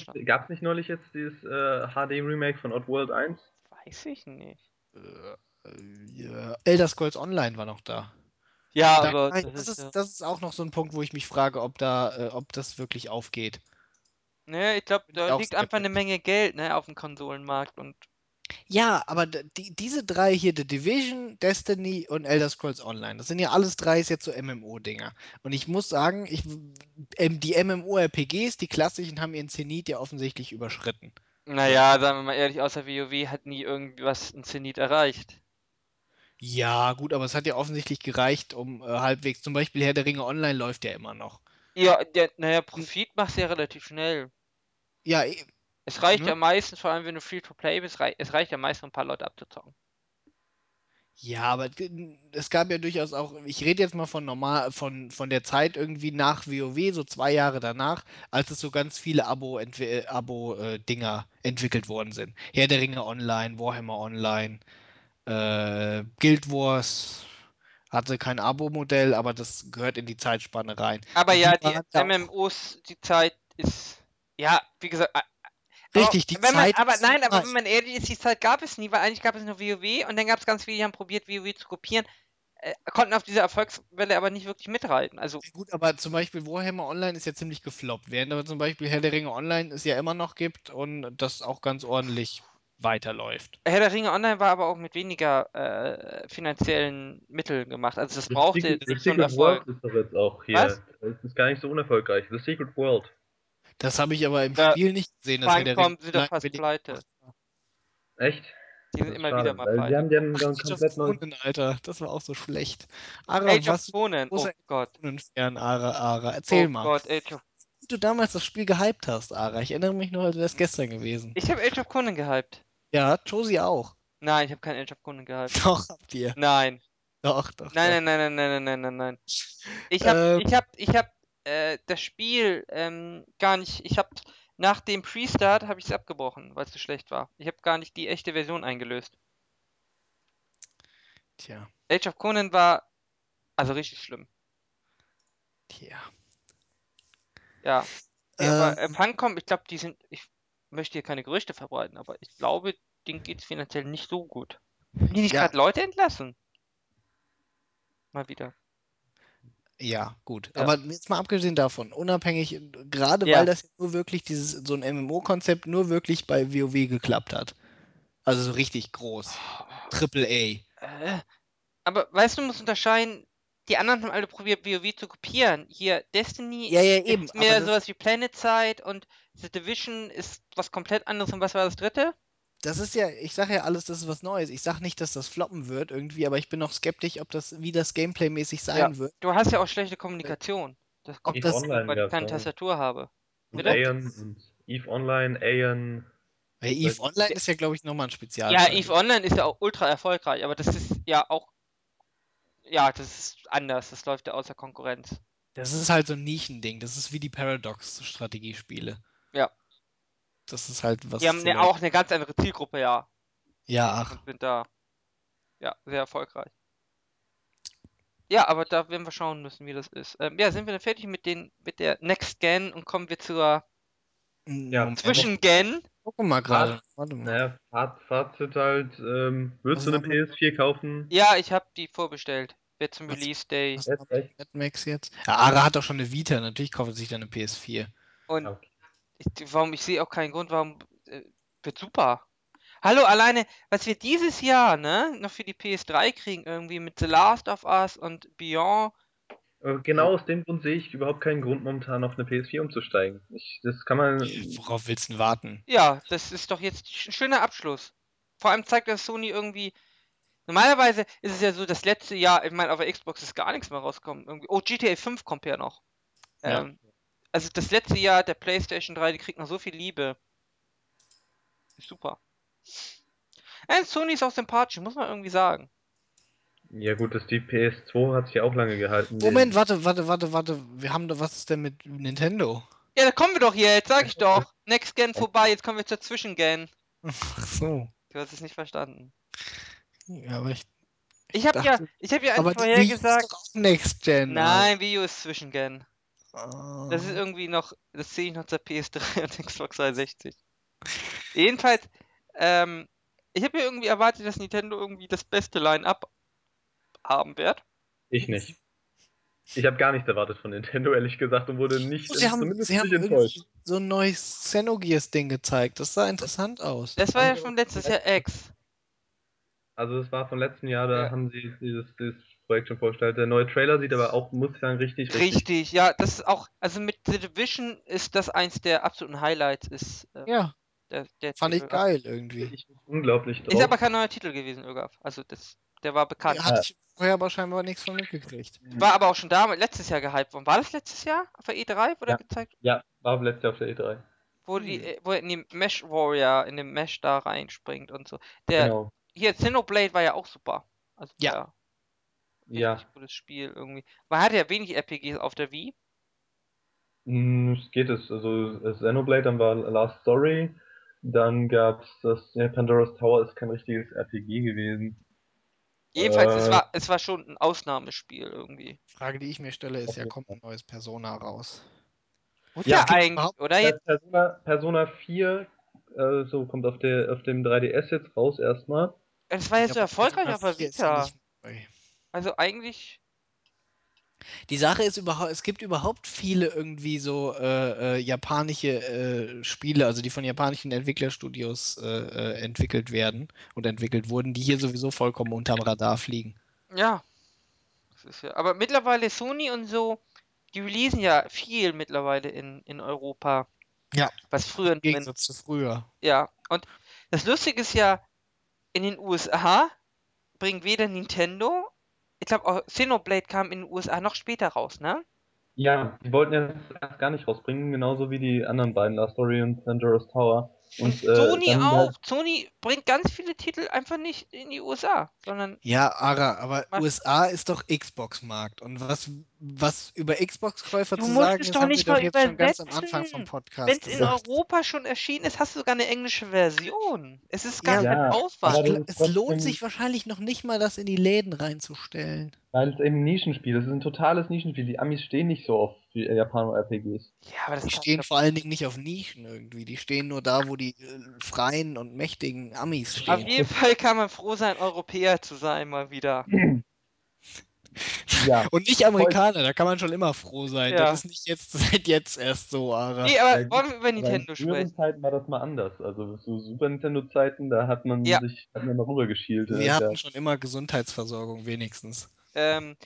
es nicht neulich jetzt dieses äh, HD-Remake von Oddworld 1? Weiß ich nicht. Äh, ja, Elder Scrolls Online war noch da. Ja, Da, aber das, das ist, ist, ja. das ist auch noch so ein Punkt, wo ich mich frage, ob da, äh, ob das wirklich aufgeht. Ne, ich glaube, Bin da auch liegt einfach eine skeptisch. Menge Geld, ne, auf dem Konsolenmarkt und Ja, aber d- die, diese drei hier, The Division, Destiny und Elder Scrolls Online, das sind ja alles drei jetzt so MMO-Dinger. Und ich muss sagen, ich, ähm, die MMORPGs, die klassischen, haben ihren Zenit ja offensichtlich überschritten. naja, sagen wir mal ehrlich, außer WoW hat nie irgendwas ein Zenit erreicht. Ja, gut, aber es hat ja offensichtlich gereicht, um äh, halbwegs, zum Beispiel Herr der Ringe Online läuft ja immer noch. Ja, der, naja, Profit machst du ja relativ schnell. Ja, eh, Es reicht Ne? ja meistens, vor allem wenn du Free-to-Play bist, rei es reicht ja meistens, um ein paar Leute abzuzocken. Ja, aber es gab ja durchaus auch, ich rede jetzt mal von normal, von, von der Zeit irgendwie nach WoW, so zwei Jahre danach, als es so ganz viele Abo-Dinger Abo, äh, Dinger entwickelt worden sind. Herr der Ringe Online, Warhammer Online, äh, Guild Wars hatte kein Abo-Modell, aber das gehört in die Zeitspanne rein. Aber Und ja, die die MMOs, die Zeit ist, ja, wie gesagt, richtig, die wenn man, Zeit aber nein, aber wenn man ehrlich ist, die Zeit gab es nie, weil eigentlich gab es nur WoW und dann gab es ganz viele, die haben probiert, WoW zu kopieren, äh, konnten auf dieser Erfolgswelle aber nicht wirklich mitreiten. Also, Gut, aber zum Beispiel Warhammer Online ist ja ziemlich gefloppt, während aber zum Beispiel Herr der Ringe Online es ja immer noch gibt und das auch ganz ordentlich weiterläuft. Herr der Ringe Online war aber auch mit weniger äh, finanziellen Mitteln gemacht. Also, das The brauchte Secret, The so einen Secret World ist doch jetzt auch hier. Was? Es ist gar nicht so unerfolgreich. The Secret World. Das habe ich aber im Da- Spiel nicht gesehen, dass der Funcom sind doch fast pleite. Echt? Die sind immer schade, wieder mal pleite. die haben, die haben Ach, dann Age of komplett neu. Conan, Alter, das war auch so schlecht. Ara, Age of was Conan, oh Gott. of Conan-Fan, Ara, Ara. Erzähl Oh mal, Gott, Age of. wie du damals das Spiel gehypt hast, Ara. Ich erinnere mich nur, als wäre es gestern gewesen. Ich habe Age of Conan gehypt. Ja, Josie auch. Nein, ich habe kein Age of Conan gehypt. Doch, habt ihr. Nein. Doch, doch, Nein, doch. nein, nein, nein, nein, nein, nein, nein. Ich hab, Ähm, ich hab, ich hab äh, das Spiel ähm, gar nicht. Ich hab nach dem Pre-Start habe ich es abgebrochen, weil es so schlecht war. Ich habe gar nicht die echte Version eingelöst. Tja, Age of Conan war also richtig schlimm. tja. Ja. Ja, aber äh, Ähm, Funcom, ich glaube, die sind. Ich möchte hier keine Gerüchte verbreiten, aber ich glaube, denen geht es finanziell nicht so gut. Haben die nicht Ja. gerade Leute entlassen? Mal wieder. Ja, gut. Ja. Aber jetzt mal abgesehen davon, unabhängig, gerade Ja. weil das nur wirklich dieses, so ein MMO-Konzept nur wirklich bei WoW geklappt hat. Also so richtig groß. Triple A. Äh, aber weißt du, du musst unterscheiden, die anderen haben alle probiert, WoW zu kopieren. Hier, Destiny Ja, ja, eben. ist mehr sowas wie Planet Side und The Division ist was komplett anderes. Und was war das dritte? Das ist ja, ich sage ja alles, das ist was Neues. Ich sage nicht, dass das floppen wird irgendwie, aber ich bin noch skeptisch, ob das, wie das Gameplay-mäßig sein Ja. wird. Du hast ja auch schlechte Kommunikation. Das kommt das- weil ich keine. Tastatur habe. Und Bitte? Aeon und Eve Online, Aeon. Weil EVE Online ist ja, glaube ich, nochmal ein Ja, Spezialfall. EVE Online ist ja auch ultra erfolgreich, aber das ist ja auch. Ja, das ist anders. Das läuft ja außer Konkurrenz. Das ist halt so ein Nischending. Das ist wie die Paradox-Strategiespiele. Ja. Das ist halt was Die haben ne, auch eine ganz andere Zielgruppe, ja. Ja, ach. Und sind da. Ja, sehr erfolgreich. Ja, aber da werden wir schauen müssen, wie das ist. Ähm, ja, sind wir dann fertig mit den mit der Next Gen und kommen wir zur Ja, Moment, Zwischen-Gen. Gucken mal gerade. Faz- Warte mal. Naja, Faz- Fazit halt, ähm, würdest Was du eine haben wir- PS4 kaufen? Ja, ich habe die vorbestellt. Wird zum Was- Release Day. Was Max jetzt? Ja, Ara hat doch schon eine Vita. Natürlich kauft er sich dann eine PS4. Und okay. Ich, warum, ich sehe auch keinen Grund, warum. Äh, wird super. Hallo, alleine, was wir dieses Jahr, ne, noch für die PS3 kriegen, irgendwie mit The Last of Us und Beyond. Äh, Genau aus dem Grund sehe ich überhaupt keinen Grund, momentan auf eine PS4 umzusteigen. Ich, das kann man. Worauf willst du denn warten? Ja, das ist doch jetzt ein schöner Abschluss. Vor allem zeigt das Sony irgendwie. Normalerweise ist es ja so, das letzte Jahr, ich meine, auf der Xbox ist gar nichts mehr rausgekommen. Irgendwie. Oh, GTA 5 kommt ja noch. Ja. Also das letzte Jahr der PlayStation 3, die kriegt noch so viel Liebe. Ist super. Äh, Sony ist auch sympathisch, muss man irgendwie sagen. Ja, gut, das die PS2 hat sich ja auch lange gehalten. Moment, warte, warte, warte, warte. Wir haben da, was ist denn mit Nintendo? Ja, da kommen wir doch hier, jetzt sag ich doch. Next Gen vorbei, jetzt kommen wir zur Zwischengen. Ach so. Du hast es nicht verstanden. Ja, aber ich. Ich habe ja, ich habe ja einfach doch auch Next Gen. Nein, Wii U ist Zwischengen. Das ist irgendwie noch, das sehe ich noch zur PS3 und Xbox 360. Jedenfalls, ähm, Ich habe ja irgendwie erwartet, dass Nintendo irgendwie das beste Line-Up haben wird. Ich nicht. Ich habe gar nichts erwartet von Nintendo, ehrlich gesagt, und wurde nicht, Sie haben, zumindest sie haben nicht enttäuscht. so ein neues Xenogears-Ding gezeigt. Das sah interessant aus. Das war ja schon letztes Jahr X. Also es war von letztem Jahr, da Ja. haben sie dieses, dieses Projekt schon vorgestellt. Der neue Trailer sieht aber auch, muss ich sagen, richtig, richtig. Richtig, ja, das ist auch, also mit The Division ist das eins der absoluten Highlights, ist äh, Ja, der, der fand ich Titel. geil irgendwie. Ich unglaublich drauf. Ist aber kein neuer Titel gewesen, Ögaf. Also das, der war bekannt. Hatte ich vorher aber scheinbar nichts von mitgekriegt. War aber auch schon damals, letztes Jahr gehypt worden. War das letztes Jahr auf der E3, wo der Ja. gezeigt ja, war letztes Jahr auf der E3. wo die, Hm. wo er in die Mesh Warrior, in den Mesh da reinspringt und so. Der, Genau. hier, Xenoblade war ja auch super. Also Ja. der- richtig Ja, gutes Spiel irgendwie. Man hatte ja wenig RPGs auf der Wii. mh, es geht es. Also Xenoblade, dann war Last Story, dann gab's das, ja, Pandora's Tower ist kein richtiges RPG gewesen. Jedenfalls, es Äh. war, es war schon ein Ausnahmespiel irgendwie. Frage, die ich mir stelle, ist Auf ja, kommt ein neues Persona raus? Muss Ja, es eigentlich, oder? Jetzt, Persona, Persona 4 äh, so kommt auf, der, auf dem 3DS jetzt raus erstmal. es war ja Ja, so aber erfolgreich Persona auf der 4 ist ja Vita. Also eigentlich, Die Sache ist überhaupt, es gibt überhaupt viele irgendwie so äh, äh, japanische äh, Spiele, also die von japanischen Entwicklerstudios äh, äh, entwickelt werden und entwickelt wurden, die hier sowieso vollkommen unterm Radar fliegen. ja. Ja. Aber mittlerweile Sony und so, die releasen ja viel mittlerweile in, in Europa. Ja. Was früher Im Gegensatz zu früher. Ja, und das Lustige ist ja, in den USA bringt weder Nintendo, ich glaube auch Xenoblade kam in den USA noch später raus, ne? Ja, die wollten ja gar nicht rausbringen, genauso wie die anderen beiden, Last Story und Pandora's Tower. Und, Und äh, Sony auch. halt- Sony bringt ganz viele Titel einfach nicht in die USA, sondern Ja, Ara, aber USA ist doch Xbox-Markt. Und was, was über Xbox-Käufer Du zu musst sagen es ist, doch haben nicht wir doch mal jetzt schon ganz am Anfang übersetzen. vom Podcast wenn es in. Europa schon erschienen ist, hast du sogar eine englische Version. Es ist gar Ja, kein Aufwand. Es, lohnt sich wahrscheinlich noch nicht mal, das in die Läden reinzustellen. Weil es eben ein Nischenspiel ist. Es ist ein totales Nischenspiel. Die Amis stehen nicht so auf die äh, Japaner-RPGs. Ja, aber das Die stehen vor allen Dingen nicht auf Nischen irgendwie. Die stehen nur da, wo die äh, freien und mächtigen Amis Auf stehen. jeden Fall kann man froh sein, Europäer zu sein, mal wieder. Ja. Und nicht Amerikaner, da kann man schon immer froh sein. Ja. Das ist nicht jetzt seit jetzt erst so, Ara. Nee, aber Ja, wollen wir über in Nintendo sprechen? Zeiten war das mal anders. Also so Super Nintendo-Zeiten, da hat man Ja. sich hat man mal rübergeschielt. Wir äh, hatten schon immer Gesundheitsversorgung wenigstens. Ähm,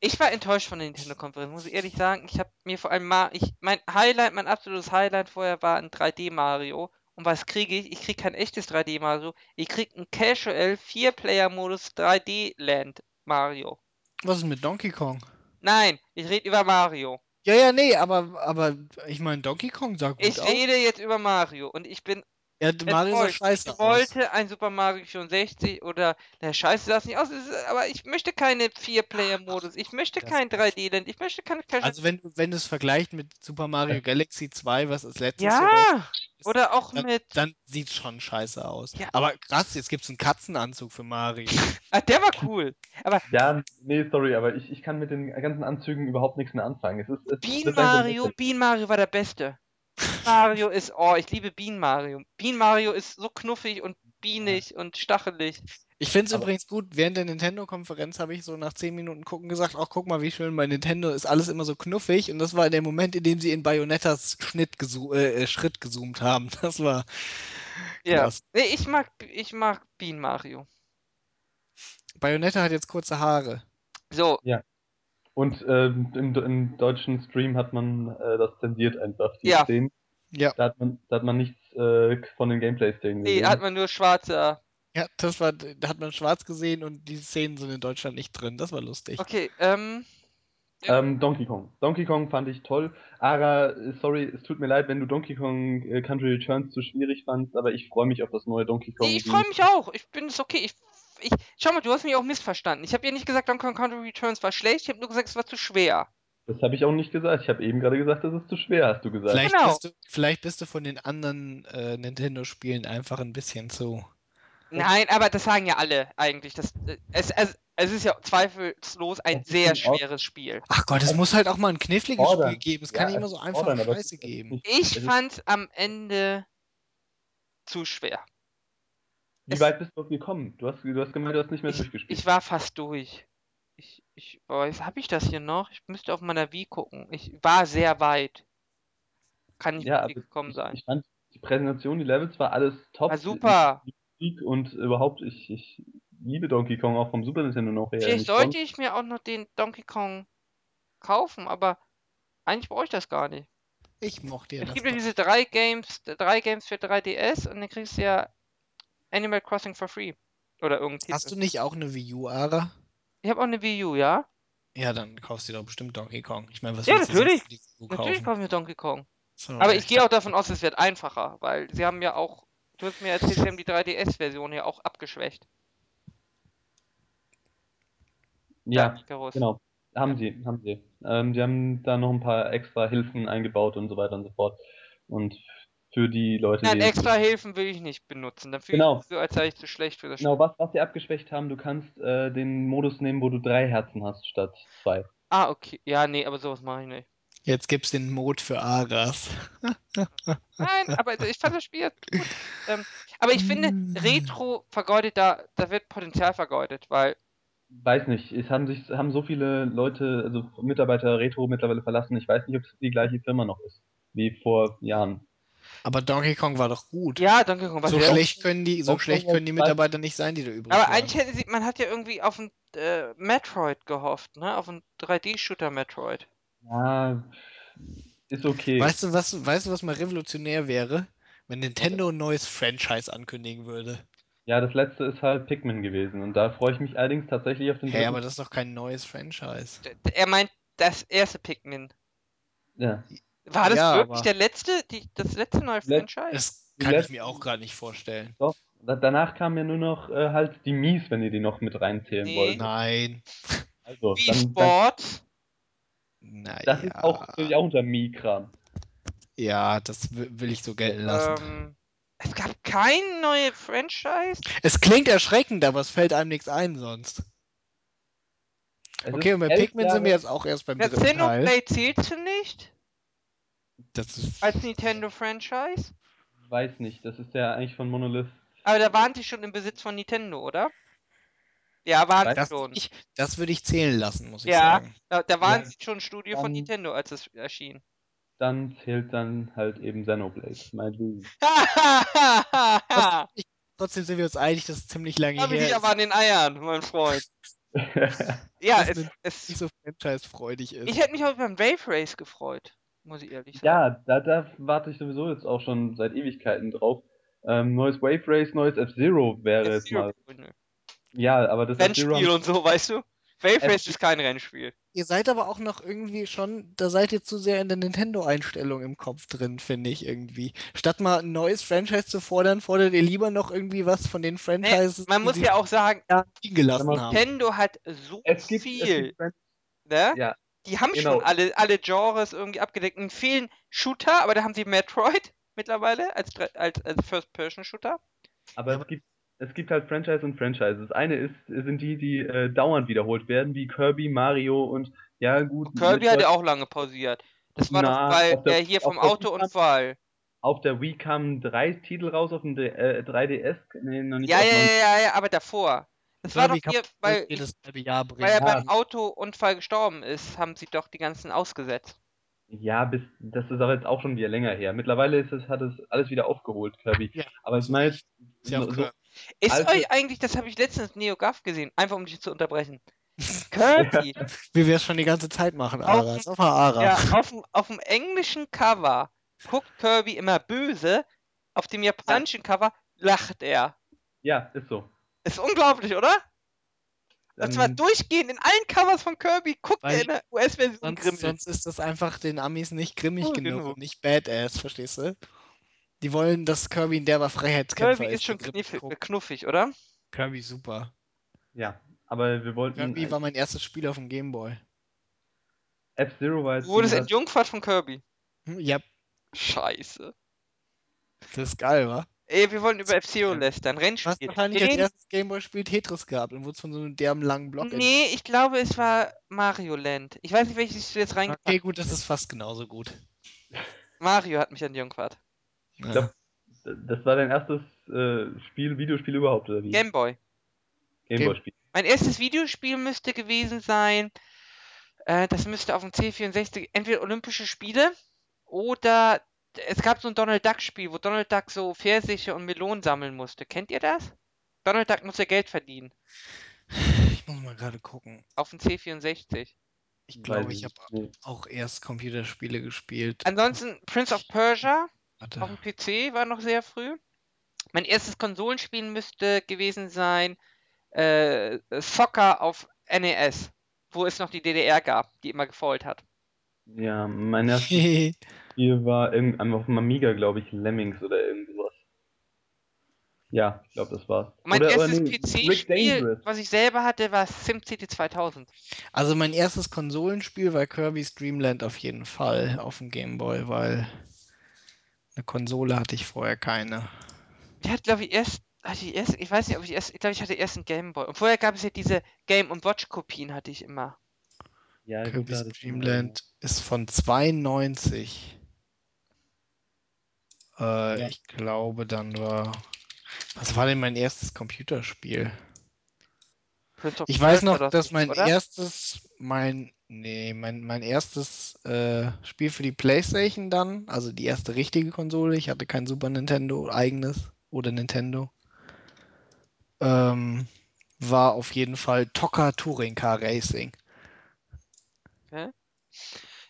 ich war enttäuscht von der Nintendo-Konferenz, muss ich ehrlich sagen. Ich habe mir vor allem mal, ich, mein Highlight, mein absolutes Highlight vorher war ein 3D-Mario. Und was kriege ich? Ich kriege kein echtes 3D-Mario. Ich kriege ein Casual 4-Player-Modus 3D-Land Mario. Was ist mit Donkey Kong? Nein, ich rede über Mario. Ja, ja, nee, aber, aber ich meine, Donkey Kong sah gut Ich aus. rede jetzt über Mario und ich bin Ja, Mario sah enttäuscht. scheiße ich aus. wollte ein Super Mario 64 oder, na scheiße, sah es nicht aus, es ist, aber ich möchte keine 4-Player-Modus. Ich möchte das kein ist- 3D-Land. Ich möchte keine Casual. Also wenn, du- wenn du es vergleichst mit Super Mario Galaxy 2, was das letztes Jahr raus ja, oder auch dann, mit. dann sieht schon scheiße aus. Ja. Aber krass, jetzt gibt es einen Katzenanzug für Mario. Ah, der war cool. Aber Ja, nee, sorry, aber ich, ich kann mit den ganzen Anzügen überhaupt nichts mehr anfangen. Es ist, es Bean Mario. Bean Mario war der Beste. Bean Mario ist, oh, ich liebe Bean Mario. Bean Mario ist so knuffig und bienig und stachelig. Ich finde es übrigens gut, während der Nintendo-Konferenz habe ich so nach 10 Minuten gucken gesagt, ach guck mal, wie schön bei Nintendo ist alles immer so knuffig und das war der Moment, in dem sie in Bayonettas Schnitt gezo äh, äh, Schritt gezoomt haben. Das war Ja. krass. Nee, ich mag, ich mag Bean Mario. Bayonetta hat jetzt kurze Haare. So, Und ähm, im, im deutschen Stream hat man äh, das zensiert einfach, die Ja. Szenen. Ja. Da hat man, da hat man nichts äh, von den Gameplay-Szenen nee, gesehen. hat man nur schwarze. Ja, das war, da hat man schwarz gesehen und die Szenen sind in Deutschland nicht drin. Das war lustig. Okay, ähm. Ähm, Donkey Kong. Donkey Kong fand ich toll. Ara, sorry, es tut mir leid, wenn du Donkey Kong äh, Country Returns zu schwierig fandst, aber ich freue mich auf das neue Donkey Kong. Nee, ich freue mich auch. Ich bin es okay. Ich, ich, schau mal, du hast mich auch missverstanden. Ich habe ja nicht gesagt, Donkey Kong Country Returns war schlecht. Ich habe nur gesagt, es war zu schwer. Das habe ich auch nicht gesagt. Ich habe eben gerade gesagt, das ist zu schwer, hast du gesagt. Vielleicht, Genau. bist du, vielleicht bist du von den anderen äh, Nintendo-Spielen einfach ein bisschen zu. Nein, aber das sagen ja alle eigentlich. Das, äh, es, es, es ist ja zweifellos ein sehr schweres Spiel. Ach Gott, es muss halt auch mal ein kniffliges Fordern. Spiel geben. Es Ja, kann nicht es immer so einfach es Scheiße es geben. Ich es fand am Ende zu schwer. Wie Es- weit bist du gekommen? Du hast, du hast gemeint, du hast nicht mehr Ich, durchgespielt. ich war fast durch. Ich, ich weiß, habe ich das hier noch? Ich müsste auf meiner Wii gucken. Ich war sehr weit. Kann nicht ja, aber gekommen ich, sein. ich fand die Präsentation, die Levels war alles top. War super. Die Musik und überhaupt, ich, ich liebe Donkey Kong auch vom Super Nintendo noch her. Vielleicht sollte ich mir auch noch den Donkey Kong kaufen, aber eigentlich brauche ich das gar nicht. Ich mochte ja Es das. gibt ja diese drei Games, drei Games für 3DS und dann kriegst du ja Animal Crossing for free. Oder irgendein Hast du nicht auch eine Wii U, Ara? Ich habe auch eine Wii U, ja? Ja, dann kaufst du dir doch bestimmt Donkey Kong. Ich meine, was Ja, willst du sonst natürlich. Natürlich kaufen? wir Donkey Kong. So, Aber ich gehe auch davon aus, es wird einfacher, weil sie haben ja auch, du hast mir erzählt, sie haben die 3DS-Version ja auch abgeschwächt. Ja, genau. Haben sie, haben sie. Ähm, die haben da noch ein paar extra Hilfen eingebaut und so weiter und so fort. Und für die Leute, Nein, die. extra Hilfen will ich nicht benutzen. Dann fühle Genau. ich mich so, als sei ich zu schlecht für das Spiel. Genau, was, was sie abgeschwächt haben, du kannst äh, den Modus nehmen, wo du drei Herzen hast statt zwei. Ah, okay. Ja, nee, aber sowas mache ich nicht. Jetzt gibt's den Mode für Aras. Nein, aber ich fand das Spiel gut. Ähm, aber ich finde, Retro vergeudet da, da wird Potenzial vergeudet, weil Weiß nicht, es haben sich haben so viele Leute, also Mitarbeiter Retro mittlerweile verlassen. Ich weiß nicht, ob es die gleiche Firma noch ist wie vor Jahren. Aber Donkey Kong war doch gut. ja, Donkey Kong war so schlecht können die, so Donkey schlecht können die Mitarbeiter nicht sein, die da übrig Aber waren. eigentlich hätte sie, man hat ja irgendwie auf ein äh, Metroid gehofft, ne? Auf ein 3D-Shooter Metroid. Ja, ist okay. Weißt du, was, weißt du, was mal revolutionär wäre? Wenn Nintendo ein neues Franchise ankündigen würde. Ja, das letzte ist halt Pikmin gewesen und da freue ich mich allerdings tatsächlich auf den Hä, dritten. aber das ist doch kein neues Franchise. Er meint das erste Pikmin. ja. War das Ja, wirklich der letzte, die, das letzte neue Let- Franchise? Das kann ich letzten- mir auch gerade nicht vorstellen. Doch. Da, danach kamen ja nur noch äh, halt die Mies, wenn ihr die noch mit reinzählen Nee. wollt. Nein. Also, Wie dann, dann, Sport? Naja. das ist auch, natürlich auch unter Mii-Kram. Ja, das wi- will ich so gelten lassen. Ähm, es gab kein neue Franchise? Es klingt erschreckend, aber es fällt einem nichts ein sonst. Es Okay, und bei Pikmin sind wir Jahre- jetzt auch erst beim Ja, dritten Teil. Xenoblade zählst du nicht? Das ist, Als Nintendo-Franchise? Weiß nicht, das ist ja eigentlich von Monolith. Aber da waren die schon im Besitz von Nintendo, oder? Ja, waren sie das, schon. ich, das würde ich zählen lassen, muss ich Ja. sagen. Da, da waren Ja, sie schon ein Studio von dann- Nintendo, als es erschien. Dann zählt dann halt eben Xenoblade. Mein Lügen. da Trotzdem sind wir uns einig, dass es ziemlich lange bin her ich aber ist, an den Eiern, mein Freund. Ja, Das es, es, nicht so franchise-freudig ist. ich hätte mich auch beim Wave Race gefreut, muss ich ehrlich sagen. ja, da, da warte ich sowieso jetzt auch schon seit Ewigkeiten drauf. Ähm, neues Wave Race, neues F-Zero wäre jetzt mal. nö. Ja, aber das F-Zero Rennspiel und so, weißt du? Wave Race ist kein Rennspiel. Ihr seid aber auch noch irgendwie schon, da seid ihr zu sehr in der Nintendo-Einstellung im Kopf drin, finde ich irgendwie. Statt mal ein neues Franchise zu fordern, fordert ihr lieber noch irgendwie was von den Nee, Franchises, man die muss ja auch sagen, haben. Nintendo hat so es gibt, es viel, gibt ne? ja, Die haben genau. schon alle, alle Genres irgendwie abgedeckt. Ihnen fehlen Shooter, aber da haben sie Metroid mittlerweile als, als, als First-Person-Shooter. aber es gibt es gibt halt Franchise und Franchise. Das eine ist sind die, die äh, dauernd wiederholt werden, wie Kirby, Mario und ja gut. Kirby hat ja auch lange pausiert. Das war Na, doch, weil auf der- er hier vom Autounfall. Auf der Wii kamen drei Titel raus, auf dem D äh, 3DS. Nee, noch nicht Ja, ja, ja, ja, aber davor. Das war doch hier, weil, jedes halbe Jahr bringen. weil er beim Autounfall gestorben ist, haben sie doch die ganzen ausgesetzt. Ja, bis, das ist aber jetzt auch schon wieder länger her. Mittlerweile ist es, hat es alles wieder aufgeholt, Kirby. Ja, aber ich so meine, jetzt Ist ja auch so. Ist euch eigentlich, das habe ich letztens NeoGAF gesehen, einfach um dich zu unterbrechen. Kirby, Wie wir es schon die ganze Zeit machen, Auf- Ara. Sag mal, Ara. ja, auf auf dem englischen Cover guckt Kirby immer böse, auf dem japanischen Cover lacht er. ja, ist so. Ist unglaublich, oder? Und zwar Dann- durchgehend in allen Covers von Kirby guckt er in der US-Version Sonst, grimmig. sonst ist das einfach den Amis nicht grimmig Oh, genug genug. und nicht badass, verstehst du? Die wollen, dass Kirby ein derber Freiheitskämpfer Kirby ist. ist schon knuffig, oder? Kirby super. Ja, aber wir wollten. Kirby war mein erstes Spiel auf dem Gameboy. F-Zero war jetzt. Du wurdest entjungfert von Kirby. Hm, Ja, Scheiße. das ist geil, wa? Ey, wir wollen über Ja. lästern. Du hast Rennspiel. wahrscheinlich Wir als reden- erstes Gameboy-Spiel Tetris gehabt und wurdest von so einem derben langen Block in- Nee, ich glaube, es war Mario Land. Ich weiß nicht, welches du jetzt reingepackt Okay, gut, das ist fast genauso gut. Mario hat mich entjungfert. Ja. glaub, Das war dein erstes äh, Spiel, Videospiel überhaupt, oder wie? Gameboy. Gameboy-Spiel. Mein erstes Videospiel müsste gewesen sein, äh, das müsste auf dem C64 entweder Olympische Spiele oder es gab so ein Donald Duck Spiel, wo Donald Duck so Pfirsiche und Melonen sammeln musste. Kennt ihr das? Donald Duck musste Geld verdienen. Ich muss mal gerade gucken. Auf dem C64. Ich glaube, ich habe auch erst Computerspiele gespielt. Ansonsten Prince of Persia Warte. auf dem PC war noch sehr früh. Mein erstes Konsolenspiel müsste gewesen sein äh, Soccer auf NES, wo es noch die DDR gab, die immer gefault hat. Ja, mein erstes Spiel war irgend- auf dem Amiga, glaube ich, Lemmings oder irgendwas. Ja, ich glaube, das war's. Mein oder, oder erstes nee, PC-Spiel, was ich selber hatte, war SimCity 2000. Also mein erstes Konsolenspiel war Kirby's Dream Land auf jeden Fall auf dem Game Boy, weil eine Konsole hatte ich vorher keine. Die hat, glaube ich, erst, hatte ich erst, ich weiß nicht, ob ich erst, ich glaube, ich hatte erst einen Gameboy. Und vorher gab es ja diese Game- und Watch-Kopien, hatte ich immer. Ja, Kirby's da hattest du Dream mal- Land ist von 92. Äh, Ja. Ich glaube, dann war. Was war denn mein erstes Computerspiel? Ich weiß noch, dass mein oder? erstes, mein, nee, mein, mein erstes äh, Spiel für die PlayStation dann, also die erste richtige Konsole, ich hatte kein Super Nintendo eigenes oder Nintendo, ähm, war auf jeden Fall Tokka Touring Car Racing.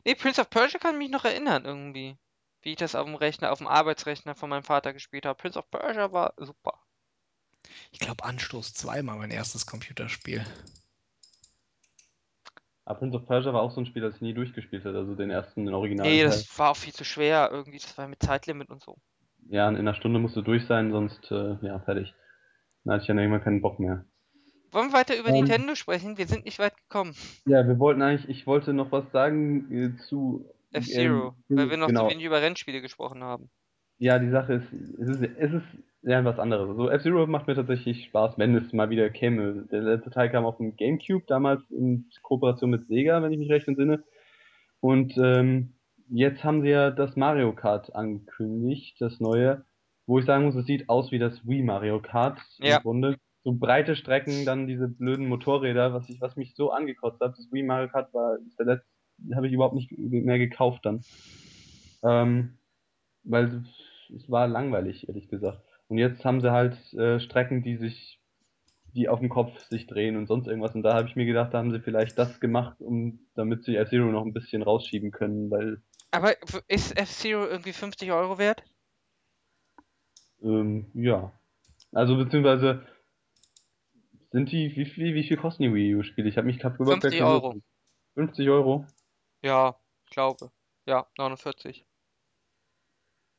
Nee, Prince of Persia kann mich noch erinnern irgendwie. Wie ich das auf dem Rechner, auf dem Arbeitsrechner von meinem Vater gespielt habe. Prince of Persia war super. Ich glaube, Anstoß 2 war mein erstes Computerspiel. Aber Prince of Persia war auch so ein Spiel, das ich nie durchgespielt habe, also den ersten, den originalen Nee, Teil. das war auch viel zu schwer irgendwie. Das war mit Zeitlimit und so. Ja, in einer Stunde musst du durch sein, sonst, äh, ja, fertig. Dann hatte ich dann irgendwann keinen Bock mehr. Wollen wir weiter über Ähm. Nintendo sprechen? Wir sind nicht weit gekommen. Ja, wir wollten eigentlich, ich wollte noch was sagen äh, zu F-Zero, ähm, weil wir noch genau. zu wenig über Rennspiele gesprochen haben. Ja, die Sache ist, es ist, es ist ja was anderes. Also F-Zero macht mir tatsächlich Spaß, wenn es mal wieder käme. Der letzte Teil kam auf dem Gamecube, damals in Kooperation mit Sega, wenn ich mich recht entsinne. Und ähm, jetzt haben sie ja das Mario Kart angekündigt, das neue, wo ich sagen muss, es sieht aus wie das Wii Mario Kart Ja. im Grunde. So breite Strecken, dann diese blöden Motorräder, was ich, was mich so angekotzt hat. Das Wii Mario Kart war der letzte, habe ich überhaupt nicht mehr gekauft dann. Ähm, weil es- war langweilig, ehrlich gesagt. Und jetzt haben sie halt äh, Strecken, die sich, die auf dem Kopf sich drehen und sonst irgendwas. Und da habe ich mir gedacht, da haben sie vielleicht das gemacht, um damit sie F-Zero noch ein bisschen rausschieben können, weil, Aber ist F-Zero irgendwie 50 Euro wert? ähm, ja. Also beziehungsweise sind die, wie viel, wie viel kosten die Wii U-Spiele? Ich habe mich gerade 50 Euro. 50 Euro. Ja, ich glaube. Ja, 49.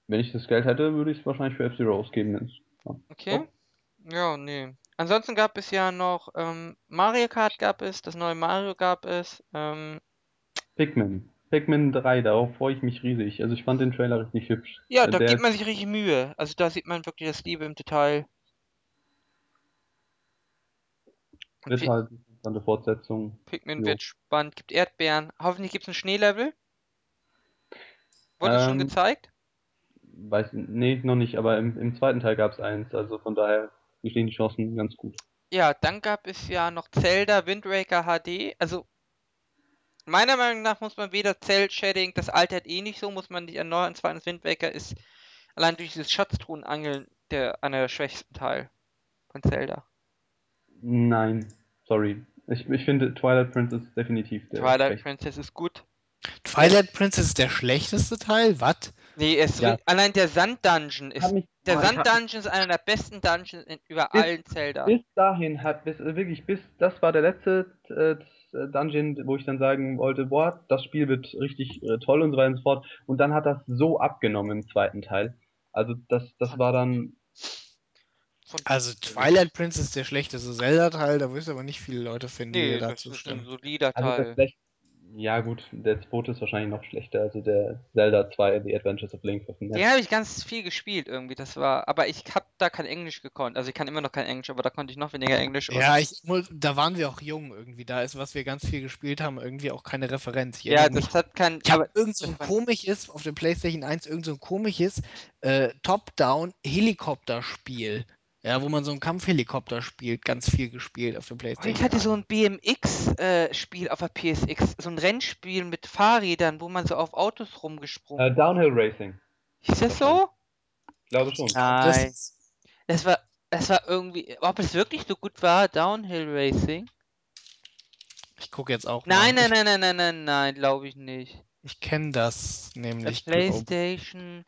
Wenn ich das Geld hätte, würde ich es wahrscheinlich für F-Zero ausgeben. Ja. Okay. Ja, nee. Ansonsten gab es ja noch ähm, Mario Kart gab es, das neue Mario gab es. Ähm, Pikmin. Pikmin 3, darauf freue ich mich riesig. Also ich fand den Trailer richtig hübsch. ja, Äh, da der gibt man sich richtig Mühe. Also da sieht man wirklich das Liebe im Detail. Wird halt interessante Fortsetzung. Pikmin jo. wird spannend, gibt Erdbeeren. Hoffentlich gibt es ein Schneelevel. Wurde schon Ähm, gezeigt? Weiß, nee, noch nicht, aber im, im zweiten Teil gab es eins, also von daher stehen die Chancen ganz gut. Ja, dann gab es ja noch Zelda Wind Waker HD. Also meiner Meinung nach muss man weder Cell-Shading, das altert eh nicht so, muss man nicht erneuern. Zweitens Wind Waker ist allein durch dieses Schatztruhenangeln der einer der schwächsten Teil von Zelda. Nein, sorry. Ich, ich finde Twilight Princess definitiv der Twilight. Princess ist gut. Twilight Princess ist der schlechteste Teil? Was? Nee, es Ja. allein der Sand-Dungeon Hab ist. mich- Der ich hab- Sand-Dungeon ist einer der besten Dungeons in, über Bis- allen Zelda. Bis dahin hat, bis, äh, wirklich, bis, das war der letzte äh, Dungeon, wo ich dann sagen wollte, boah, das Spiel wird richtig äh, toll und so weiter und so fort. Und dann hat das so abgenommen im zweiten Teil. Also das, das war dann, Also Twilight Princess ist der schlechteste Zelda-Teil, da wirst du aber nicht viele Leute finden, die nee, das dazu ist ein stimmen. solider also Teil. schlecht, Ja, gut, der zweite ist wahrscheinlich noch schlechter. Also der Zelda 2, The Adventures of Link dem Den Netz. habe ich ganz viel gespielt irgendwie. Das war, aber ich habe da kein Englisch gekonnt. Also ich kann immer noch kein Englisch, aber da konnte ich noch weniger Englisch. Ja, ich, da waren wir auch jung irgendwie. Da ist, was wir ganz viel gespielt haben, irgendwie auch keine Referenz. Ich ja, erinnere das hat kein. Ich habe aber irgend so ein komisches, auf der PlayStation 1, irgend so ein komisches äh, Top-Down-Helikopterspiel. Ja, wo man so einen Kampfhelikopter spielt, ganz viel gespielt auf der Oh, PlayStation. ich hatte so 1. ein BMX-Spiel auf der PSX, so ein Rennspiel mit Fahrrädern, wo man so auf Autos rumgesprungen Äh, Downhill Racing. Ist das so? Ich glaube schon. Das Nein. ist, Das war, das war irgendwie, ob es wirklich so gut war, Downhill Racing? ich gucke jetzt auch Nein, mal. nein, nein, nein, nein, nein, nein, glaube ich nicht. Ich, kenne das nämlich. glaub- PlayStation,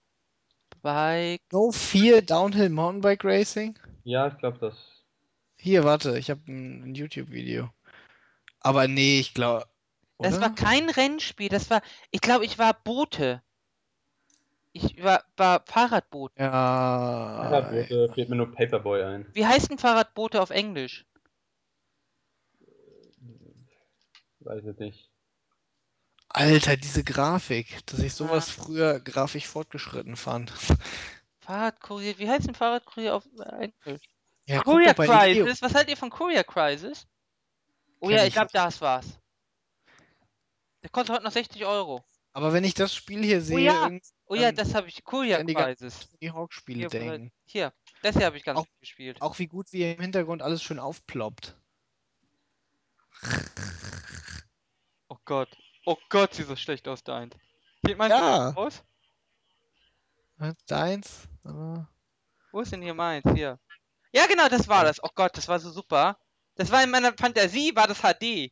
Bike. No 4 Downhill Mountainbike Racing? Ja, ich glaube das. Hier, warte, ich habe ein, ein YouTube-Video. Aber nee, ich glaube. Das war kein Rennspiel, das war, ich glaube, ich war Boote. Ich war, war Fahrradboot. Ja. Fahrradboote fällt mir nur Paperboy ein. Wie heißt denn Fahrradboote auf Englisch? Weiß ich nicht. Alter, diese Grafik, dass ich sowas früher grafisch fortgeschritten fand. Fahrradkurier, wie heißt denn Fahrradkurier auf äh, Englisch? Ja, guck Courier doch bei Leo. Crisis, was haltet ihr von Courier Crisis? Oh Kenn ja, ich ich glaube, nicht. das war's. Der kostet heute noch 60 Euro. Aber wenn ich das Spiel hier sehe, ja. irgendwie Oh ja, das habe ich. Courier an die ganzen Crisis. Tony Hawk Spiele Hier, denken. hier, das hier habe ich ganz Auch- viel gespielt. Auch wie gut wie im Hintergrund alles schön aufploppt. Oh Gott. Oh Gott, sieht das schlecht aus, dein. Sieht meins Ja. so aus? Was, Deins? Aber- Wo ist denn hier meins? Hier. Ja, genau, das war das. Oh Gott, das war so super. Das war in meiner Fantasie, war das HD.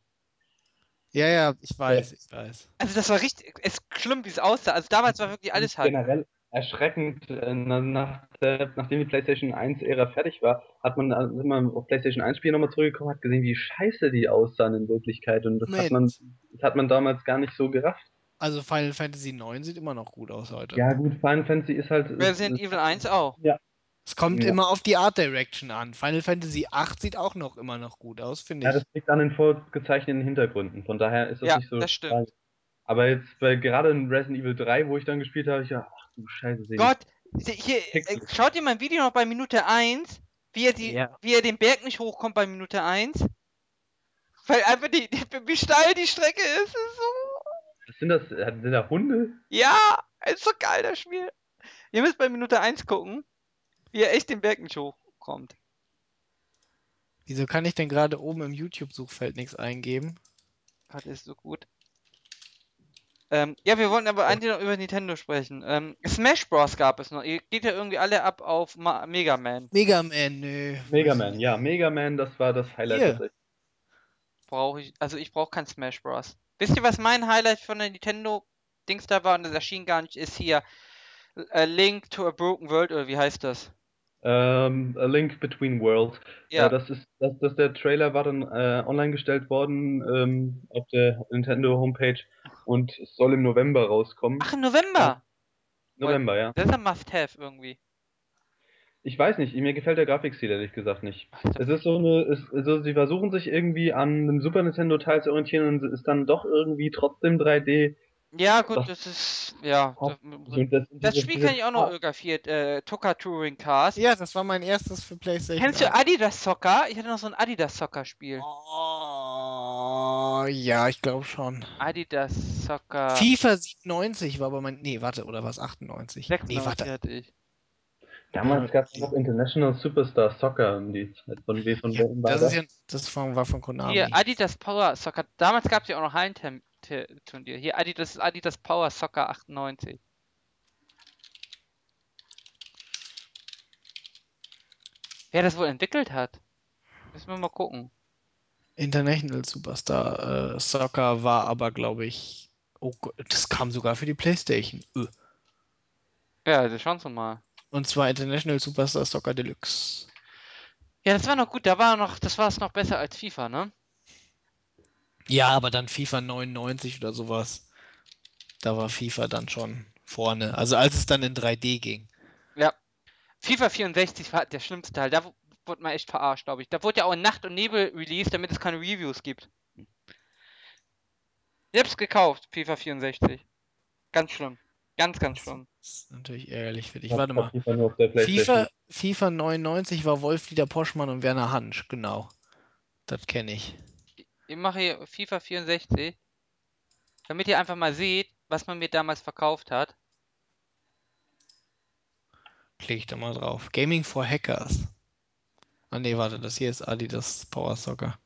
Ja, ja, ich weiß, ich weiß. Also das war richtig, es ist schlimm, wie es aussah. Also damals war wirklich alles HD. Generell erschreckend, äh, na- nach der, nachdem die PlayStation 1-Ära fertig war, hat man, äh, sind wir auf PlayStation 1-Spiele nochmal zurückgekommen, hat gesehen, wie scheiße die aussahen in Wirklichkeit. Und das hat, man, das hat man damals gar nicht so gerafft. Also Final Fantasy 9 sieht immer noch gut aus heute. Ja, gut, Final Fantasy ist halt. Resident ist, Evil 1 auch. Es kommt Ja. immer auf die Art Direction an. Final Fantasy 8 sieht auch noch immer noch gut aus, finde Ja, ich. das liegt an den vorgezeichneten Hintergründen. Von daher ist das Ja, nicht so. das stimmt. tragisch. Aber jetzt bei gerade in Resident Evil 3, wo ich dann gespielt habe, ich ja, ach du Scheiße, Gott, hier, äh, Pixel. schaut ihr mein Video noch bei Minute 1, wie er, die, Ja. wie er den Berg nicht hochkommt bei Minute 1? Weil einfach die, die wie steil die Strecke ist, ist so. Was sind das? äh, Sind da Hunde? Ja, ist so geil, das Spiel. Ihr müsst bei Minute 1 gucken, wie er echt den Berg nicht hochkommt. Wieso kann ich denn gerade oben im YouTube-Suchfeld nichts eingeben? Gott, ist so gut. Ähm, ja, wir wollten aber eigentlich noch über Nintendo sprechen. Ähm, Smash Bros. gab es noch. Ihr geht ja irgendwie alle ab auf Ma Mega Man. Mega Man, nö. Mega Man, ja, Mega Man, das war das Highlight tatsächlich. Brauche ich, also ich brauche kein Smash Bros. Wisst ihr, was mein Highlight von der Nintendo Dings da war und das erschien gar nicht, ist hier A Link to a Broken World oder wie heißt das? Ähm, A Link Between Worlds. Ja, Äh, das ist, das, das der Trailer war dann äh, online gestellt worden ähm, auf der Nintendo Homepage und es soll im November rauskommen. ach, im November. November, ja. Das ist ein Must-Have irgendwie. Ich weiß nicht, mir gefällt der Grafikstil ehrlich gesagt nicht. Ach, Es ist so eine, es, also sie versuchen sich irgendwie an einem Super Nintendo Teil zu orientieren und es ist dann doch irgendwie trotzdem 3D. Ja, gut, Was- das ist, ja. Das, das, das Spiel kann ich auch noch fotografiert, äh, Tucker Touring Cars. Ja, das war mein erstes für PlayStation. Kennst du 1. Adidas Soccer? Ich hatte noch so ein Adidas Soccer Spiel. Oh, ja, ich glaube schon. Adidas Soccer FIFA 97 war aber mein. Nee, warte, oder was? 98? Nee, 96 warte. hatte ich. Damals gab es noch International Superstar Soccer um die Zeit. Von wem von war Das das? ist ja. Das von, war von Konami. Hier, Adidas Power Soccer. Damals gab es ja auch noch Hallenturnier. Hier, Adidas, Adidas Power Soccer 98. Wer das wohl entwickelt hat? Müssen wir mal gucken. International Superstar äh, Soccer war aber, glaube ich. Oh Gott, das kam sogar für die PlayStation. Öh. Ja, das schauen wir mal. Und zwar International Superstar Soccer Deluxe. Ja, das war noch gut. Da war noch, das war es noch besser als FIFA, ne? Ja, aber dann FIFA 99 oder sowas. Da war FIFA dann schon vorne. Also als es dann in 3D ging. FIFA 64 war der schlimmste Teil. Da wu- wurde man echt verarscht, glaube ich. Da wurde ja auch in Nacht und Nebel released, damit es keine Reviews gibt. Selbst gekauft, FIFA 64. Ganz schlimm. Ganz, ganz Das schlimm. ist natürlich ärgerlich für dich. Ich Warte mal. FIFA, FIFA 99 war Wolf-Dieter Poschmann und Werner Hansch, genau. Das kenne ich. Ich mache hier FIFA 64, damit ihr einfach mal seht, was man mir damals verkauft hat. Klicke ich da mal drauf. Gaming for Hackers. Ah nee, warte, das hier ist Adidas Power Soccer.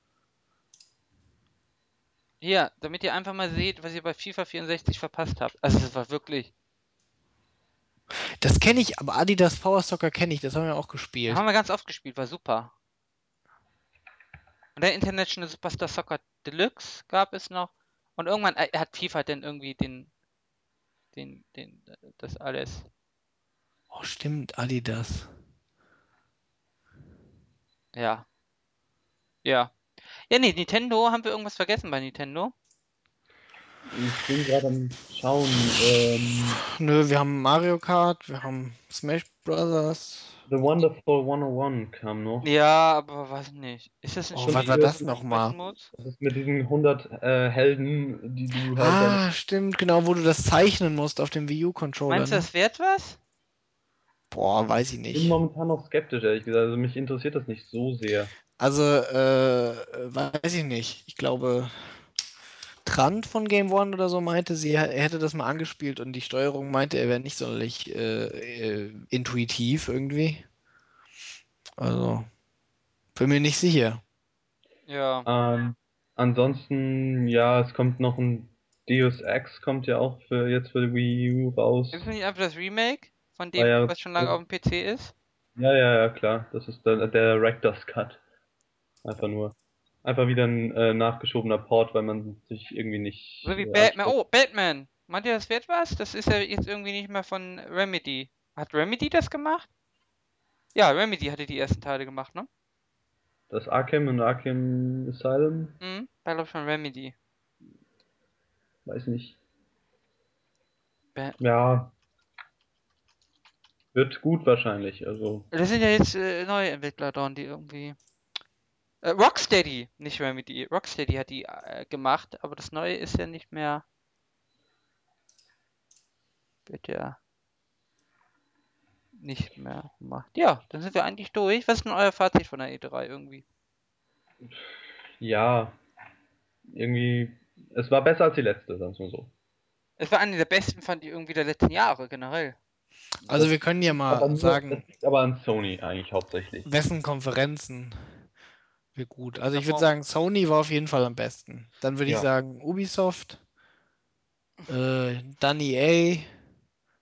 Hier, damit ihr einfach mal seht, was ihr bei FIFA 64 verpasst habt. Also das war wirklich. Das kenne ich, aber Adidas Power Soccer kenne ich, das haben wir auch gespielt. Haben wir ganz oft gespielt, war super. Und der International Superstar Soccer Deluxe gab es noch. Und irgendwann äh, hat FIFA dann irgendwie den, den, den, das alles. Oh, stimmt, Adidas. Ja. Ja. Ja, nee, Nintendo, haben wir irgendwas vergessen bei Nintendo? Ich bin gerade am Schauen. Ähm, Nö, wir haben Mario Kart, wir haben Smash Brothers. The Wonderful 101 kam noch. Ja, aber weiß nicht. Ist das ein Oh, Spiel, was war das nochmal? Das ist mit diesen 100 äh, Helden, die du halt Ah, stimmt, genau, wo du das zeichnen musst auf dem Wii U-Controller. Meinst du, Ne? das wert was? Boah, weiß ich Ich bin nicht. momentan noch skeptisch, ehrlich gesagt. Also mich interessiert das nicht so sehr. Also, äh, weiß ich nicht. Ich glaube, Trant von Game One oder so meinte, sie, er hätte das mal angespielt und die Steuerung meinte, er wäre nicht sonderlich äh, äh, intuitiv irgendwie. Also, bin mir nicht sicher. Ja. Ähm, ansonsten, ja, es kommt noch ein Deus Ex, kommt ja auch für jetzt für die Wii U raus. Ist das nicht einfach das Remake von Ah dem, ja, was schon lange ja. auf dem PC ist? Ja, ja, ja, klar. Das ist der, der Director's Cut. Einfach nur. Einfach wieder ein äh, nachgeschobener Port, weil man sich irgendwie nicht. So wie Batman. Oh, Batman. Meint ihr, das wert was? Das ist ja jetzt irgendwie nicht mehr von Remedy. Hat Remedy das gemacht? Ja, Remedy hatte die ersten Teile gemacht, ne? Das Arkham und Arkham Asylum, Mhm. War glaube ich von Remedy. weiß nicht. Ba Ja. Wird gut wahrscheinlich. Also. das sind ja jetzt äh, neue Entwickler dran, die irgendwie. Äh, Rocksteady, nicht Remedy. Rocksteady hat die äh, gemacht, aber das neue ist ja nicht mehr. Wird ja nicht mehr gemacht. Ja, dann sind wir eigentlich durch. Was ist denn euer Fazit von der E3 irgendwie? Ja. Irgendwie. Es war besser als die letzte, sagen wir so. Es war eine der besten, fand ich irgendwie der letzten Jahre generell. Also, wir können ja aber mal nur, sagen, aber an Sony eigentlich hauptsächlich. wessen Konferenzen wir gut. Also, ich würde sagen, Sony war auf jeden Fall am besten. Dann würde ich Ja. sagen, Ubisoft, äh, dann EA,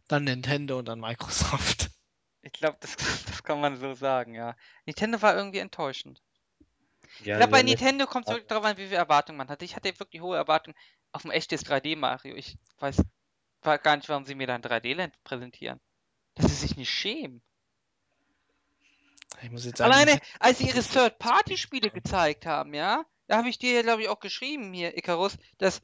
dann Nintendo und dann Microsoft. Ich glaube, das, das kann man so sagen, ja. Nintendo war irgendwie enttäuschend. Ja, Ich glaube, bei Nintendo kommt es wirklich darauf an, wie viel Erwartungen man hatte. Ich hatte wirklich hohe Erwartungen auf ein echtes 3D-Mario. Ich weiß gar nicht, warum sie mir da ein 3D-Land präsentieren. Dass sie sich nicht schämen. Ich muss jetzt sagen, Alleine, als sie ihre Third-Party-Spiele gezeigt haben, ja, da habe ich dir, glaube ich, auch geschrieben hier, Icarus, dass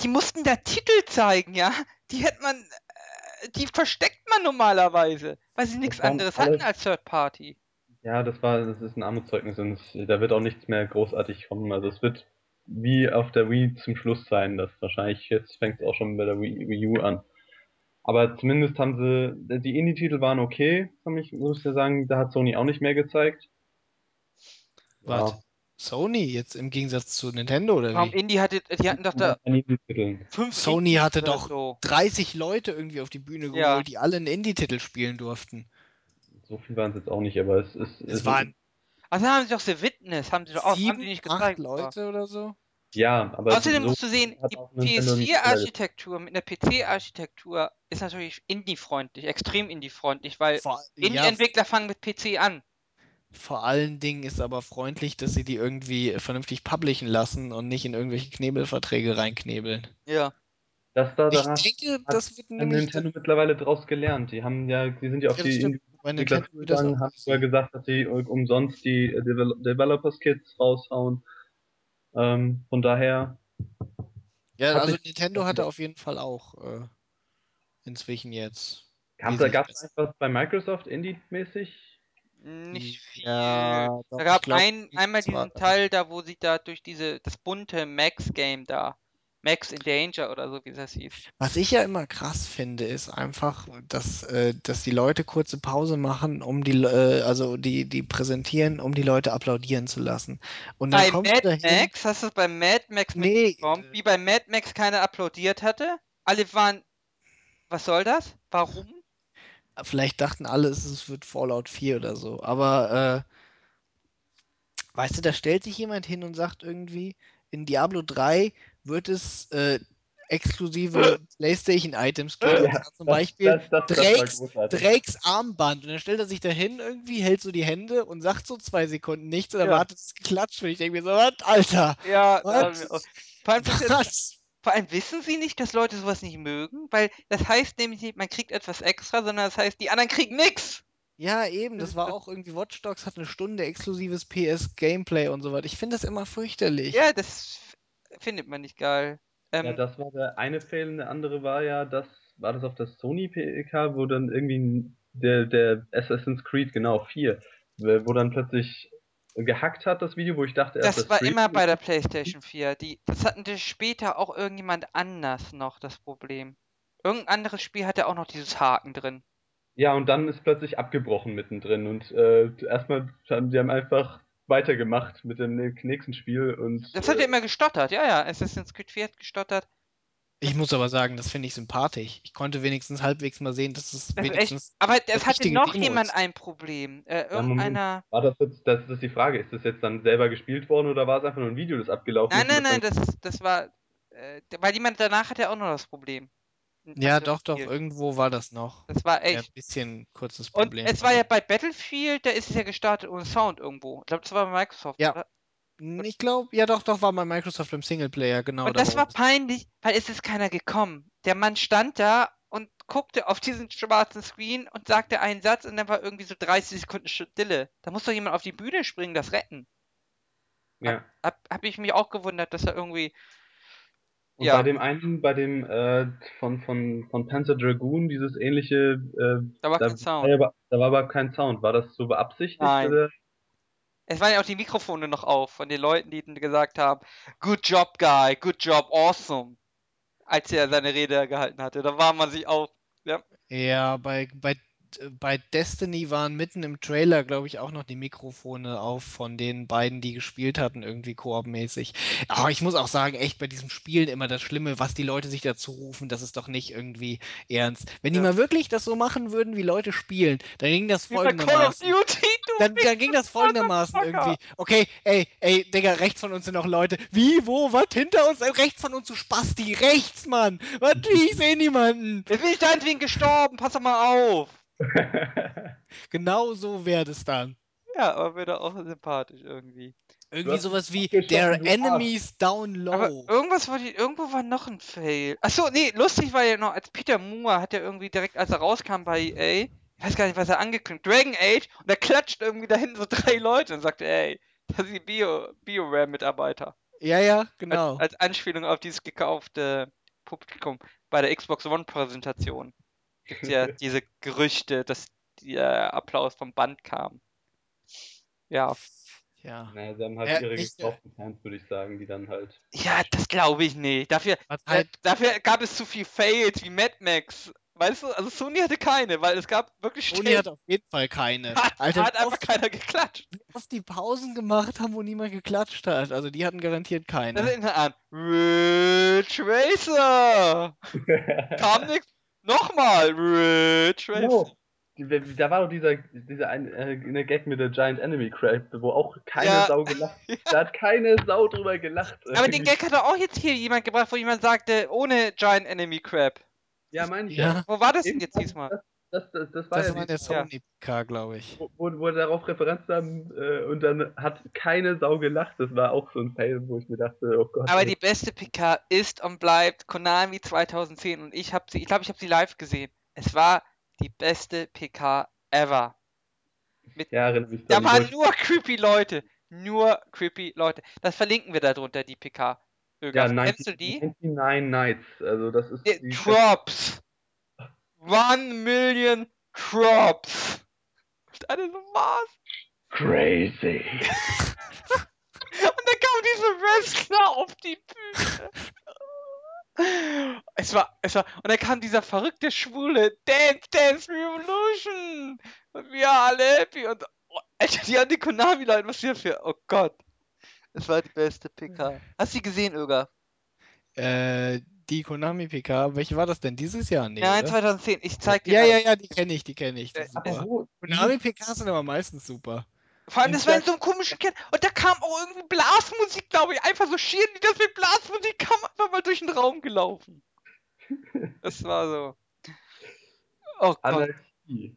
die mussten da Titel zeigen, ja. Die hätte man, äh, die versteckt man normalerweise, weil sie nichts anderes hatten als Third-Party. Ja, das war, das ist ein Armutszeugnis und es- da wird auch nichts mehr großartig kommen. Also es wird wie auf der Wii zum Schluss sein, das wahrscheinlich jetzt fängt es auch schon bei der Wii, Wii U an. Aber zumindest haben sie, die Indie-Titel waren okay, kann ich, muss ich ja sagen, da hat Sony auch nicht mehr gezeigt. Warte, Sony jetzt im Gegensatz zu Nintendo oder Warum wie? Indie hatte, die hatten doch da fünf Sony hatte doch so. 30 Leute irgendwie auf die Bühne geholt, Ja. die alle einen Indie-Titel spielen durften. So viel waren es jetzt auch nicht, aber es ist. Es waren Also haben sie doch The Witness, haben sie doch auch, haben die nicht acht gezeigt. Leute oder so. Ja, aber Außerdem so musst du sehen, die auch Nintendo nicht PS4-Architektur mit einer PC-Architektur ist natürlich Indie-freundlich, extrem Indie-freundlich, weil Vor, ja, Indie-Entwickler fangen mit PC an. vor allen Dingen ist aber freundlich, dass sie die irgendwie vernünftig publishen lassen und nicht in irgendwelche Knebelverträge reinknebeln. Ja. Das da, Ich denke, hat das wird nämlich. Nintendo mittlerweile draus gelernt. Die haben ja, die sind ja auf Ja, die stimmt. Entwickler haben so vorher gesagt, dass sie umsonst die äh, Devel Developers Kits raushauen. Ähm, von daher, Ja, also Nintendo hatte auf jeden Fall auch äh, inzwischen jetzt. gab es einfach bei Microsoft Indie-mäßig? Nicht viel. Ja, doch, da gab glaub, ein, einmal diesen da. Teil da, wo sie da durch diese, das bunte Max-Game da, Max in Danger oder so, wie das hieß. Was ich ja immer krass finde, ist einfach, dass, äh, dass die Leute kurze Pause machen, um die, äh, also die, die präsentieren, um die Leute applaudieren zu lassen. Und dann Bei kommst du Mad dahin. Max, hast du es bei Mad Max Nee, mitbekommen? Wie bei Mad Max keiner applaudiert hatte? Alle waren. Was soll das? Warum? vielleicht dachten alle, es wird Fallout 4 oder so. Aber äh, weißt du, da stellt sich jemand hin und sagt irgendwie, in Diablo 3 wird es äh, exklusive PlayStation-Items geben. Ja, zwar zum das, Beispiel das, das, Drakes. Drakes Armband. Und dann stellt er sich da hin, irgendwie hält so die Hände und sagt so zwei Sekunden nichts und Ja. erwartet es geklatscht. Und ich denke mir so, was, Alter? Ja, Was? auch. Vor allem, Was? vor allem wissen sie nicht, dass Leute sowas nicht mögen, weil das heißt nämlich nicht, man kriegt etwas extra, sondern das heißt, die anderen kriegen nix. Ja, eben, das war auch irgendwie Watch Dogs hat eine Stunde exklusives PS-Gameplay und so weiter. Ich finde das immer fürchterlich. Ja, das findet man nicht geil. Ähm, Ja, das war der eine Fail und der andere war ja, das war das auf der Sony PK, wo dann irgendwie der, der Assassin's Creed, genau, 4, wo dann plötzlich gehackt hat, das Video, wo ich dachte erst, das war Stream immer bei der PlayStation 4. Die, das hatten die später auch irgendjemand anders noch, das Problem. Irgendein anderes Spiel hatte auch noch dieses Haken drin. Ja, und dann ist plötzlich abgebrochen mittendrin und äh, erstmal haben sie haben einfach weitergemacht mit dem nächsten Spiel und Das hat ja äh, immer gestottert, ja, ja. Assassin's Creed 4 hat gestottert. Ich muss aber sagen, das finde ich sympathisch. Ich konnte wenigstens halbwegs mal sehen, dass es Das ist echt, wenigstens. aber es hatte noch Demo jemand ist. ein Problem. Äh, Ja, irgendeiner. war das jetzt, das ist die Frage, ist das jetzt dann selber gespielt worden oder war es einfach nur ein Video, das abgelaufen Nein, ist? und nein, nein, das das, das war. Äh, weil jemand danach hatte auch noch das Problem. Ja, doch, doch, Spiel. irgendwo war das noch. Das war Ja, echt. ein bisschen kurzes Und Problem. es war ja bei Battlefield, da ist es ja gestartet ohne Sound irgendwo. Ich glaube, das war bei Microsoft. Ja. Oder? Ich glaube, ja, doch, doch, war bei Microsoft im Singleplayer, genau. Und da das war peinlich, weil es ist keiner gekommen. Der Mann stand da und guckte auf diesen schwarzen Screen und sagte einen Satz und dann war irgendwie so 30 Sekunden Stille. Da muss doch jemand auf die Bühne springen, das retten. ja. Hab, hab ich mich auch gewundert, dass er irgendwie. Und Ja. bei dem einen, bei dem äh, von, von, von Panzer Dragoon, dieses ähnliche, äh, Da war da, kein Sound. war ja aber, da war aber kein Sound. War das so beabsichtigt? Nein. Oder? Es waren ja auch die Mikrofone noch auf von den Leuten, die dann gesagt haben: Good job, guy, good job, awesome. Als er seine Rede gehalten hatte. Da war man sich auch. Ja, bei, bei, bei Destiny waren mitten im Trailer, glaube ich, auch noch die Mikrofone auf von den beiden, die gespielt hatten, irgendwie koopmäßig. Aber ich muss auch sagen, echt bei diesem Spielen immer das Schlimme, was die Leute sich dazu rufen, das ist doch nicht irgendwie ernst. Wenn die Ja. mal wirklich das so machen würden, wie Leute spielen, dann ging das Wie folgendermaßen. Duty, du Dann, dann ging das folgendermaßen irgendwie. Okay, ey, ey, Digga, rechts von uns sind noch Leute. Wie, wo, was, hinter uns? Äh, Rechts von uns, du Spasti. Rechts, Mann. Was, wie, ich sehe niemanden. Jetzt bin ich deinetwegen gestorben, pass doch mal auf. Genau so wäre das dann. Ja, aber wieder auch sympathisch irgendwie. Irgendwie sowas wie Their enemies down Aber low. irgendwas war die, irgendwo war noch ein Fail. Achso, nee, lustig war ja noch, als Peter Moore hat ja irgendwie direkt, als er rauskam bei EA, ich weiß gar nicht, was er angekündigt Dragon Age, und da klatscht irgendwie da hinten so drei Leute und sagt, ey, das sind die Bio, BioWare-Mitarbeiter. Ja, ja, Als, genau. als Anspielung auf dieses gekaufte Publikum bei der Xbox One-Präsentation. Gibt's ja diese Gerüchte, dass der Applaus vom Band kam. Ja. Ja. naja, sie haben halt Ja, ihre ich- gekauften Fans, würde ich sagen, die dann halt. Ja, das glaube ich nicht. Dafür, Was äh, halt, dafür gab es zu viel Fails wie Mad Max. Weißt du, also Sony hatte keine, weil es gab wirklich Sony Stellen, hat auf jeden Fall keine. hat, Alter, hat wie einfach keiner geklatscht. oft die Pausen gemacht haben, wo niemand geklatscht hat. Also die hatten garantiert Das keine. erinnert an Ridge Racer. Kam nix. Nochmal Racer. Genau. Die- Da war doch dieser, dieser ein, äh, eine Gag mit der Giant Enemy Crab, wo auch keine Ja. Sau gelacht Da hat keine Sau drüber gelacht. Aber den Gag hat doch auch jetzt hier jemand gebracht, wo jemand sagte, ohne Giant Enemy Crab. Ja, meine ich Ja. Wo war das denn jetzt diesmal? Das, das, das war Das ja war der die, Sony PK, glaube ich. wo, wo wo darauf Referenz haben äh, und dann hat keine Sau gelacht. Das war auch so ein Fail, wo ich mir dachte, oh Gott. Aber ey. die beste PK ist und bleibt Konami 2010 und ich habe sie, ich glaube, ich habe sie live gesehen. Es war die beste PK ever. ja, erinnere mich Da waren nur creepy Leute, nur creepy Leute. Das verlinken wir darunter, die PK. ja, Ögaf, 90, Kennst du die? 99 Nights. Also das ist Die die Crops. One Million Crops. Und alle so was. crazy. Und dann kam diese Wrestler auf die Bühne. Es war, es war, und dann kam dieser verrückte Schwule, Dance Dance Revolution! Und wir alle happy und, oh, Alter, die haben die Konami-Leute, was hier für, oh Gott. Es war die beste PK. Hast du die gesehen, Öger? Äh, die Konami PK, welche war das denn? Dieses Jahr? Nee, Nein, oder? 2010, ich zeig dir Ja, das. ja, ja, die kenne ich, die kenne ich. Die Äh. Apropos, Konami PKs sind aber meistens super. Vor allem, das war in so einem komischen Kern. Und da kam auch irgendwie Blasmusik, glaube ich. Einfach so schieren die das mit Blasmusik, kam einfach mal durch den Raum gelaufen. Das war so. Oh Gott. Anarchie.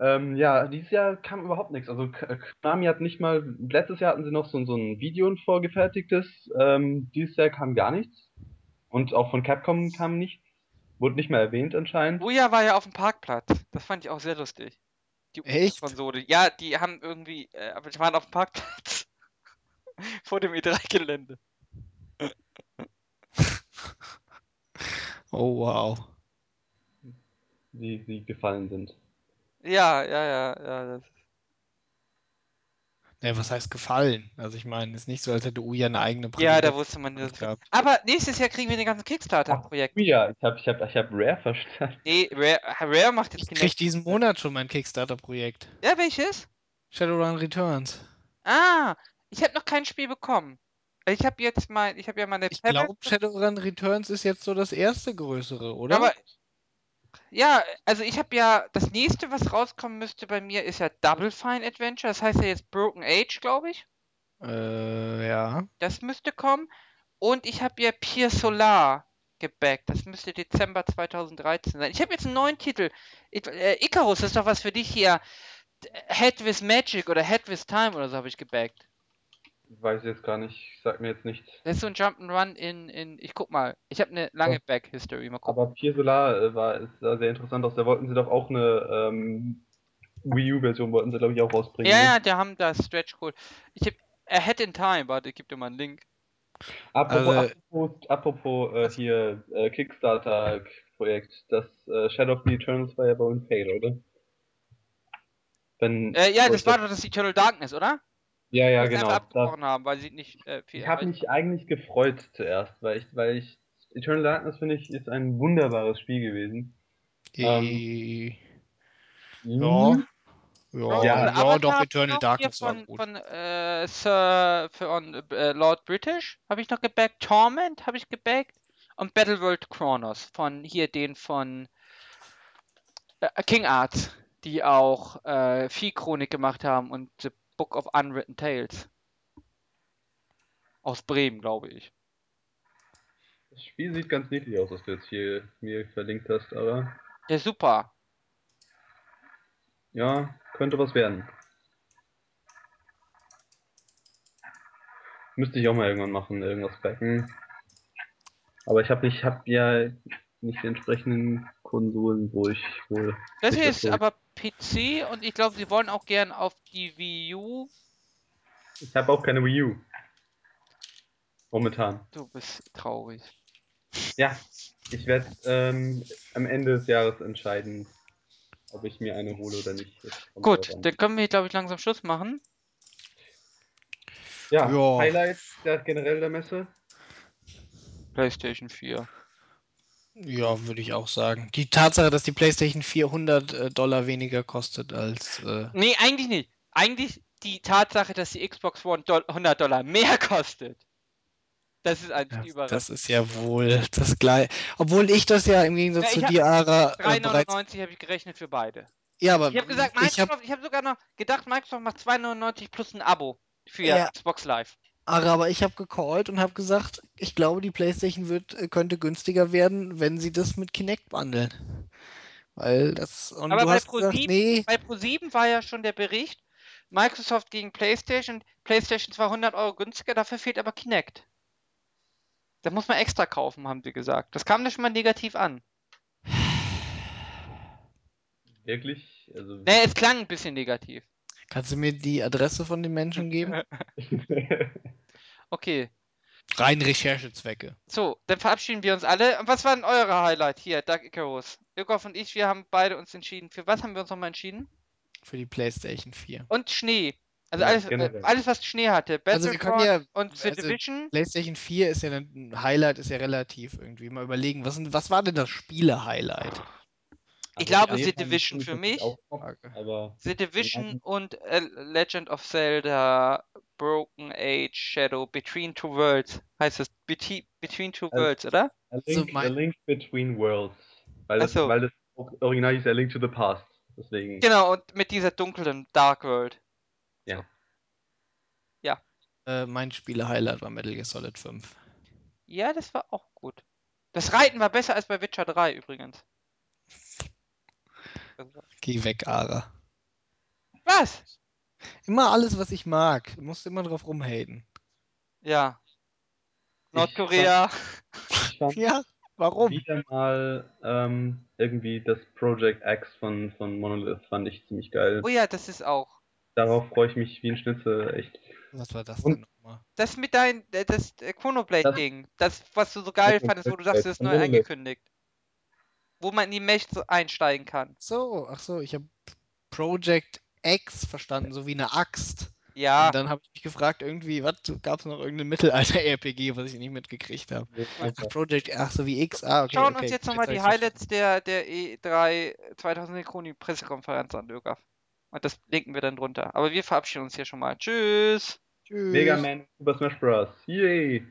Ähm, ja, dieses Jahr kam überhaupt nichts. Also Konami hat nicht mal, letztes Jahr hatten sie noch so, so ein Video ein vorgefertigtes. Ähm, dieses Jahr kam gar nichts. Und auch von Capcom kam nichts. Wurde nicht mehr erwähnt anscheinend. Uja war ja auf dem Parkplatz. Das fand ich auch sehr lustig. Die Echt? Konsole. Ja, die haben irgendwie, äh, aber die waren auf dem Parkplatz. Vor dem E3-Gelände. Oh, wow. wie sie gefallen sind. Ja, ja, ja, ja. Das Ne, was heißt gefallen? Also ich meine, ist nicht so, als hätte Uja eine eigene ja, da wusste man das. gehabt. Aber nächstes Jahr kriegen wir den ganzen Kickstarter-Projekt. Ja, ich habe ich hab, ich hab Rare verstanden. Nee, Rare, Rare macht jetzt Ich krieg diesen Monat schon mein Kickstarter-Projekt. Ja, welches? Shadowrun Returns. Ah, ich habe noch kein Spiel bekommen. Ich habe jetzt mal, ich habe ja meine Ich Tablet- glaube, Shadowrun Returns ist jetzt so das erste größere, oder? Aber ja, also ich habe ja das nächste, was rauskommen müsste bei mir, ist ja Double Fine Adventure. Das heißt ja jetzt Broken Age, glaube ich. Äh, ja. Das müsste kommen. Und ich habe ja Pier Solar gebackt. Das müsste Dezember 2013 sein. Ich habe jetzt einen neuen Titel. Äh, Icarus ist doch was für dich hier. Head with Magic oder Head with Time oder so habe ich gebackt. Weiß jetzt gar nicht, sagt mir jetzt nichts. Das ist so ein Jump'n'Run in, in. Ich guck mal. Ich habe eine lange Back-History. Mal gucken. Aber Pier Solar äh, war, ist, sah sehr interessant aus. Da wollten sie doch auch eine ähm, Wii U-Version, wollten sie glaube ich auch rausbringen. Ja, ne? ja, die haben das Stretch Goal. Ich habe Ahead in Time. Warte, ich gebe dir mal einen Link. Apropos, Also- apropos, apropos äh, hier äh, Kickstarter-Projekt, das äh, Shadow of the Eternals war ja wohl ein Fail, oder? Wenn, Äh, ja, das war doch das Eternal Darkness, oder? Ja, ja, genau. einfach Das, abgebrochen haben, weil sie nicht äh, viel ich habe mich eigentlich gefreut zuerst, weil ich, weil ich Eternal Darkness finde ich ist ein wunderbares Spiel gewesen. Die, Ja. ja, Ja, ja, Avatar doch, Eternal Darkness hier war von, gut. Von äh, Sir, von äh, Lord British habe ich noch gebackt. Torment habe ich gebackt. Und Battleworld Chronos von hier den von äh, King Arts, die auch äh, Viehchronik gemacht haben und Book of Unwritten Tales. Aus Bremen, glaube ich. Das Spiel sieht ganz niedlich aus, was du jetzt hier mir verlinkt hast, aber Ja, super. ja, könnte was werden. Müsste ich auch mal irgendwann machen, irgendwas backen. Aber ich habe nicht, hab ja nicht die entsprechenden Konsolen, wo ich wohl. Das hier ist aber PC und ich glaube, sie wollen auch gern auf die Wii U. Ich habe auch keine Wii U. Momentan. Du bist traurig. Ja, ich werde ähm, am Ende des Jahres entscheiden, ob ich mir eine hole oder nicht. Gut, dann können wir, glaube ich, langsam Schluss machen. Ja, Ja. Highlight der, generell der Messe. PlayStation 4. Ja, würde ich auch sagen. Die Tatsache, dass die PlayStation 400 äh, Dollar weniger kostet als. Äh, Nee, eigentlich nicht. Eigentlich die Tatsache, dass die Xbox One Doll 100 Dollar mehr kostet. Das ist eigentlich ja, die Überraschung. das ist ja wohl das gleiche. Obwohl ich das ja im Gegensatz Ja, zu dir, Ara, äh, bereits. 3,99 habe ich gerechnet für beide. Ja, aber Ich habe gesagt, ich hab, Microsoft, ich habe sogar noch gedacht, Microsoft macht 2,99 plus ein Abo für Ja. Xbox Live. Aber ich habe gecallt und habe gesagt, ich glaube, die PlayStation wird, äh, könnte günstiger werden, wenn sie das mit Kinect bundeln. Weil das. Und Aber du bei hast gesagt, ProSieben- nee, Bei Pro7 war ja schon der Bericht, Microsoft gegen PlayStation, PlayStation zwar 100 Euro günstiger, dafür fehlt aber Kinect. Da muss man extra kaufen, haben sie gesagt. Das kam da schon mal negativ an. Wirklich? Also. Ne, es klang ein bisschen negativ. kannst du mir die Adresse von den Menschen geben? Okay, Rein Recherchezwecke. so, dann verabschieden wir uns alle. Und was war denn eure Highlight hier, Dark Icarus? Irgoff und ich, wir haben beide uns entschieden. Für was haben wir uns nochmal entschieden? Für die PlayStation 4. Und Schnee. Also Ja, alles, äh, generell. alles, was Schnee hatte. Also wir können ja- und The also Division. PlayStation 4 ist ja ein Highlight, ist ja relativ irgendwie. Mal überlegen, was, was war denn das Spiele-Highlight? Ich Also glaube, Schnee The ich Division für mich. aber The Division und äh, Legend of Zelda Broken Age Shadow Between Two Worlds heißt es. Beti Between Two Also- Worlds, oder? A Also Link, mein- A Link Between Worlds. Weil das, so. weil das auch original ist A Link to the Past. Deswegen. Genau, und mit dieser dunklen Dark World. Ja. Äh, mein Spiele-Highlight war Metal Gear Solid 5. Ja, das war auch gut. Das Reiten war besser als bei Witcher 3 übrigens. Geh weg, Ara. Was? Immer alles, was ich mag. Du musst immer drauf rumhaten. Ja. Nordkorea. Ja, warum? wieder mal ähm, irgendwie das Project X von, von Monolith fand ich ziemlich geil. Oh ja, das ist auch. Darauf freue ich mich wie ein Schnitzel, echt. Was war das denn nochmal? Das mit dein, äh, das äh, Chronoblade-Ding. Das, was du so geil Chronoblade fandest, wo du sagst, das ist neu angekündigt. Wo man in die Mech so einsteigen kann. So, ach so, ich habe Project X verstanden, so wie eine Axt. Ja, Und dann habe ich mich gefragt, irgendwie, was, gab es noch irgendein Mittelalter-RPG, was ich nicht mitgekriegt habe? Ach, Project, ach so wie X, ah, okay. schauen okay. uns jetzt nochmal die Highlights der, der E3 2000 Chronik Pressekonferenz an, Lögaf. Und das linken wir dann drunter. Aber wir verabschieden uns hier schon mal. Tschüss! Tschüss. Mega Man Super Smash Bros. Yay!